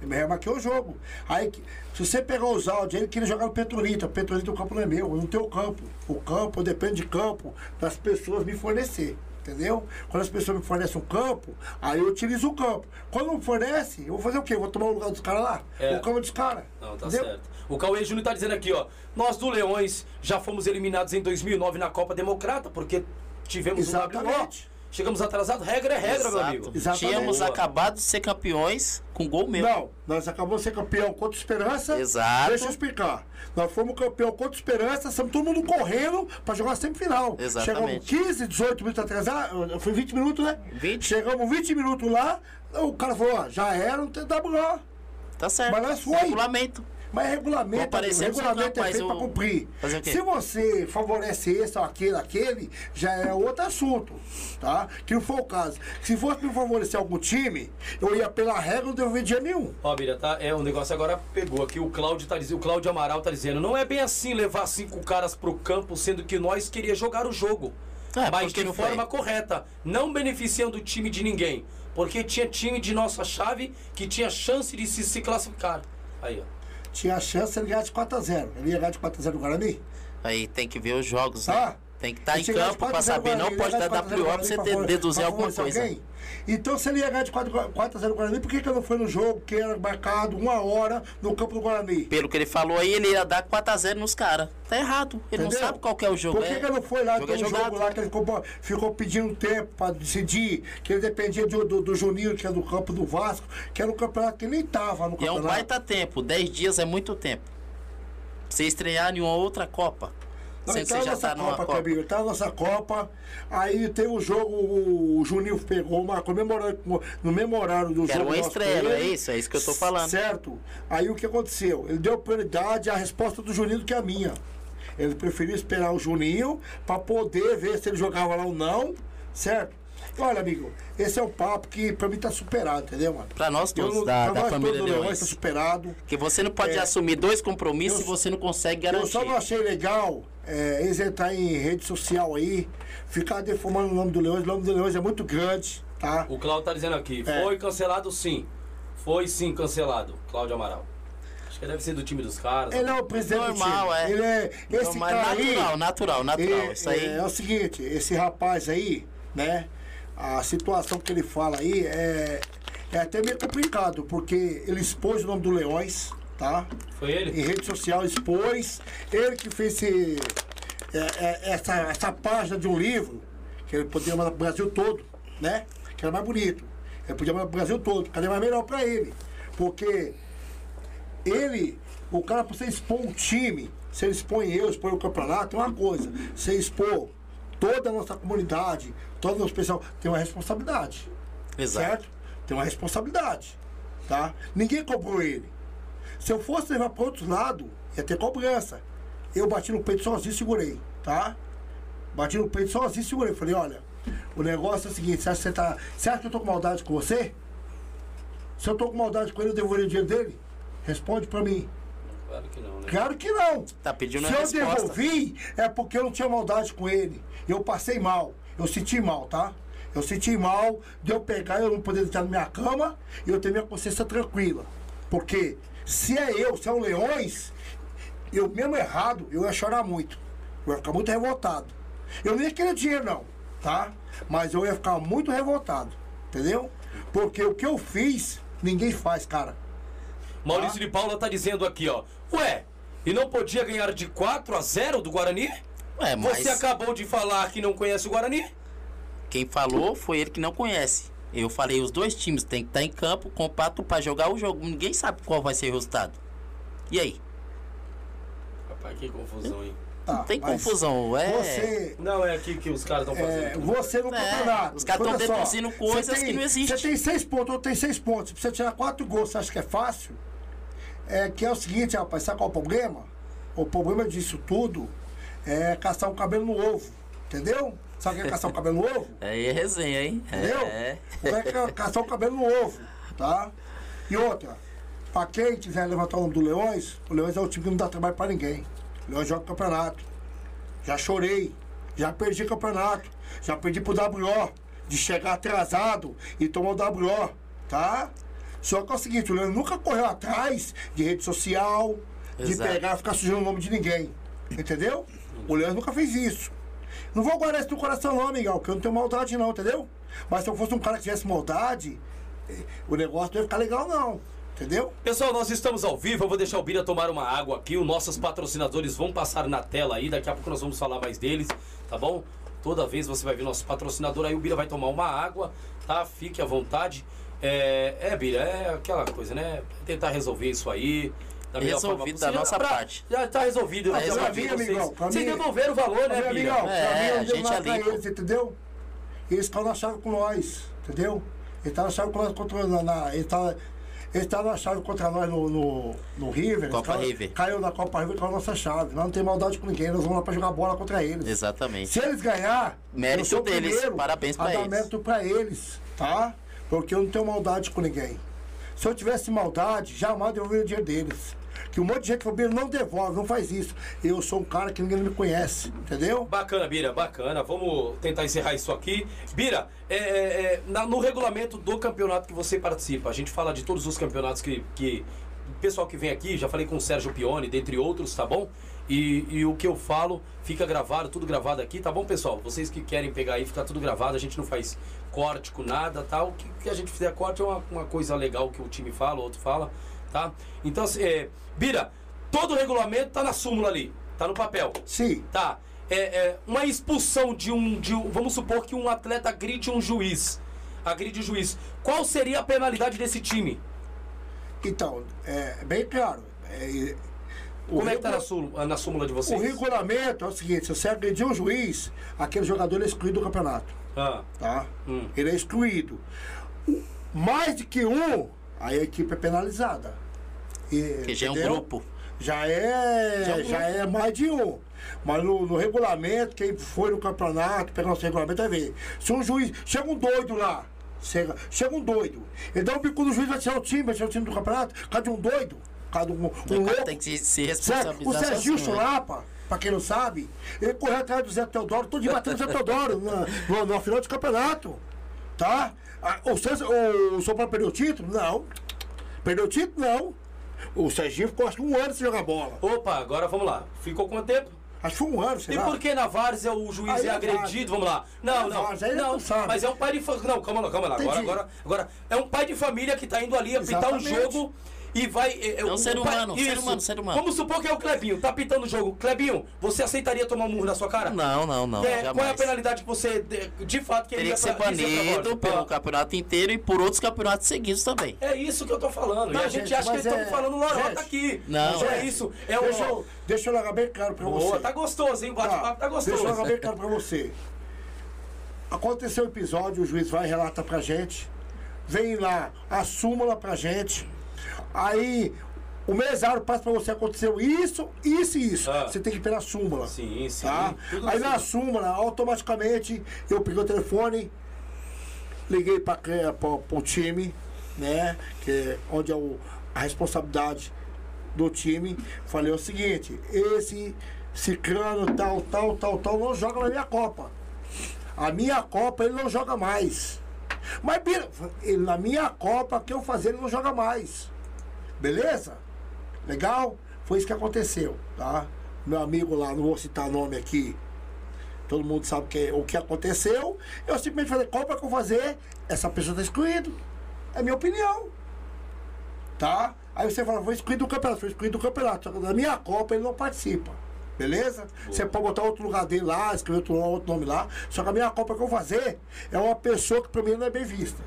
Eu me remarquei o jogo. Aí, se você pegar os áudios, ele queria jogar no Petrolito. O Petrolito, o campo não é meu, eu não tenho campo. O campo depende de campo das pessoas me fornecer. Entendeu? Quando as pessoas me fornecem um campo, aí eu utilizo o campo. Quando não fornece, eu vou fazer o quê? Vou tomar o lugar dos caras lá? É. O campo é dos caras. Não, tá Entendeu? certo. O Cauê Júnior tá dizendo aqui, ó. Nós do Leões já fomos eliminados em 2009 na Copa Democrata, porque tivemos um WO. Chegamos atrasados. Regra é regra, meu Exato. amigo. Exatamente. Tínhamos Boa. acabado de ser campeões com gol meu. Não, nós acabamos de ser campeão contra Esperança. Exato. Deixa eu explicar. Nós fomos campeão contra Esperança, estamos todo mundo correndo pra jogar a semifinal. Exatamente. Chegamos 15, 18 minutos atrasados, foi 20 minutos, né? 20. Chegamos 20 minutos lá, o cara falou, ó, já era, não tem WO. Tá certo. Mas nós foi. Regulamento. Mas regulamento, aparecer regulamento é feito para cumprir. Se você favorece esse ou aquele, aquele, já é outro assunto, tá? Que não foi o caso. Se fosse me favorecer algum time, eu ia pela regra, não devolver dinheiro nenhum. Ó, Bira, tá? É, o negócio agora pegou aqui. O Cláudio tá dizendo, o Cláudio Amaral tá dizendo, não é bem assim levar cinco caras pro campo, sendo que nós queria jogar o jogo. É, mas de não foi. forma correta, não beneficiando o time de ninguém. Porque tinha time de nossa chave que tinha chance de se, se classificar. Aí, ó. Tinha a chance de ele ganhar de 4x0. Ele ia ganhar de 4x0 no Guarani? Aí tem que ver os jogos, Tá? né? Tem que estar Ele em campo pra 4x0 saber. Não pode dar ganhar de 4x0 no WO pra você ter- deduzir alguma coisa. alguém. Então, se ele ia ganhar de 4x0 no Guarani, por que, que ele não foi no jogo que era marcado uma hora no campo do Guarani? Pelo que ele falou aí, ele ia dar 4x0 nos caras. Tá errado. Ele Entendeu? não sabe qual que é o jogo. Por que, é. que ele não foi lá? Tem é um jogado. jogo lá que ele ficou, ficou pedindo tempo pra decidir, que ele dependia do, do, do Juninho, que é do campo do Vasco, que era um campeonato que nem tava no E é um campeonato. baita tempo. 10 dias é muito tempo. Você estrear em uma outra Copa. Não, ele que você já nossa tá numa Copa, Copa. Camilo. Tá na nossa Copa. Aí tem o jogo, o Juninho pegou uma comemorando no memorário do Que era jogo. uma estreia, com não é isso? É isso que eu tô falando. Certo. Aí o que aconteceu? Ele deu prioridade à resposta do Juninho do que a minha. Ele preferiu esperar o Juninho para poder ver se ele jogava lá ou não, certo? Olha, amigo, esse é um papo que pra mim tá superado, entendeu, mano? Pra nós Eu todos, não- da, pra da nós família todos do Leões Leões. tá superado. Que você não pode É. assumir dois compromissos Eu- e você não consegue Eu garantir. só não achei legal é, eles entrar em rede social aí, ficar deformando o nome do Leões. O nome do Leões é muito grande, tá? O Cláudio tá dizendo aqui, É. foi cancelado sim. Foi sim cancelado, Cláudio Amaral. Acho que deve ser do time dos caras. Ele é o presidente Normal, do time. é. Ele é esse Não, mas cara natural, aí, natural, natural. ele- Isso aí. É, é o seguinte, esse rapaz aí, né? A situação que ele fala aí é, é até meio complicado, porque ele expôs o nome do Leões, tá? Foi ele? Em rede social expôs. Ele que fez esse, é, é, essa, essa página de um livro, que ele poderia mandar pro Brasil todo, né? Que era mais bonito. Ele podia mandar pro Brasil todo, cadê mais melhor pra ele? Porque ele, o cara pra você expor um time, se ele expõe eu, expõe o campeonato, é uma coisa. Você expor toda a nossa comunidade, todo o nosso pessoal, tem uma responsabilidade. Exato. Certo? Tem uma responsabilidade. Tá? Ninguém cobrou ele. Se eu fosse levar para outro lado, ia ter cobrança. Eu bati no peito sozinho e segurei, tá? Bati no peito sozinho e segurei. Falei, olha, o negócio é o seguinte, você acha que, você tá, você acha que eu tô com maldade com você? Se eu tô com maldade com ele, eu devolveria o dinheiro dele? Responde pra mim. Claro que não, né? Claro que não. Tá pedindo Se a eu resposta. devolvi, é porque eu não tinha maldade com ele. Eu passei mal. Eu senti mal, tá? Eu senti mal de eu pegar eu não poder deitar na minha cama e eu ter minha consciência tranquila. Porque se é eu, se é o Leões, eu mesmo errado, eu ia chorar muito. Eu ia ficar muito revoltado. Eu nem ia querer dinheiro, não, tá? Mas eu ia ficar muito revoltado. Entendeu? Porque o que eu fiz, ninguém faz, cara. Maurício de Paula tá dizendo aqui, ó. Ué, e não podia ganhar de 4 a 0 do Guarani? É, mas Você acabou de falar que não conhece o Guarani? quem falou foi ele que não conhece. Eu falei, os dois times têm que estar em campo, compacto pra jogar o jogo. Ninguém sabe qual vai ser o resultado. E aí? Rapaz, que confusão, hein? Tá, Não tem confusão, é. Você, Não, é aqui que os caras estão É, fazendo. você no É, campeonato. os caras tão Olha só, deduzindo coisas tem- que não existem. Você tem seis pontos, outro tem seis pontos. Pra você tirar quatro gols, você acha que é fácil? É que é o seguinte, rapaz, sabe qual é o problema? O problema disso tudo é caçar um cabelo no ovo. Entendeu? Sabe o que é caçar um cabelo no ovo? Aí é resenha, hein? Entendeu? É. O quer caçar o cabelo no ovo, tá? E outra, pra quem quiser levantar o nome do Leões, o Leões é o time que não dá trabalho pra ninguém. O Leões joga campeonato. Já chorei, já perdi campeonato, já perdi pro WO, de chegar atrasado e tomar o WO, tá? Só que é o seguinte, o Leões nunca correu atrás de rede social, de Exato. pegar e ficar sujando o nome de ninguém. Entendeu? O Leões nunca fez isso. Não vou guardar isso no coração não, amigão, porque eu não tenho maldade não, entendeu? Mas se eu fosse um cara que tivesse maldade, eh, o negócio não ia ficar legal não, entendeu? Pessoal, nós estamos ao vivo. Eu vou deixar o Bira tomar uma água aqui. Os nossos patrocinadores vão passar na tela aí. Daqui a pouco nós vamos falar mais deles, tá bom? Toda vez você vai ver nosso patrocinador aí. O Bira vai tomar uma água, tá? Fique à vontade. É, é Bira, é aquela coisa, né? Tentar resolver isso aí. Da Resolvido da nossa Pra- parte. Já tá resolvido. Tá já resolvido, vocês. amigão. Vocês devolveram o valor, né, amigão, É, pra mim eu a gente é pra limpo. eles, entendeu? Eles estão na chave com nós, entendeu? Eles estão na chave com nós contra na, na, eles estão eles estão na chave contra nós no, no, no River. Copa River. Caiu na Copa River com a nossa chave. Nós não temos maldade com ninguém, nós vamos lá pra jogar bola contra eles. Exatamente. Se eles ganhar, Mérito deles, primeiro parabéns pra a dar eles. mérito pra eles, tá? Porque eu não tenho maldade com ninguém. Se eu tivesse maldade, jamais devolveria o dinheiro deles. Que um monte de gente falou, "Bira, não devolve, não faz isso. Eu sou um cara que ninguém me conhece, entendeu? Bacana, Bira, bacana. Vamos tentar encerrar isso aqui. Bira, é, é, é, na- no regulamento do campeonato que você participa, a gente fala de todos os campeonatos que, que o pessoal que vem aqui, já falei com o Sérgio Pione, dentre outros, tá bom? E, e o que eu falo fica gravado, tudo gravado aqui, tá bom, pessoal? Vocês que querem pegar aí, fica tudo gravado, a gente não faz corte com nada, tá? O que, que a gente fizer corte é uma, uma coisa legal que o time fala, o outro fala, tá? Então, assim, é, Bira, todo o regulamento tá na súmula ali, tá no papel. Sim. Tá. É, é, uma expulsão de um, de um. Vamos supor que um atleta agride um juiz. Agride o juiz. Qual seria a penalidade desse time? Então, é bem claro. é, Como é que tá regula- na, súmula, na súmula de O vocês? regulamento é o seguinte, se você agredir um juiz, aquele jogador é excluído do campeonato. Ah, Tá? Hum. Ele é excluído. O- Mais de que um, aí a equipe é penalizada. E, Que já é um entendeu? grupo. Já é, Já é um já é mais de um. Mas no, no regulamento, quem foi no campeonato, pegar nosso regulamento, vai ver. Se um juiz. Chega um doido lá. Chega, chega um doido. Ele dá um bico no juiz, vai tirar o time, vai tirar o time do campeonato. Cada um doido. Cada um, um louco. tem que se, Certo? O responsabilizar Serginho né? Chulapa, pra quem não sabe, ele correu atrás do Zé Teodoro, todo dia batendo o Zé Teodoro na, no, no final de campeonato. Tá? Ah, O, César, o, o São Paulo perdeu o título? Não. Perdeu o título? Não. O Serginho ficou acho um ano sem jogar bola. opa, agora vamos lá. Ficou quanto tempo? Acho que foi um ano, sei E lá. por que na Várzea o juiz Aí é é agredido? Vamos lá. Não, É não. Várzea, aí Não, não mas é um pai de família. Não, calma lá, calma lá. Agora, agora, agora. É um pai de família que tá indo ali apitar um jogo e vai. É, um ser humano, ser humano, ser humano. Vamos supor que é o Clebinho, tá apitando o jogo. Clebinho, você aceitaria tomar um murro na sua cara? Não, não, não. É, qual é a penalidade que você de, de fato queria Teria que ser banido pelo campeonato inteiro e por outros campeonatos seguidos também. É isso que eu tô falando. Não, e a gente, gente, acha que mas estamos é- falando lorota gente, aqui. não, Mas é é. isso. É deixa, o. eu, deixa eu largar bem claro pra você. Boa, tá gostoso, hein? O bate-papo tá Deixa eu gostoso. largar bem claro pra você. Aconteceu o episódio, o juiz vai e relata pra gente. Vem lá a súmula pra gente. Aí o mesário passa pra você, aconteceu isso, isso e isso. Ah. Você tem que ir pela súmula. Sim, sim. Tá? Aí assim. na súmula, automaticamente, eu peguei o telefone, liguei para o time, né? Que é onde é o, a responsabilidade do time. Falei o seguinte, esse ciclano tal, tal, tal, tal, não joga na minha Copa. A minha Copa ele não joga mais. Mas ele, na minha Copa que eu fazer ele não joga mais. Beleza? Legal? Foi isso que aconteceu, tá? Meu amigo lá, não vou citar nome aqui, todo mundo sabe que, o que aconteceu. Eu simplesmente falei, qual pra que eu fazer? Essa pessoa tá excluído. É minha opinião. Tá? Aí você fala, vou excluir do campeonato, foi excluído do campeonato. Só que na minha Copa ele não participa. Beleza? Você pode botar outro lugar dele lá, escrever outro, outro nome lá. Só que a minha Copa que eu vou fazer é uma pessoa que pra mim não é bem vista.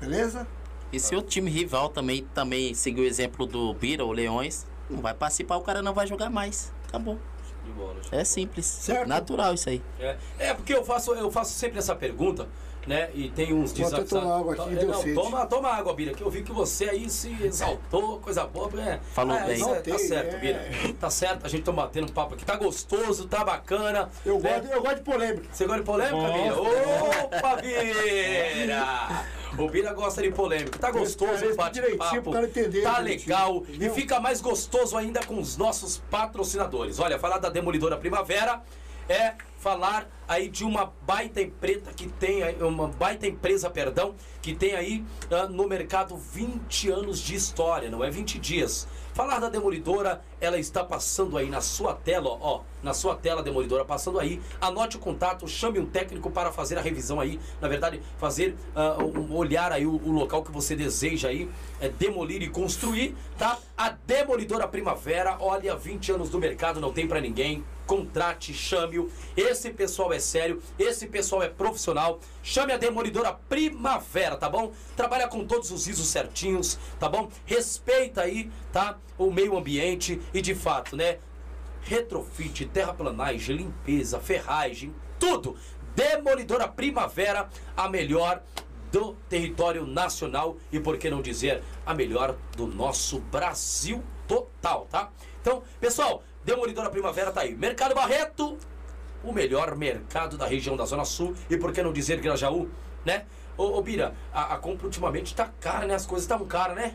Beleza? E se o time rival também, também seguir o exemplo do Bira ou Leões, não vai participar, o cara não vai jogar mais. Acabou. De bola, É simples. Certo. Natural isso aí. É, é porque eu faço, eu faço sempre essa pergunta, né? E tem uns Vou desafios. tomar água aqui, É, deu não, sede. toma, toma água, Bira, que eu vi que você aí se exaltou, coisa boa. É, Falou bem. isso é- tá Exaltei, certo, é. Bira. Tá certo, a gente tá batendo um papo aqui. Tá gostoso, tá bacana. Eu, né? gosto, eu gosto de polêmica. Você gosta de polêmica, Bira? Opa, Bira! O Bira gosta de polêmica. Tá gostoso o bate-papo. Tá legal. entendeu? E fica mais gostoso ainda com os nossos patrocinadores. Olha, falar da Demolidora Primavera é falar aí de uma baita empresa que tem uma baita empresa, perdão, que tem aí ah, no mercado 20 anos de história, não é 20 dias. Falar da Demolidora, ela está passando aí na sua tela, ó, na sua tela Demolidora passando aí. Anote o contato, chame um técnico para fazer a revisão aí, na verdade, fazer ah, um, olhar aí o, o local que você deseja aí, é demolir e construir, tá? A Demolidora Primavera, olha, 20 anos do mercado, não tem pra ninguém. Contrate, chame-o. Esse pessoal é sério, esse pessoal é profissional. Chame a Demolidora Primavera, tá bom? Trabalha com todos os ISOs certinhos, tá bom? Respeita aí, tá? O meio ambiente e de fato, né? Retrofit, terraplanagem, limpeza, ferragem, tudo. Demolidora Primavera, a melhor do território nacional e por que não dizer a melhor do nosso Brasil total, tá? Então, pessoal, Demolidora Primavera tá aí. Mercado Barreto, o melhor mercado da região da Zona Sul e por que não dizer Grajaú, né? Ô, ô Bira, a, a compra ultimamente tá cara, né? As coisas estão caras, né?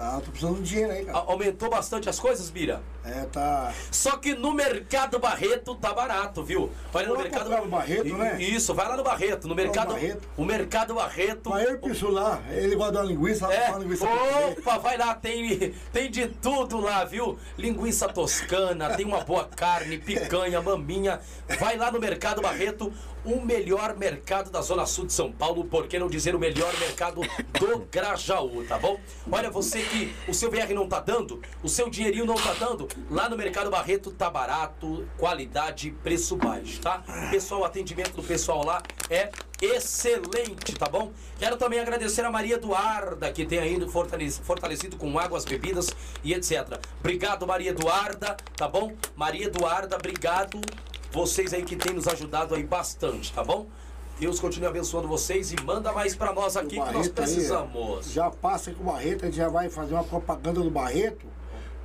Tá, tô precisando de dinheiro aí, A- cara. aumentou bastante as coisas, Bira? É, tá. Só que no Mercado Barreto tá barato, viu? Olha no Mercado no Barreto, I- né? Isso, vai lá no Barreto, no Mercado Barreto. O Mercado Barreto. Mas eu o Pissu lá, ele de uma linguiça, É, linguiça opa, vai lá, tem, tem de tudo lá, viu? Linguiça toscana, tem uma boa carne, picanha, maminha. Vai lá no Mercado Barreto, o melhor mercado da Zona Sul de São Paulo, por que não dizer o melhor mercado do Grajaú, tá bom? Olha, você que o seu VR não tá dando, o seu dinheirinho não tá dando, lá no Mercado Barreto tá barato, qualidade, preço baixo, tá? Pessoal, o atendimento do pessoal lá é excelente, tá bom? Quero também agradecer a Maria Eduarda, que tem ainda fortalecido, com águas, bebidas e etc. Obrigado, Maria Eduarda, tá bom? Maria Eduarda, obrigado. Vocês aí que têm nos ajudado aí bastante, tá bom? Deus continue abençoando vocês e manda mais pra nós aqui que nós Barreto aí, precisamos. já passa com o Barreto, a gente já vai fazer uma propaganda do Barreto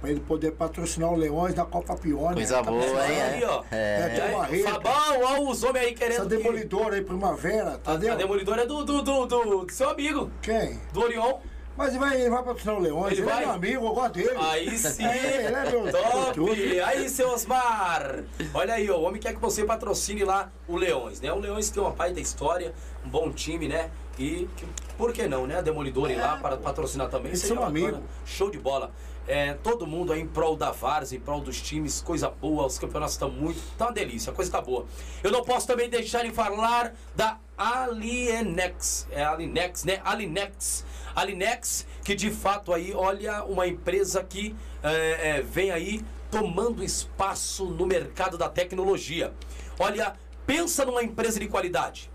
para ele poder patrocinar o Leões da Copa Pione. Coisa Tá boa, hein? aí, ó. É, É. Aí, Barreto. Fabão, ó os homens aí Essa querendo. que- demolidora aí, primavera, A, entendeu? a demolidora é do, do, do, do- do seu amigo, Quem? do Orion. Mas ele vai, ele vai patrocinar o Leões, Ele ele, vai? é meu amigo, eu gosto dele. Aí sim. É, ele é meu Top! Aí, seu Osmar! Olha aí, ó, o homem quer que você patrocine lá o Leões, né? O Leões tem uma pai da história, um bom time, né? E que- por que não, né? A Demolidora ir lá para patrocinar também. Seria são bacana. amigos. Show de bola. É, todo mundo aí em prol da Várzea, em prol dos times, coisa boa, os campeonatos estão muito. Tá uma delícia, a coisa tá boa. Eu não posso também deixar de falar da Alienex. É Alinex, né? Alinex. Alinex, que de fato aí, olha, uma empresa que é, é, vem aí tomando espaço no mercado da tecnologia. Olha, pensa numa empresa de qualidade.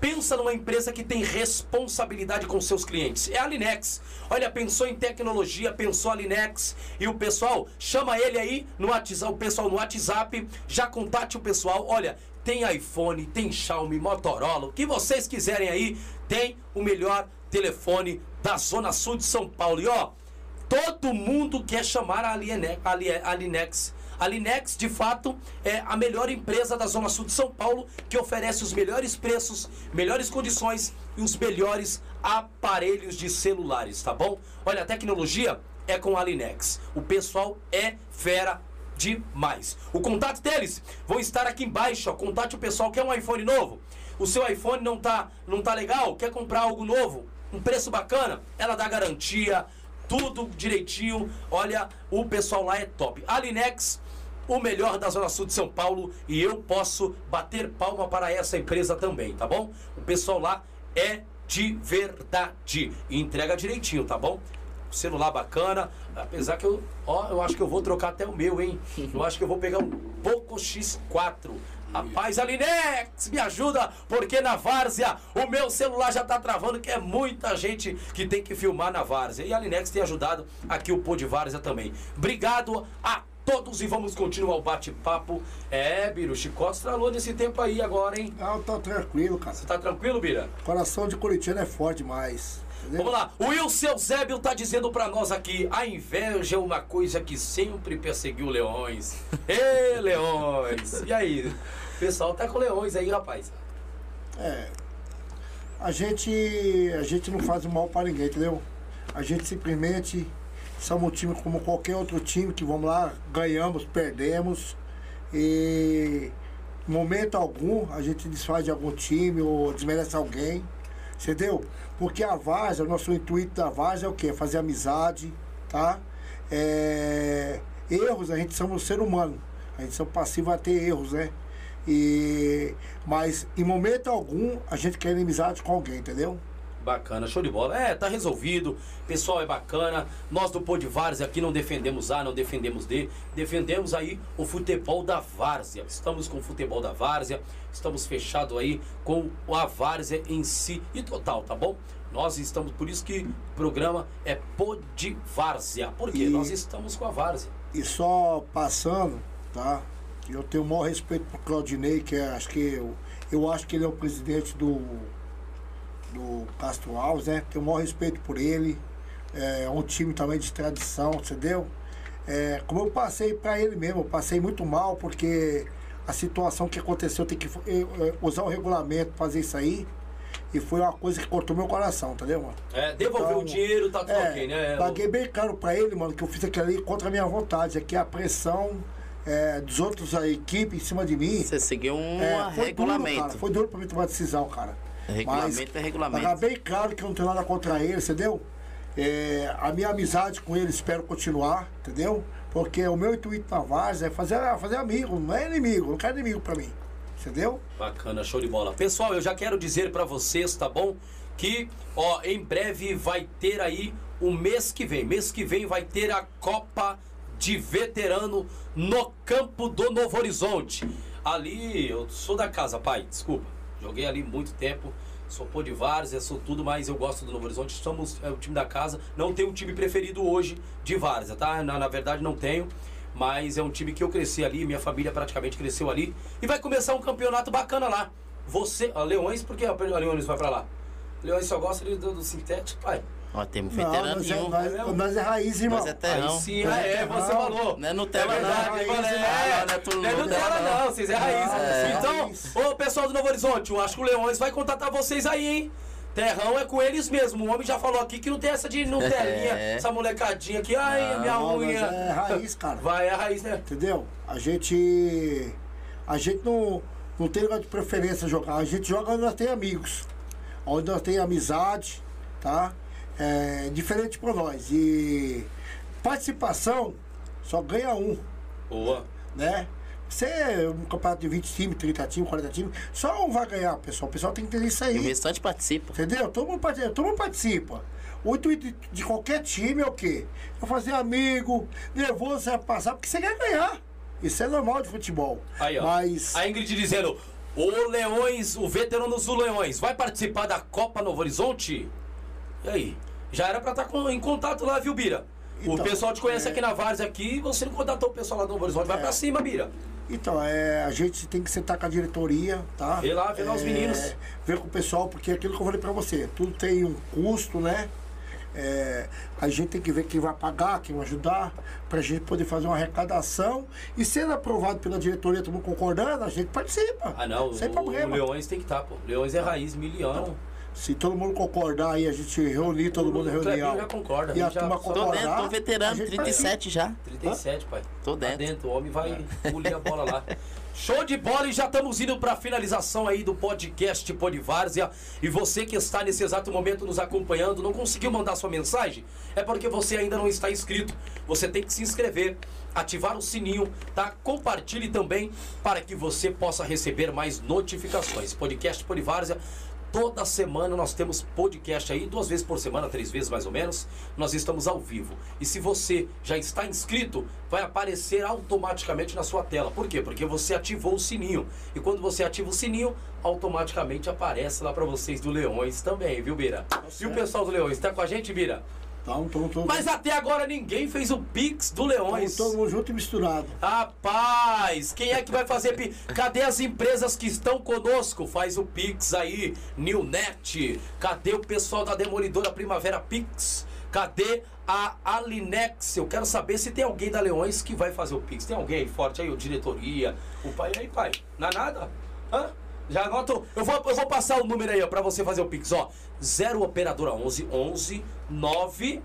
Pensa numa empresa que tem responsabilidade com seus clientes. É a Linex. Olha, pensou em tecnologia, pensou a Linex. E o pessoal, chama ele aí no WhatsApp, o pessoal no WhatsApp, já contate o pessoal. Olha, tem iPhone, tem Xiaomi, Motorola, o que vocês quiserem aí, tem o melhor telefone da Zona Sul de São Paulo. E ó, Todo mundo quer chamar a Ali- a Linex. A Linex, de fato, é a melhor empresa da Zona Sul de São Paulo que oferece os melhores preços, melhores condições e os melhores aparelhos de celulares, tá bom? Olha, a tecnologia é com a Linex. O pessoal é fera demais. O contato deles vão estar aqui embaixo, ó. Contate o pessoal quer um iPhone novo. O seu iPhone não tá, não tá legal, quer comprar algo novo, um preço bacana, ela dá garantia, tudo direitinho. Olha, o pessoal lá é top. A Linex, o melhor da Zona Sul de São Paulo, e eu posso bater palma para essa empresa também, tá bom? O pessoal lá é de verdade. E entrega direitinho, tá bom? Celular bacana, apesar que eu, ó, eu acho que eu vou trocar até o meu, hein? Eu acho que eu vou pegar um Poco X4. Rapaz, a Linex, me ajuda, porque na Várzea o meu celular já tá travando, que é muita gente que tem que filmar na Várzea. E a Linex tem ajudado aqui o Pô de Várzea também. Obrigado a todos e vamos continuar o bate-papo. É, Biro, o Chicote estralou nesse tempo aí agora, hein? Não, tá tranquilo, cara. Você tá tranquilo, Bira? Coração de corintiano é forte demais. Entendeu? Vamos lá, o Wilson Zébio tá dizendo pra nós aqui: a inveja é uma coisa que sempre perseguiu leões. Ê, leões! E aí? O pessoal tá com leões aí, rapaz. É. A gente, a gente não faz mal para ninguém, entendeu? A gente simplesmente somos um time como qualquer outro time que vamos lá, ganhamos, perdemos. E momento algum a gente desfaz de algum time ou desmerece alguém. Entendeu? Porque a Várzea, o nosso intuito da Várzea é o quê? Fazer amizade, tá? É, erros, a gente somos ser humano. A gente são passivo a ter erros, né? E, mas em momento algum a gente quer inimizade com alguém, entendeu? Bacana, show de bola. É, tá resolvido. Pessoal é bacana. Nós do Pô de Várzea aqui não defendemos A, não defendemos D. Defendemos aí o futebol da Várzea. Estamos com o futebol da Várzea. Estamos fechados aí com a Várzea em si e total, tá bom? Nós estamos, por isso que o programa é Pô de Várzea. Por quê? E- Nós estamos com a Várzea. E só passando, tá? Eu tenho o maior respeito pro Claudinei, que é, acho que eu, eu acho que ele é o presidente do, do Castro Alves, né? Tenho o maior respeito por ele. É um time também de tradição, entendeu? É, como eu passei para ele mesmo, eu passei muito mal porque a situação que aconteceu tem que usar o regulamento pra fazer isso aí. E foi uma coisa que cortou meu coração, entendeu, mano? É, devolver Então, o dinheiro, tá tudo É, ok, né? paguei bem caro pra ele, mano, que eu fiz aquilo ali contra a minha vontade. Aqui a pressão é, dos outros, a equipe em cima de mim. Você seguiu um é, regulamento. Duro, cara, foi duro pra mim tomar decisão, cara. Regulamento Mas é regulamento. Pagar bem claro que eu não tenho nada contra ele, entendeu? É, a minha amizade com ele espero continuar, entendeu? Porque o meu intuito na Várzea é fazer, fazer amigo, não é inimigo, não quero inimigo pra mim. Entendeu? Bacana, show de bola. Pessoal, eu já quero dizer pra vocês, tá bom? Que, ó, em breve vai ter aí o mês que vem. Mês que vem vai ter a Copa de Veterano no campo do Novo Horizonte. Ali, eu sou da casa, pai, desculpa. Joguei ali muito tempo. Sou pô de várzea, sou tudo, mas eu gosto do Novo Horizonte. Somos é, o time da casa. Não tenho um time preferido hoje de várzea, tá? Na, na verdade, não tenho. Mas é um time que eu cresci ali, minha família praticamente cresceu ali. E vai começar um campeonato bacana lá. Você, a Leões, por que a Leões vai pra lá? Leões só gosta do, do sintético, pai. Ó, temos veterano nós, é, nós, nós é raiz, irmão. Nós é terrão. Aí sim, ah, é, você falou. Não é Nutella, é verdade, não. é, Não é- não é tudo não é Nutella, não. não, vocês é raiz. É. Então, Raiz. ô pessoal do Novo Horizonte, eu acho que o Leões vai contratar vocês aí, hein? Terrão é com eles mesmo. O homem já falou aqui que não tem essa de Nutelinha, É. essa molecadinha aqui. Ai, minha Não, nós unha. é raiz, cara. Vai, é raiz, né? Entendeu? A gente. A gente não, não tem negócio de preferência jogar. A gente joga onde nós tem amigos. Onde nós tem amizade, tá? É diferente por nós. E participação só ganha um, Boa. né? Você, um campeonato de 20 times, 30 times, 40 times, só um vai ganhar, pessoal. O pessoal tem que entender isso E o aí. restante participa. Entendeu? Todo mundo participa. Todo mundo participa. O intuito de, de qualquer time é o quê? É fazer amigo, nervoso, você vai passar, porque você quer ganhar. Isso é normal de futebol. Aí, ó. Mas. A Ingrid dizendo: O Leões, o veterano do Leões, vai participar da Copa Novo Horizonte? E aí? Já era pra estar com- em contato lá, viu, Bira? o Então, pessoal te conhece é. aqui na Várzea aqui, você não contatou o pessoal lá do Novo Horizonte. Vai É. pra cima, Bira. Então, é, a gente tem que sentar com a diretoria, tá? Vê lá, vê lá os meninos. Ver com o pessoal, porque é aquilo que eu falei pra você, tudo tem um custo, né? É, a gente tem que ver quem vai pagar, quem vai ajudar, pra gente poder fazer uma arrecadação. E sendo aprovado pela diretoria, todo mundo concordando, a gente participa. Ah, não. Sem o, problema. o Leões tem que estar, pô. Leões é raiz, miliano. Se todo mundo concordar aí, a gente reunir todo mundo Clebinho reunião. já concorda. E a já- turma só- Tô concordar. dentro, tô veterano, gente 37 já. 37, pai. Tô Tá dentro. O homem vai polir a bola lá. Show de bola e já estamos indo para a finalização aí do podcast Polivárzia. E você que está nesse exato momento nos acompanhando, não conseguiu mandar sua mensagem? É porque você ainda não está inscrito. Você tem que se inscrever, ativar o sininho, tá? Compartilhe também para que você possa receber mais notificações. Podcast Polivárzia. Toda semana nós temos podcast aí, duas vezes por semana, três vezes mais ou menos. Nós estamos ao vivo. E se você já está inscrito, vai aparecer automaticamente na sua tela. Por quê? Porque você ativou o sininho. E quando você ativa o sininho, automaticamente aparece lá para vocês do Leões também, viu, Bira? E o pessoal do Leões, tá com a gente, Bira? Então, então, então, Mas até agora ninguém fez o Pix do Leões. então, mundo junto e misturado. Rapaz, quem é que vai fazer Pix? Cadê as empresas que estão conosco? Faz o Pix aí, Newnet. Cadê o pessoal da Demolidora Primavera Pix? Cadê a Alinex? Eu quero saber se tem alguém da Leões que vai fazer o Pix. Tem alguém aí forte aí, o diretoria, o pai aí, pai? Não é nada? Hã? Já anotou? Eu vou, eu vou passar o número aí, ó, pra você fazer o Pix, ó. 0 operadora 11 11 9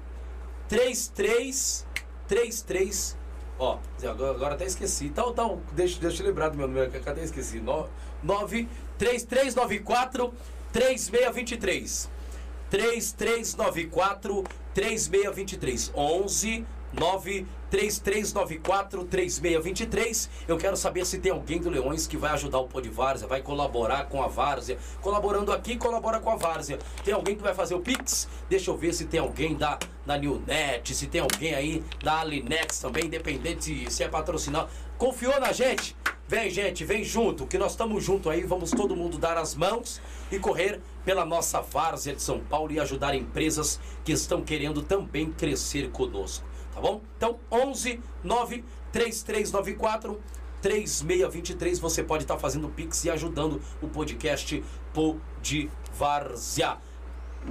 33 33 Ó, agora, agora até esqueci. Então, então deixa, deixa eu lembrar do meu número, que até esqueci. 9 3394 3623. 3394 3623. 11 9 3394 3623. Eu quero saber se tem alguém do Leões que vai ajudar o Pô de Várzea, vai colaborar com a Várzea. Colaborando aqui, colabora com a Várzea. Tem alguém que vai fazer o Pix? Deixa eu ver se tem alguém da, da Newnet, se tem alguém aí da Alinex também, independente se, se é patrocinado. Confiou na gente? Vem, gente, vem junto, que nós estamos junto aí. Vamos todo mundo dar as mãos e correr pela nossa várzea de São Paulo e ajudar empresas que estão querendo também crescer conosco. Tá bom? Então, 11 9 3394 3623. Você pode estar fazendo Pix e ajudando o podcast Pod Várzea.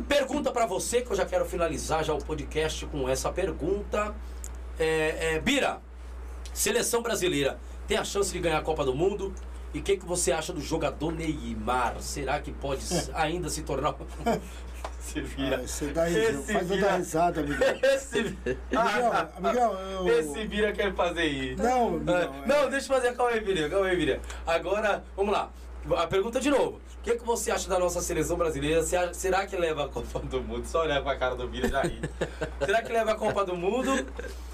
Pergunta pra você, que eu já quero finalizar já o podcast com essa pergunta. É, é, Bira, seleção brasileira tem a chance de ganhar a Copa do Mundo? E o que, que você acha do jogador Neymar? Será que pode ainda se tornar. Você vira. Ah, você dá ris- Esse faz vira- dar risada, amigão. Esse, Amigão, amigão, eu... esse vira quer fazer isso. Não, Ah, amigão, é- não, deixa eu fazer. Calma aí, Vira. Calma aí, Vira. Agora, vamos lá. A pergunta de novo. O que, que você acha da nossa seleção brasileira? Será que leva a Copa do Mundo? Só olhar pra cara do Vira já ri. será que leva a Copa do Mundo?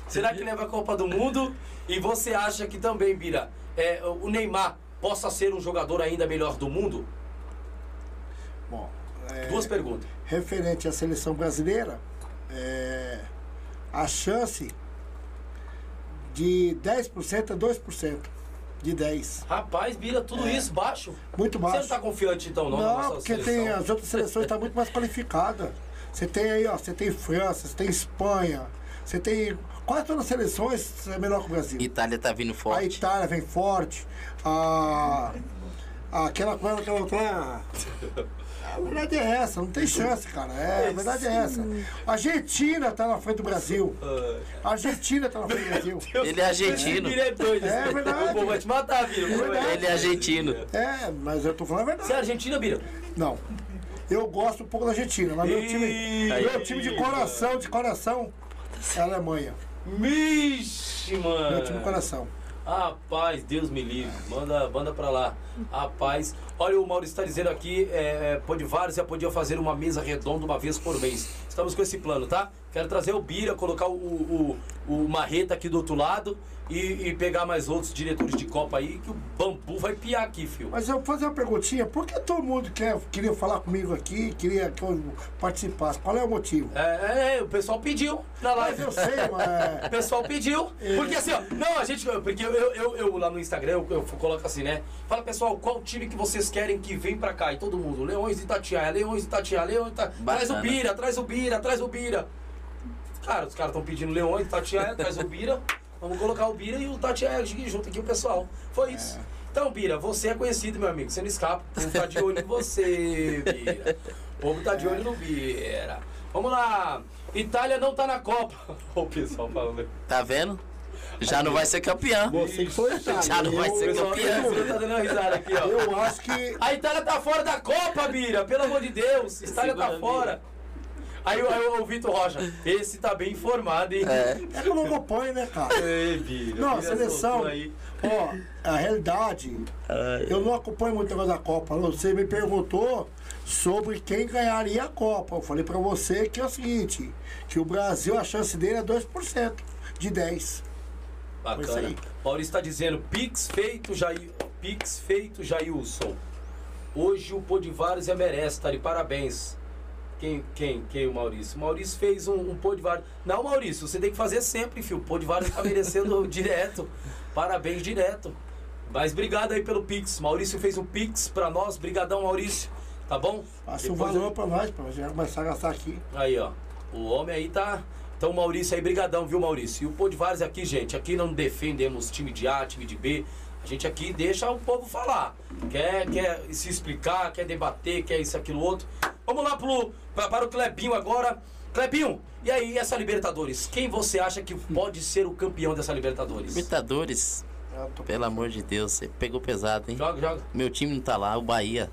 Será que leva a Copa do Mundo? E você acha que também, Bira, é, o Neymar possa ser um jogador ainda melhor do mundo? Bom, é, Duas perguntas. Referente à seleção brasileira, é, a chance de 10% a 2%. De 10. Rapaz, Bira, tudo isso baixo. Muito Você baixo. não tá confiante então, não, Não, porque seleção? tem, as outras seleções estão muito mais qualificadas. Você tem aí, ó, você tem França, você tem Espanha, você tem. Quase todas as seleções é melhor que o Brasil. Itália tá vindo A forte. Itália vem forte. A. Aquela coisa que ela tá. A verdade é essa, não tem chance, cara. É, a verdade é essa. A Argentina tá na frente do Brasil. A Argentina tá na frente do Brasil. Ele é argentino. Bira é doido. É esse- verdade. O povo vai te matar, Bira. Ele é argentino. É, mas eu tô falando a Você é verdade. argentina, Bira? Não. Eu gosto um pouco da Argentina, mas meu time, meu time de coração, de coração, é a Alemanha. Vixe, mano. Meu time de coração. Rapaz, Deus me livre. Manda, manda pra lá. Rapaz, olha, o Maurício está dizendo aqui: é, é, pode várzea podia fazer uma mesa redonda uma vez por mês. Estamos com esse plano, tá? Quero trazer o Bira, colocar o, o, o Marreta aqui do outro lado e, e pegar mais outros diretores de Copa aí, que o bambu vai piar aqui, filho. Mas eu vou fazer uma perguntinha, por que todo mundo quer, queria falar comigo aqui, queria que eu participasse? Qual é o motivo? É, é, o pessoal pediu na Mas live. eu sei, O mas. pessoal pediu. Porque assim, ó, não, a gente. Porque eu, eu, eu lá no Instagram eu, eu coloco assim, né? Fala, pessoal, qual time que vocês querem que vem pra cá? E todo mundo, Leões de Itatiaia, Leões de Itatiaia, Leões de Itatiaia. Traz o. Bira, traz o Bira, traz o Bira. Cara, os caras estão pedindo Leões de Itatiaia, traz o Bira. Vamos colocar o Bira e o Tatiaia junto aqui, o pessoal. Foi isso. Então, Bira, você é conhecido, meu amigo. Você não escapa. O povo tá de olho em você, Bira. O povo tá de olho no Bira. Vamos lá. Itália não tá na Copa. O pessoal falando. Tá vendo? Já não vai ser campeão. Você que foi Itália. Já não vai Eu- ser o pessoal tá dando uma risada aqui, ó. Eu acho que. A Itália tá fora da Copa, Bira! Pelo amor de Deus! A Itália tá fora! Aí, o- aí o Vitor Rocha, esse tá bem informado, hein? É. É que eu não acompanho, né, cara? Ei, Bira. Não, a seleção. aí. Ó, a realidade, eu não acompanho muito o negócio da Copa. Você me perguntou sobre quem ganharia a Copa. Eu falei pra você que é o seguinte: que o Brasil, a chance dele é 2% de 10. Foi isso Bacana. aí. Maurício tá dizendo, Pix feito, Jair. Pix feito, Jailson. Hoje o Vários é merece, tá de parabéns. Quem, quem, quem, o Maurício? O Maurício fez um, um Pô de Vários. Não, Maurício, você tem que fazer sempre, filho. O Pô de Vários tá merecendo direto. Parabéns direto. Mas obrigado aí pelo Pix. Maurício fez um Pix pra nós. Brigadão, Maurício. Tá bom? Passa o Depois valor eu- pra nós, pra gente começar a gastar aqui. Aí, ó. O homem aí tá. Então, Maurício aí, brigadão, viu, Maurício? E o Pô de Vários aqui, gente, aqui não defendemos time de A, time de B. A gente aqui deixa o povo falar. Quer, quer se explicar, quer debater, quer isso, aquilo, outro. Vamos lá pro, pra- para o Clebinho agora. Clebinho, e aí, essa Libertadores? Quem você acha que pode ser o campeão dessa Libertadores? Libertadores, tô- pelo amor de Deus, você pegou pesado, hein? Joga, joga. Meu time não tá lá, o Bahia.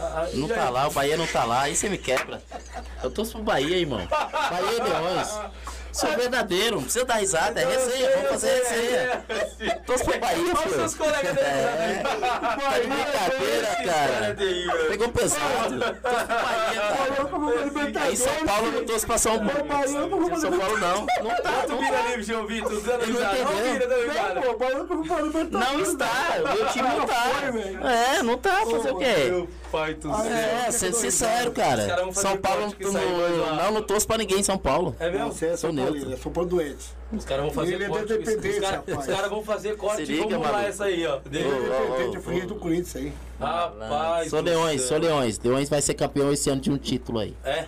Ah, ah, Não tá lá, o Bahia não tá lá, aí você me quebra. Eu torço pro Bahia, irmão. Bahia e Leões. Sou verdadeiro, não precisa dar risada, é resenha, vamos fazer resenha. Torço pro Bahia, Olha os seus colegas dele. É. Tá de brincadeira, cara. Pegou pesado. Torço pro Bahia, cara. Aí em São Paulo eu não torço pra São Paulo. São Paulo não. Não tá, Tu não vira tá. livre, João Vitor, dando risada. Não vira, dando risada. Pô, não está, o meu time não tá. É, não tá, fazer o quê? Pai do Ah, céu. É, sendo sincero, cara. São Paulo, não, não, não torço pra ninguém em São Paulo. É mesmo? você é Sou São é Paulo doente. Os caras vão fazer Ele é corte. Os, caras caras vão fazer corte Se e liga, vamos lá essa aí, ó. Ele é ô, eu fui do Corinthians aí. Rapaz. Sou Leões, sou Leões. Leões vai ser campeão esse ano de um título aí. É.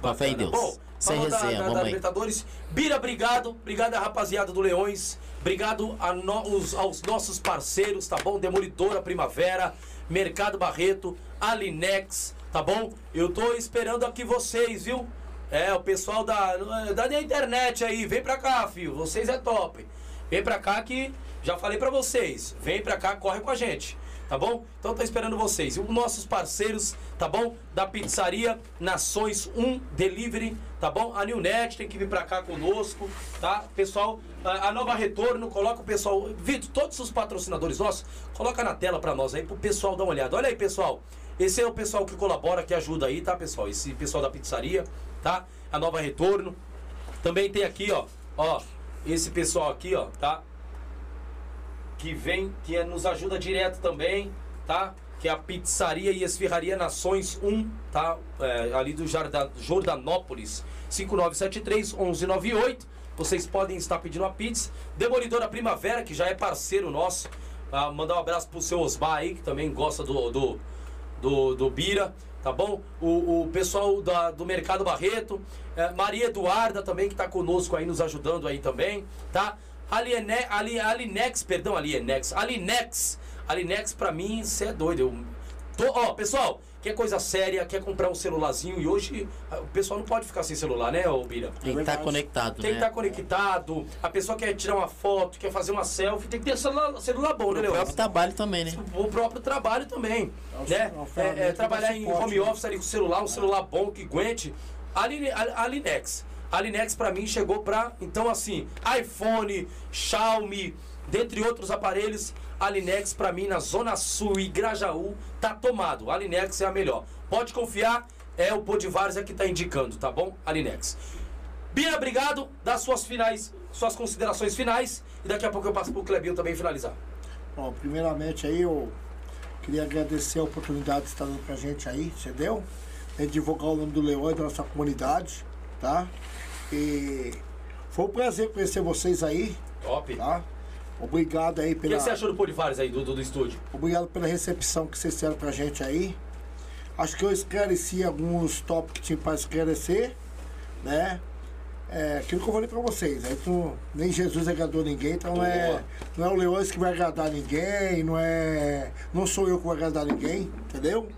Com fé em. Deus. Bom, Sem da- resenha, da, vamos da aí. Libertadores. Bira, obrigado. Obrigado à rapaziada do Leões. Obrigado a no- os- aos nossos parceiros, tá bom? Demolidora Primavera, Mercado Barreto, Alinex, tá bom? Eu tô esperando aqui vocês, viu? É, o pessoal da, da internet aí, vem pra cá, filho. Vocês é top. Vem pra cá que já falei pra vocês. Vem pra cá, corre com a gente. Tá bom? Então tô esperando vocês. E os nossos parceiros, tá bom? Da pizzaria Nações 1 Delivery, tá bom? A Newnet tem que vir pra cá conosco, tá? Pessoal, a, Nova Retorno, coloca o pessoal. Vitor, todos os patrocinadores nossos, coloca na tela pra nós aí, pro pessoal dar uma olhada. Olha aí, pessoal. Esse é o pessoal que colabora, que ajuda aí, tá, pessoal? Esse pessoal da pizzaria, tá? A Nova Retorno. Também tem aqui, ó, ó, esse pessoal aqui, ó, tá? Que vem, que é- nos ajuda direto também, tá? que é a Pizzaria e Esfirraria Nações 1, tá? É, ali do Jordanópolis, 5973-1198. Vocês podem estar pedindo a pizza. Demolidora Primavera, que já é parceiro nosso. Ah, mandar um abraço pro seu Osmar aí, que também gosta do, do, do, do Bira, tá bom? O, o pessoal da, do Mercado Barreto. É, Maria Eduarda também, que tá conosco aí, nos ajudando aí também, tá? Aliene, Ali, Alinex, perdão, Alienex. Alinex. Alinex, pra mim, você é doido. Eu tô, ó, pessoal, quer coisa séria, quer comprar um celularzinho. E hoje ah, o pessoal não pode ficar sem celular, né, ô Bira? Tem que estar verdade. conectado, Tem que né? estar conectado. A pessoa quer tirar uma foto, quer fazer uma selfie, tem que ter celular, celular bom, né, O Leão? próprio trabalho também, né? O próprio trabalho também. É o- né? é É, é, trabalhar em home né? office ali com o celular, um celular bom que aguente. A, Line- a, a Linex. A Linex pra mim chegou pra. Então, assim, iPhone, Xiaomi, dentre outros aparelhos, a Linex pra mim na Zona Sul e Grajaú tá tomado. A Linex é a melhor. Pode confiar, é o Podivárzia que tá indicando, tá bom? A Linex. Bia, obrigado. Dá suas finais, suas considerações finais. E daqui a pouco eu passo pro Clebinho também finalizar. Bom, primeiramente aí eu queria agradecer a oportunidade de estar dando pra gente aí, entendeu? De divulgar o nome do Leão e da nossa comunidade, tá? E foi um prazer conhecer vocês aí, Top. tá? Obrigado aí O que, pela, você achou do Polivares aí, do, do, do estúdio? obrigado pela recepção que vocês fizeram pra gente aí. Acho que eu esclareci alguns tópicos que tinha para esclarecer, né? É, aquilo que eu falei pra vocês, aí tu, nem Jesus agradou ninguém, então não é, não é o Leões que vai agradar ninguém, não é. Não sou eu que vou agradar ninguém, entendeu?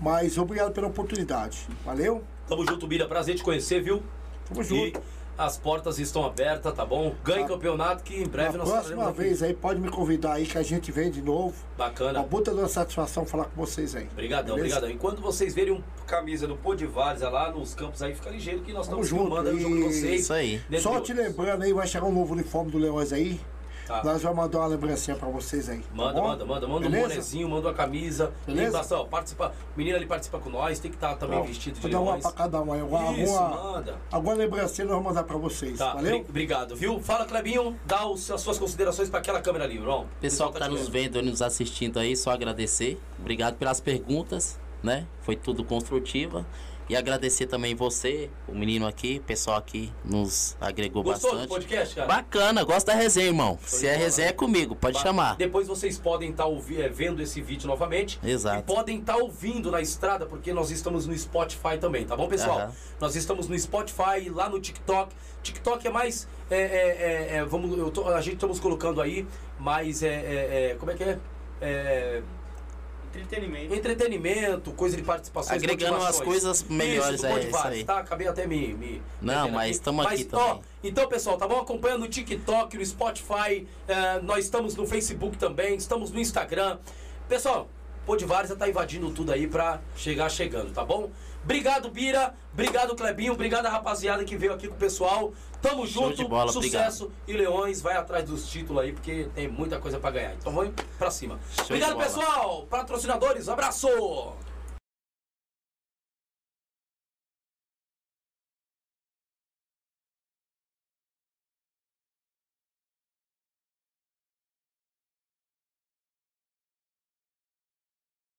Mas obrigado pela oportunidade. Valeu? Tamo junto, Bira. Prazer te conhecer, viu? Tamo E junto. As portas estão abertas, tá bom? Ganhe Tá. campeonato que em breve Na nós próxima aqui. vez aí, pode me convidar aí que a gente vem de novo. Uma Bacana. puta de uma satisfação falar com vocês aí. Obrigadão, Beleza? obrigadão. E quando vocês verem um camisa do Podivares lá nos campos aí, fica ligeiro que nós Tamo estamos filmando aí o jogo de vocês. Isso aí. Só te lembrando aí, vai chegar um novo uniforme do Leões aí. Tá. Nós vamos mandar uma lembrancinha pra vocês aí. tá Manda, bom? manda, manda, manda um Beleza? bonezinho, manda uma camisa. Beleza? Bastante, participa, menina ali participa com nós, tem que estar também Então, vestido de Vou dar uma leões. pra cada um aí. Alguma, Isso, alguma, manda. alguma lembrancinha nós vamos mandar pra vocês. Tá, Valeu? bri- obrigado, viu? Fala, Clebinho, dá os- as suas considerações pra aquela câmera ali, irmão. Pessoal que tá nos vendo. vendo e nos assistindo aí, só agradecer. Obrigado pelas perguntas, né? Foi tudo construtiva. E agradecer também você, o menino aqui, o pessoal aqui nos agregou Gostou do bastante. podcast, cara? Bacana, gosta da resenha, irmão. Show Se é resenha é comigo, pode Ba- chamar. Depois vocês podem estar vendo esse vídeo novamente. Exato. E podem estar ouvindo na estrada, porque nós estamos no Spotify também, tá bom, pessoal? Aham. Nós estamos no Spotify, lá no TikTok. TikTok é mais. é, é, é, é, vamos, tô- a gente estamos colocando aí, mais. É, é, é, como é que é? Entretenimento. entretenimento, coisa de participação. Agregando umas coisas melhores, é, isso aí. Tá, acabei até me. me Não, mas tamo Mas, aqui ó, também. então, pessoal, tá bom? Acompanhando no TikTok, no Spotify, eh, nós estamos no Facebook também, estamos no Instagram. Pessoal, Podivárzia tá invadindo tudo aí pra chegar chegando, tá bom? Obrigado, Bira. Obrigado, Clebinho. Obrigado rapaziada que veio aqui com o pessoal. Tamo Show junto. bola, sucesso. E Leões vai atrás dos títulos aí, porque tem muita coisa pra ganhar. Então vamos pra cima. Show obrigado, pessoal. Patrocinadores, abraço.